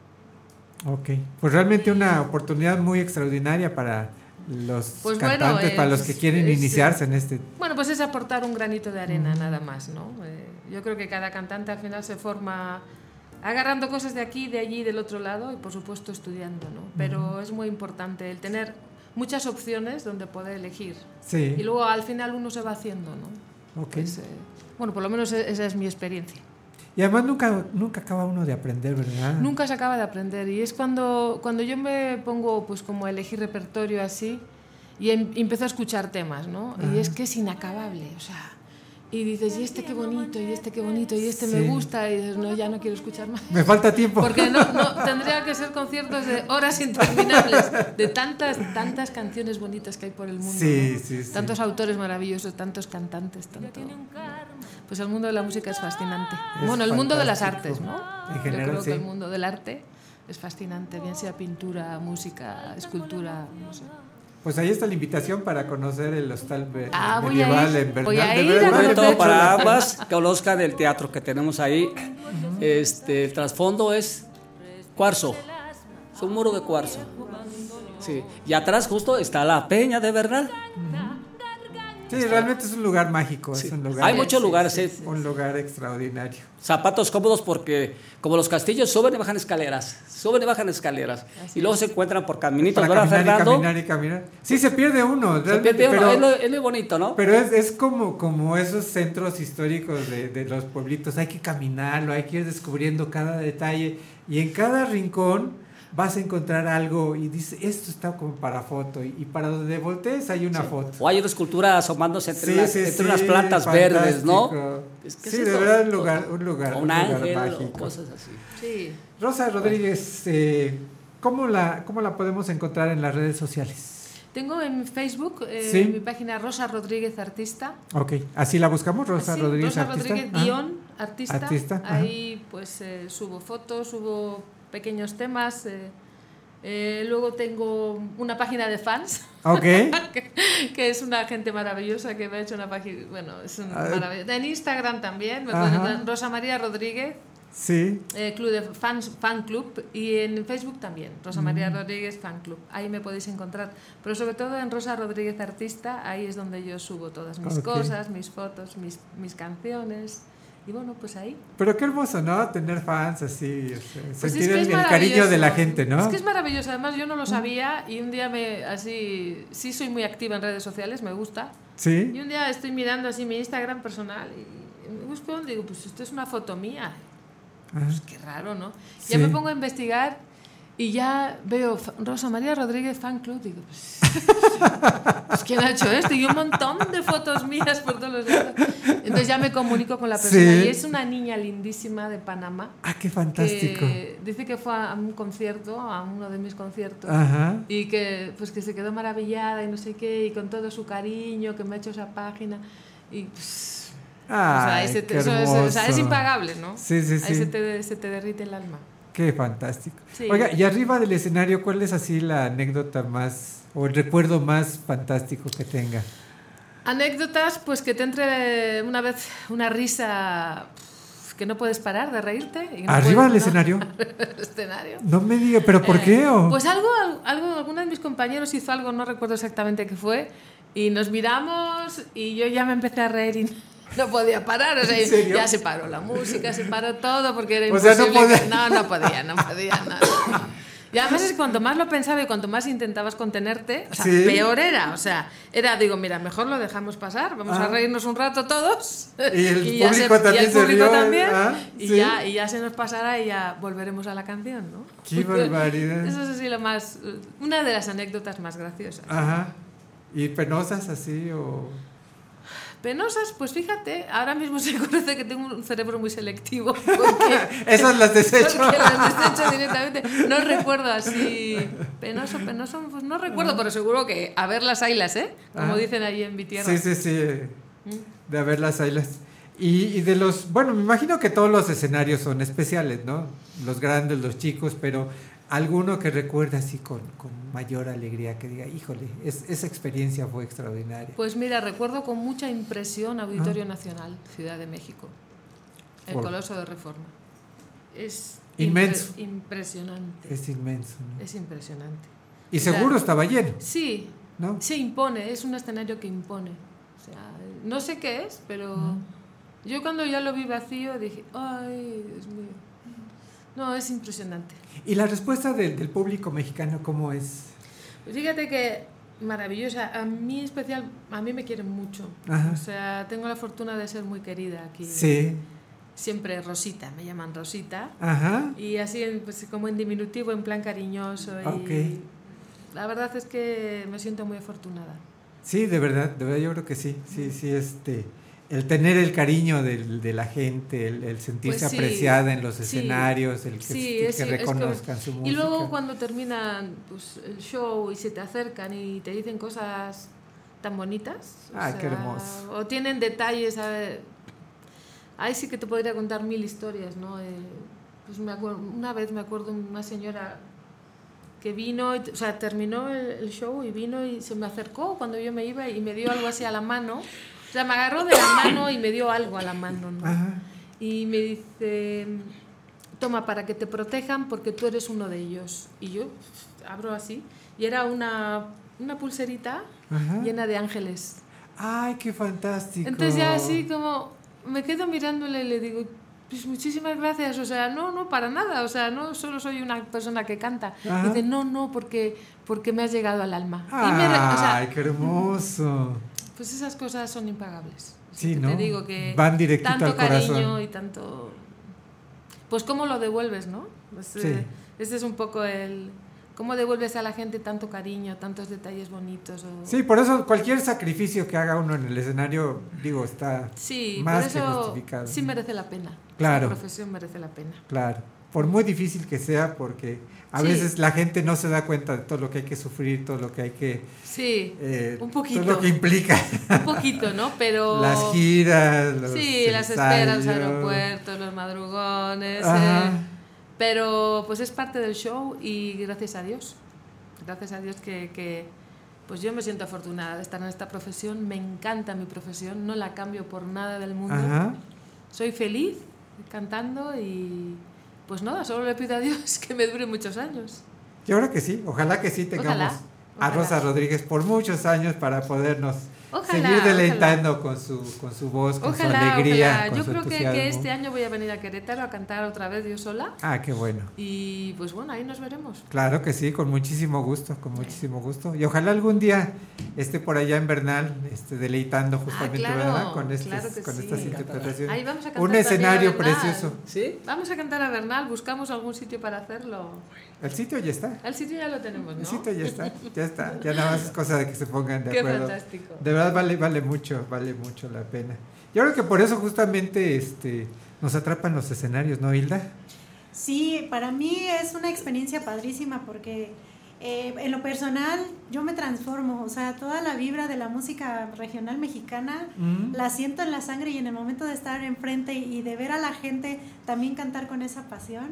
Speaker 5: Ok, pues realmente una oportunidad muy extraordinaria para los pues cantantes, para los que quieren iniciarse en este.
Speaker 15: Bueno, pues es aportar un granito de arena, nada más, ¿no? yo creo que cada cantante al final se forma agarrando cosas de aquí, de allí, del otro lado y por supuesto estudiando, ¿no? Pero es muy importante el tener muchas opciones donde poder elegir.
Speaker 5: Sí.
Speaker 15: Y luego al final uno se va haciendo, ¿no?
Speaker 5: Ok. Pues,
Speaker 15: eh, bueno, por lo menos e-, esa es mi experiencia.
Speaker 5: Y además nunca, nunca acaba uno de aprender, ¿verdad?
Speaker 15: Nunca se acaba de aprender. Y es cuando, cuando yo me pongo pues como a elegir repertorio así y em, empiezo a escuchar temas, ¿no? Y es que es inacabable, o sea y dices, y este qué bonito, y este qué bonito, y este me gusta, y dices, no, ya no quiero escuchar más.
Speaker 5: Me falta tiempo.
Speaker 15: Porque no, no, tendría que ser conciertos de horas interminables, de tantas, tantas canciones bonitas que hay por el mundo.
Speaker 5: Sí, sí.
Speaker 15: Tantos autores maravillosos, tantos cantantes, tanto... Pues el mundo de la música es fascinante. bueno, el mundo de las artes, ¿no?
Speaker 5: En general,
Speaker 15: Yo creo
Speaker 5: que
Speaker 15: el mundo del arte es fascinante, bien sea pintura, música, escultura, no sé.
Speaker 5: Pues ahí está la invitación para conocer el hostal ah, medieval en Bernal. Voy a
Speaker 21: ir todo para ambas, conozcan el teatro que tenemos ahí. Este, el trasfondo es cuarzo, es un muro de cuarzo. Sí. Y atrás justo está la peña de Bernal.
Speaker 5: Sí, realmente es un lugar mágico. Es un lugar,
Speaker 21: Hay muchos lugares.
Speaker 5: Es un lugar extraordinario.
Speaker 21: Zapatos cómodos porque, como los castillos, suben y bajan escaleras. Suben y bajan escaleras. y luego se encuentran por caminitos.
Speaker 5: Para caminar y caminar y caminar. Sí, se pierde uno.
Speaker 21: Se pierde uno. Pero, es, muy bonito, ¿no?
Speaker 5: Pero es, es como, como esos centros históricos de, de los pueblitos. Hay que caminarlo, hay que ir descubriendo cada detalle. Y en cada rincón vas a encontrar algo y dice, esto está como para foto, y, para donde voltees hay una foto.
Speaker 21: O hay una escultura asomándose entre, unas, plantas verdes, ¿no?
Speaker 5: sí, de verdad un lugar, un lugar,
Speaker 21: un, ángel, mágico. cosas así.
Speaker 15: Sí.
Speaker 5: Rosa Rodríguez, eh, ¿cómo, la, ¿cómo la podemos encontrar en las redes sociales?
Speaker 15: Tengo en Facebook eh, mi página Rosa Rodríguez Artista.
Speaker 5: Ok, así la buscamos, Rosa Rodríguez
Speaker 15: Rosa
Speaker 5: Artista.
Speaker 15: Rodríguez guion artista. Ahí pues eh, subo fotos, subo pequeños temas. Eh, eh, luego tengo una página de fans. que, es una gente maravillosa que me ha hecho una página. Bueno, es un En Instagram también. Me Rosa María Rodríguez.
Speaker 5: Sí.
Speaker 15: Eh, club de fans, fan club y en Facebook también, Rosa María
Speaker 5: Mm.
Speaker 15: Rodríguez Fan Club. Ahí me podéis encontrar. Pero sobre todo en Rosa Rodríguez Artista, ahí es donde yo subo todas mis cosas, mis fotos, mis, mis canciones. Y bueno, pues ahí.
Speaker 5: Pero qué hermoso, ¿no? Tener fans así, o sea,
Speaker 15: Pues
Speaker 5: sentir
Speaker 15: es que
Speaker 5: el,
Speaker 15: es
Speaker 5: el cariño de la gente, ¿no?
Speaker 15: Es que es maravilloso. Además, yo no lo sabía y un día me así sí soy muy activa en redes sociales, me gusta.
Speaker 5: Sí.
Speaker 15: Y un día estoy mirando así mi Instagram personal y me busco y digo, pues esto es una foto mía. Pues qué raro, ¿no? Ya
Speaker 5: Sí.
Speaker 15: me pongo a investigar y ya veo Rosa María Rodríguez Fan Club. Digo, pues, pues, ¿quién ha hecho esto? Y un montón de fotos mías por todos los lados. Entonces ya me comunico con la persona
Speaker 5: Sí.
Speaker 15: y es una niña lindísima de Panamá.
Speaker 5: Ah, qué fantástico.
Speaker 15: que dice que fue a un concierto, a uno de mis conciertos,
Speaker 5: Ajá.
Speaker 15: y que pues que se quedó maravillada y no sé qué, y con todo su cariño que me ha hecho esa página. Y pues, o sea,
Speaker 5: Ay,
Speaker 15: ese te-
Speaker 5: qué
Speaker 15: eso es- o sea, es
Speaker 5: hermoso.
Speaker 15: impagable, ¿no?
Speaker 5: Sí, sí,
Speaker 15: Ahí
Speaker 5: sí.
Speaker 15: se te, se te derrite el alma.
Speaker 5: Qué fantástico.
Speaker 15: Sí.
Speaker 5: Oiga, y arriba del escenario, ¿cuál es así la anécdota más o el recuerdo más fantástico que tenga?
Speaker 15: Anécdotas, pues que te entre una vez una risa que no puedes parar de reírte. y no
Speaker 5: ¿Arriba del escenario?
Speaker 15: el escenario.
Speaker 5: No me diga, ¿pero por
Speaker 15: Eh,
Speaker 5: qué? o?
Speaker 15: Pues algo, algo, alguno de mis compañeros hizo algo, no recuerdo exactamente qué fue, y nos miramos y yo ya me empecé a reír y no podía parar, o sea, ya se paró la música, se paró todo porque era
Speaker 5: O sea, no podía-
Speaker 15: que- no, no podía, no podía nada. Y además es que cuanto más lo pensaba y cuanto más intentabas contenerte, o sea,
Speaker 5: Sí.
Speaker 15: peor era. O sea, era, digo, mira, mejor lo dejamos pasar, vamos a
Speaker 5: Ah.
Speaker 15: reírnos un rato todos.
Speaker 5: Y el público también
Speaker 15: y el
Speaker 5: se
Speaker 15: público también,
Speaker 5: ah,
Speaker 15: y,
Speaker 5: sí.
Speaker 15: ya, y ya se nos pasará y ya volveremos a la canción, ¿no?
Speaker 5: Qué barbaridad.
Speaker 15: Eso es así lo más, una de las anécdotas más graciosas.
Speaker 5: Ajá. ¿Y penosas así o...?
Speaker 15: Penosas, pues fíjate, ahora mismo se conoce que tengo un cerebro muy selectivo. Porque,
Speaker 5: Esas las desecho.
Speaker 15: Porque las desecho directamente. No recuerdo así. Penoso, penoso, pues no recuerdo, pero seguro que a ver las ailas, ¿eh? Como
Speaker 5: Ah.
Speaker 15: dicen ahí en mi tierra.
Speaker 5: Sí, sí, sí.
Speaker 15: Mm.
Speaker 5: De haber las ailas. Y, y de los, bueno, me imagino que todos los escenarios son especiales, ¿no? Los grandes, los chicos, pero alguno que recuerde así con, con mayor alegría, que diga, híjole, es- esa experiencia fue extraordinaria.
Speaker 15: Pues mira, recuerdo con mucha impresión Auditorio Nacional, Ciudad de México. El
Speaker 5: Por-
Speaker 15: Coloso de Reforma. Es
Speaker 5: Inmenso.
Speaker 15: impre- impresionante.
Speaker 5: Es inmenso. ¿no?
Speaker 15: Es impresionante.
Speaker 5: Y
Speaker 15: O sea,
Speaker 5: seguro estaba lleno.
Speaker 15: Sí,
Speaker 5: ¿No?
Speaker 15: se impone, es un escenario que impone. O sea, no sé qué es, pero yo cuando ya lo vi vacío dije, ay, Dios mío. No, es impresionante.
Speaker 5: ¿Y la respuesta del, del público mexicano cómo es?
Speaker 15: Pues Fíjate que maravillosa. A mí especial, a mí me quieren mucho.
Speaker 5: Ajá.
Speaker 15: O sea, tengo la fortuna de ser muy querida aquí.
Speaker 5: Sí.
Speaker 15: Siempre Rosita, me llaman Rosita.
Speaker 5: Ajá.
Speaker 15: Y así, pues, como en diminutivo, en plan cariñoso. Y
Speaker 5: Ok.
Speaker 15: La verdad es que me siento muy afortunada.
Speaker 5: Sí, de verdad, de verdad yo creo que sí, sí, sí, este, el tener el cariño del- de, la gente, el, el sentirse
Speaker 15: Pues sí,
Speaker 5: apreciada en los
Speaker 15: sí,
Speaker 5: escenarios, el que,
Speaker 15: sí,
Speaker 5: que
Speaker 15: es- es
Speaker 5: reconozcan
Speaker 15: que-
Speaker 5: su música.
Speaker 15: Y luego cuando terminan pues, el show y se te acercan y te dicen cosas tan bonitas.
Speaker 5: Ay, qué hermoso.
Speaker 15: O tienen detalles. Ahí sí que te podría contar mil historias, ¿no? Eh, pues me acuerdo, una vez me acuerdo una señora que vino, o sea, terminó el, el show y vino y se me acercó cuando yo me iba y me dio algo así a la mano. Sea, me agarró de la mano y me dio algo a la mano, ¿no?
Speaker 5: Ajá.
Speaker 15: Y me dice, toma, para que te protejan porque tú eres uno de ellos. Y yo abro así y era una, una pulserita
Speaker 5: Ajá.
Speaker 15: llena de ángeles.
Speaker 5: Ay, qué fantástico.
Speaker 15: Entonces ya así como me quedo mirándole y le digo, pues muchísimas gracias, o sea, no, no, para nada, o sea, no solo soy una persona que canta.
Speaker 5: Ajá.
Speaker 15: Y dice, no, no, porque, porque me has llegado al alma. y me o sea,
Speaker 5: Ay, qué hermoso.
Speaker 15: Pues esas cosas son impagables.
Speaker 5: Sí, ¿no?
Speaker 15: Te digo que
Speaker 5: Van directito
Speaker 15: tanto
Speaker 5: al
Speaker 15: cariño
Speaker 5: corazón.
Speaker 15: y tanto... Pues cómo lo devuelves, ¿no? Pues,
Speaker 5: Sí.
Speaker 15: eh, ese es un poco el... ¿Cómo devuelves a la gente tanto cariño, tantos detalles bonitos? o-
Speaker 5: Sí, por eso cualquier sacrificio que haga uno en el escenario, digo, está
Speaker 15: Sí,
Speaker 5: más
Speaker 15: por
Speaker 5: que justificado.
Speaker 15: sí merece la pena.
Speaker 5: Claro.
Speaker 15: La profesión merece la pena.
Speaker 5: Claro, por muy difícil que sea, porque a
Speaker 15: Sí.
Speaker 5: veces la gente no se da cuenta de todo lo que hay que sufrir, todo lo que hay que...
Speaker 15: Sí,
Speaker 5: eh,
Speaker 15: un poquito.
Speaker 5: Todo lo que implica.
Speaker 15: Un poquito, ¿no? Pero...
Speaker 5: Las giras, los
Speaker 15: Sí, las esperas, los
Speaker 5: ensayos.
Speaker 15: aeropuertos, los madrugones. Eh, pero pues es parte del show y gracias a Dios. Gracias a Dios que, que, pues yo me siento afortunada de estar en esta profesión. Me encanta mi profesión, no la cambio por nada del mundo.
Speaker 5: Ajá.
Speaker 15: Soy feliz cantando y pues nada, solo le pido a Dios que me dure muchos años.
Speaker 5: Yo creo que sí, ojalá que sí tengamos a Rosa Rodríguez por muchos años para podernos seguir deleitando con su con su voz, con su alegría.
Speaker 15: Yo creo que, este año voy a venir a Querétaro a cantar otra vez yo sola.
Speaker 5: Ah, qué bueno.
Speaker 15: Y pues bueno, ahí nos veremos.
Speaker 5: Claro que sí, con muchísimo gusto, con muchísimo gusto. Y ojalá algún día esté por allá en Bernal, este, deleitando ah, justamente con, estas, con estas interpretaciones.
Speaker 15: Ahí vamos a
Speaker 5: Un escenario precioso.
Speaker 15: ¿Sí? Vamos a cantar a Bernal, buscamos algún sitio para hacerlo.
Speaker 5: El sitio ya está.
Speaker 15: El sitio ya lo tenemos, ¿no?
Speaker 5: El sitio ya está, ya está. Ya nada más es cosa de que se pongan de acuerdo.
Speaker 15: Qué fantástico.
Speaker 5: De verdad vale, vale mucho, vale mucho la pena. Yo creo que por eso justamente este, nos atrapan los escenarios, ¿no, Hilda?
Speaker 19: Sí, para mí es una experiencia padrísima porque eh, en lo personal yo me transformo, o sea, toda la vibra de la música regional mexicana mm. la siento en la sangre y en el momento de estar enfrente y de ver a la gente también cantar con esa pasión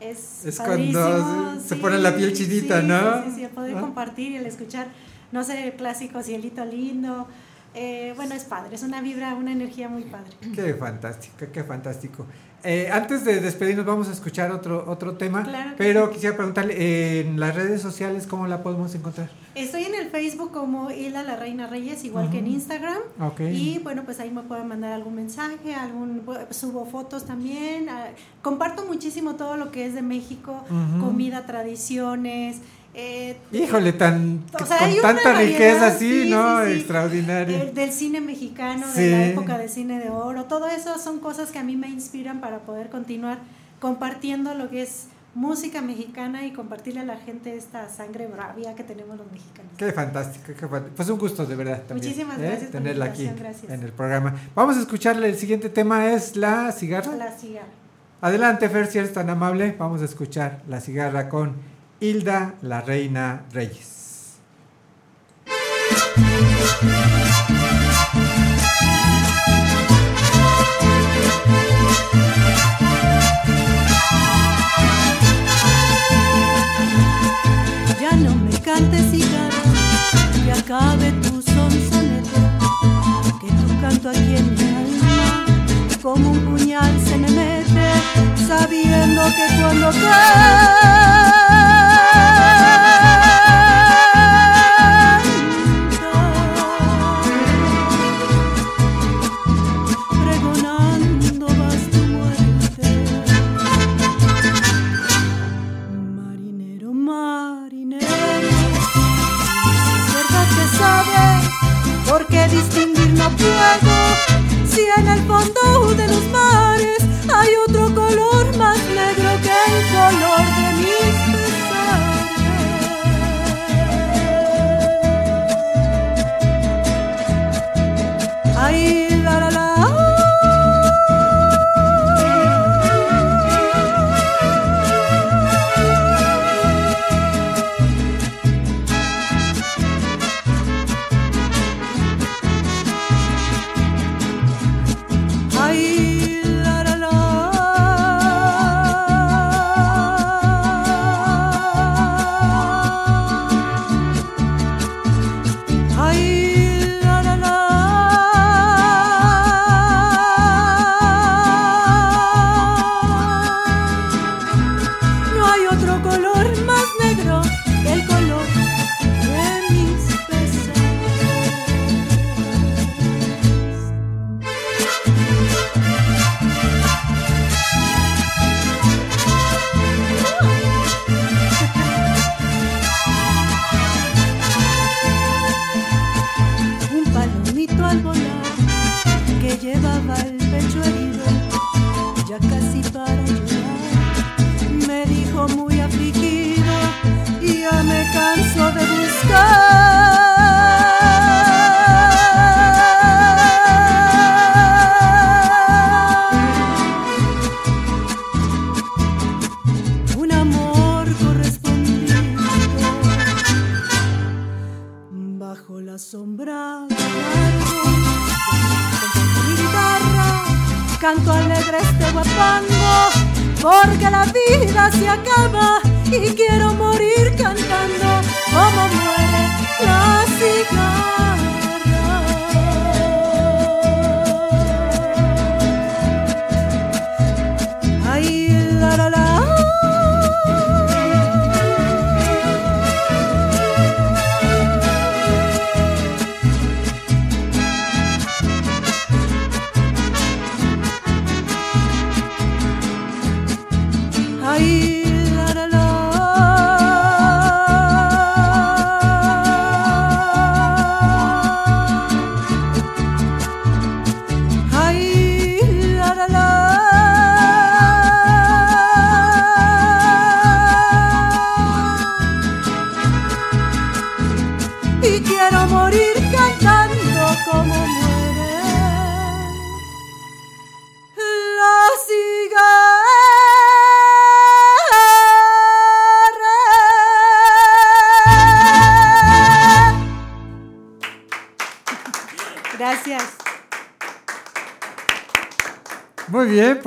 Speaker 19: es, es cuando
Speaker 5: se pone la piel chinita, ¿no?
Speaker 19: Sí, sí, el poder compartir y el escuchar, no sé, el clásico Cielito Lindo. Eh, bueno, es padre, es una vibra, una energía muy padre.
Speaker 5: Qué fantástico, qué fantástico. Eh, antes de despedirnos vamos a escuchar otro, otro tema, pero quisiera preguntarle, en las redes sociales, ¿cómo la podemos encontrar?
Speaker 19: Estoy en el Facebook como Hilda la Reina Reyes, igual que en Instagram. Y bueno, pues ahí me pueden mandar algún mensaje, algún subo fotos también. Ah, comparto muchísimo todo lo que es de México, comida, tradiciones, eh,
Speaker 5: Híjole, tan, con tanta riqueza así, ¿no? Extraordinaria.
Speaker 19: del cine mexicano, de la época de cine de oro, todo eso son cosas que a mí me inspiran para poder continuar compartiendo lo que es música mexicana y compartirle a la gente esta sangre bravia que tenemos los mexicanos.
Speaker 5: Qué fantástico, qué fantástico. Pues un gusto de verdad
Speaker 19: también. Muchísimas ¿eh? gracias.
Speaker 5: Tenerla aquí en el programa. Vamos a escucharle, el siguiente tema es La Cigarra.
Speaker 19: La Cigarra.
Speaker 5: Adelante, Fer, si eres tan amable, vamos a escuchar La Cigarra con Hilda la Reina Reyes.
Speaker 17: Ya no me cantes cigarra, que acabe tu sonsonete, que tu canto aquí en mi alma como un puñal se me mete, sabiendo que cuando cae puedo si en el fondo de los mares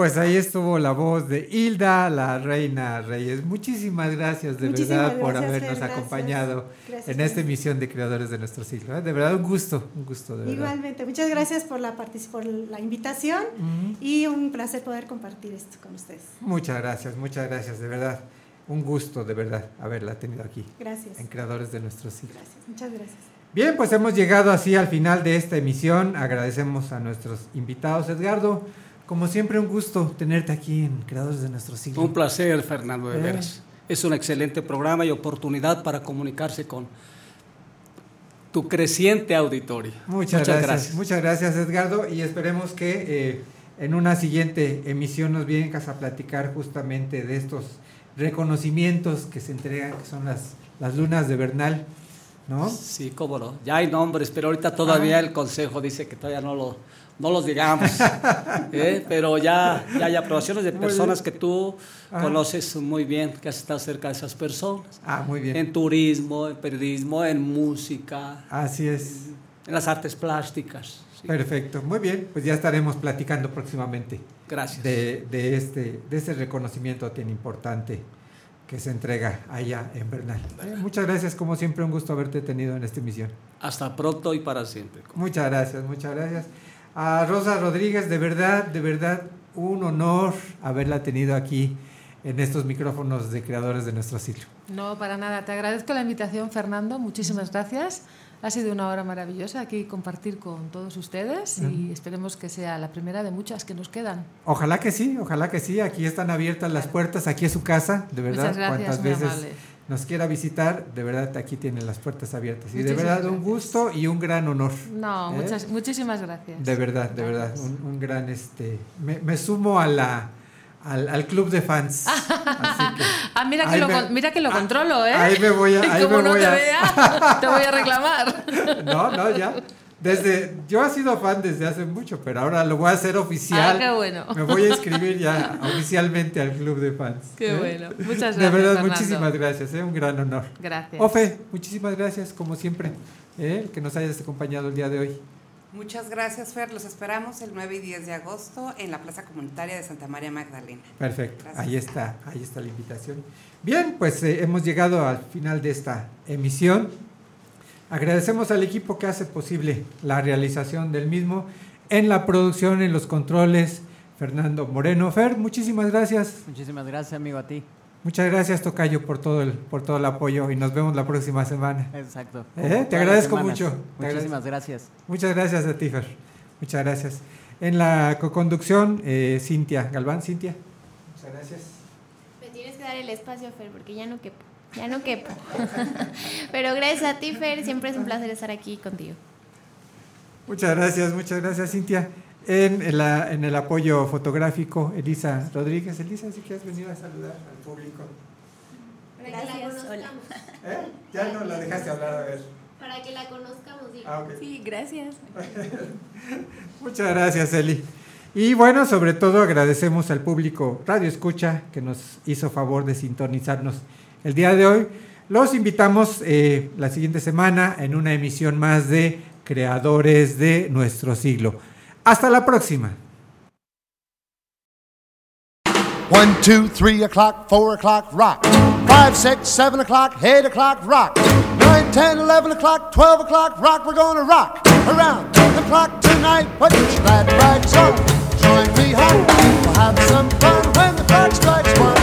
Speaker 5: pues ahí estuvo la voz de Hilda, la reina Reyes. Muchísimas gracias de verdad por habernos acompañado en esta emisión de Creadores de nuestro siglo. ¿eh? De verdad, un gusto, un gusto. De
Speaker 19: Igualmente, muchas gracias por la, por la invitación y un placer poder compartir esto con ustedes.
Speaker 5: Muchas gracias, muchas gracias, de verdad. Un gusto, de verdad, haberla tenido aquí.
Speaker 19: Gracias.
Speaker 5: En Creadores de nuestro siglo.
Speaker 19: Gracias, muchas gracias.
Speaker 5: Bien, pues hemos llegado así al final de esta emisión. Agradecemos a nuestros invitados. Edgardo, como siempre, un gusto tenerte aquí en Creadores de nuestro siglo.
Speaker 21: Un placer, Fernando, de eh. veras. Es un excelente programa y oportunidad para comunicarse con tu creciente auditorio.
Speaker 5: Muchas, gracias, Muchas gracias, Edgardo, y esperemos que eh, en una siguiente emisión nos vienes a platicar justamente de estos reconocimientos que se entregan, que son las, las lunas de Bernal. ¿no?
Speaker 21: Sí, cómo no. Ya hay nombres, pero ahorita todavía el consejo dice que todavía no, lo, no los digamos. ¿eh? Pero ya, ya hay aprobaciones de personas que tú conoces muy bien, que has estado cerca de esas personas.
Speaker 5: Ah, muy bien.
Speaker 21: En turismo, en periodismo, en música.
Speaker 5: Así es.
Speaker 21: En las artes plásticas.
Speaker 5: Perfecto, muy bien. Pues ya estaremos platicando próximamente.
Speaker 21: Gracias.
Speaker 5: De, de, este, de este reconocimiento tan importante que se entrega allá en Bernal. Eh, muchas gracias, como siempre, un gusto haberte tenido en esta emisión.
Speaker 21: Hasta pronto y para siempre.
Speaker 5: Muchas gracias, muchas gracias. A Rosa Rodríguez, de verdad, de verdad, un honor haberla tenido aquí en estos micrófonos de creadores de nuestro sitio.
Speaker 15: No, para nada. Te agradezco la invitación, Fernando. Muchísimas gracias. Ha sido una hora maravillosa aquí compartir con todos ustedes y esperemos que sea la primera de muchas que nos quedan.
Speaker 5: Ojalá que sí, ojalá que sí. Aquí están abiertas las puertas, aquí es su casa, de verdad.
Speaker 15: Muchas gracias,
Speaker 5: veces nos quiera visitar, de verdad aquí tienen las puertas abiertas. Y de verdad un gusto y un gran honor.
Speaker 15: No, ¿eh? muchas, muchísimas gracias.
Speaker 5: De verdad, de verdad, un, gran este. me sumo a la al, al, club de fans.
Speaker 15: ah, mira que, lo, mira que lo ah, controlo, ¿eh?
Speaker 5: Ahí me voy a. Ahí
Speaker 15: Como
Speaker 5: me
Speaker 15: no
Speaker 5: voy
Speaker 15: te
Speaker 5: a...
Speaker 15: vea, te voy a reclamar.
Speaker 5: no, no, ya. Desde, yo he sido fan desde hace mucho, pero ahora lo voy a hacer oficial.
Speaker 15: Ah, qué bueno.
Speaker 5: Me voy a inscribir ya oficialmente al club de fans.
Speaker 15: Qué
Speaker 5: ¿eh?
Speaker 15: bueno. Muchas gracias.
Speaker 5: De verdad, muchísimas gracias, ¿eh? un gran honor.
Speaker 15: Gracias.
Speaker 5: Ofe, muchísimas gracias, como siempre, ¿eh? que nos hayas acompañado el día de hoy.
Speaker 20: Muchas gracias, Fer. Los esperamos el 9 y 10 de agosto en la Plaza Comunitaria de Santa María Magdalena.
Speaker 5: Perfecto, ahí está, ahí está la invitación. Bien, pues eh, hemos llegado al final de esta emisión. Agradecemos al equipo que hace posible la realización del mismo en la producción, en los controles. Fernando Moreno. Fer, muchísimas gracias.
Speaker 22: Muchísimas gracias, amigo, a ti.
Speaker 5: Muchas gracias, Tocayo, por todo el, por todo el apoyo y nos vemos la próxima semana.
Speaker 22: Exacto.
Speaker 5: ¿Eh? Te agradezco mucho.
Speaker 22: Muchísimas gracias.
Speaker 5: Muchas gracias a ti, Fer. Muchas gracias. En la co-conducción, eh, Cintia Galván. Cintia, muchas gracias.
Speaker 6: Me tienes que dar el espacio, Fer, porque ya no quepo. Ya no quepo. Pero gracias a ti, Fer. Siempre es un placer estar aquí contigo.
Speaker 5: Muchas gracias, muchas gracias, Cintia. En, la, en el apoyo fotográfico, Elisa Rodríguez. Elisa, si quieres venir a saludar al público.
Speaker 6: Gracias. Hola.
Speaker 5: ¿Eh? Ya no la dejaste hablar, a ver.
Speaker 6: Para que la conozcamos. Digo.
Speaker 5: Ah,
Speaker 6: Sí, gracias.
Speaker 5: Muchas gracias, Eli. Y bueno, sobre todo agradecemos al público Radio Escucha que nos hizo favor de sintonizarnos el día de hoy. Los invitamos eh, la siguiente semana en una emisión más de Creadores de nuestro siglo. Hasta la próxima.
Speaker 4: 1, 2, 3 o'clock, 4 o'clock, rock. 5, 6, 7 o'clock, 8 o'clock, rock. 9, 10, 11 o'clock, 12 o'clock, rock. We're gonna rock around the clock tonight. Put your glad rags on. Join me home. We'll have some fun when the clock strikes one.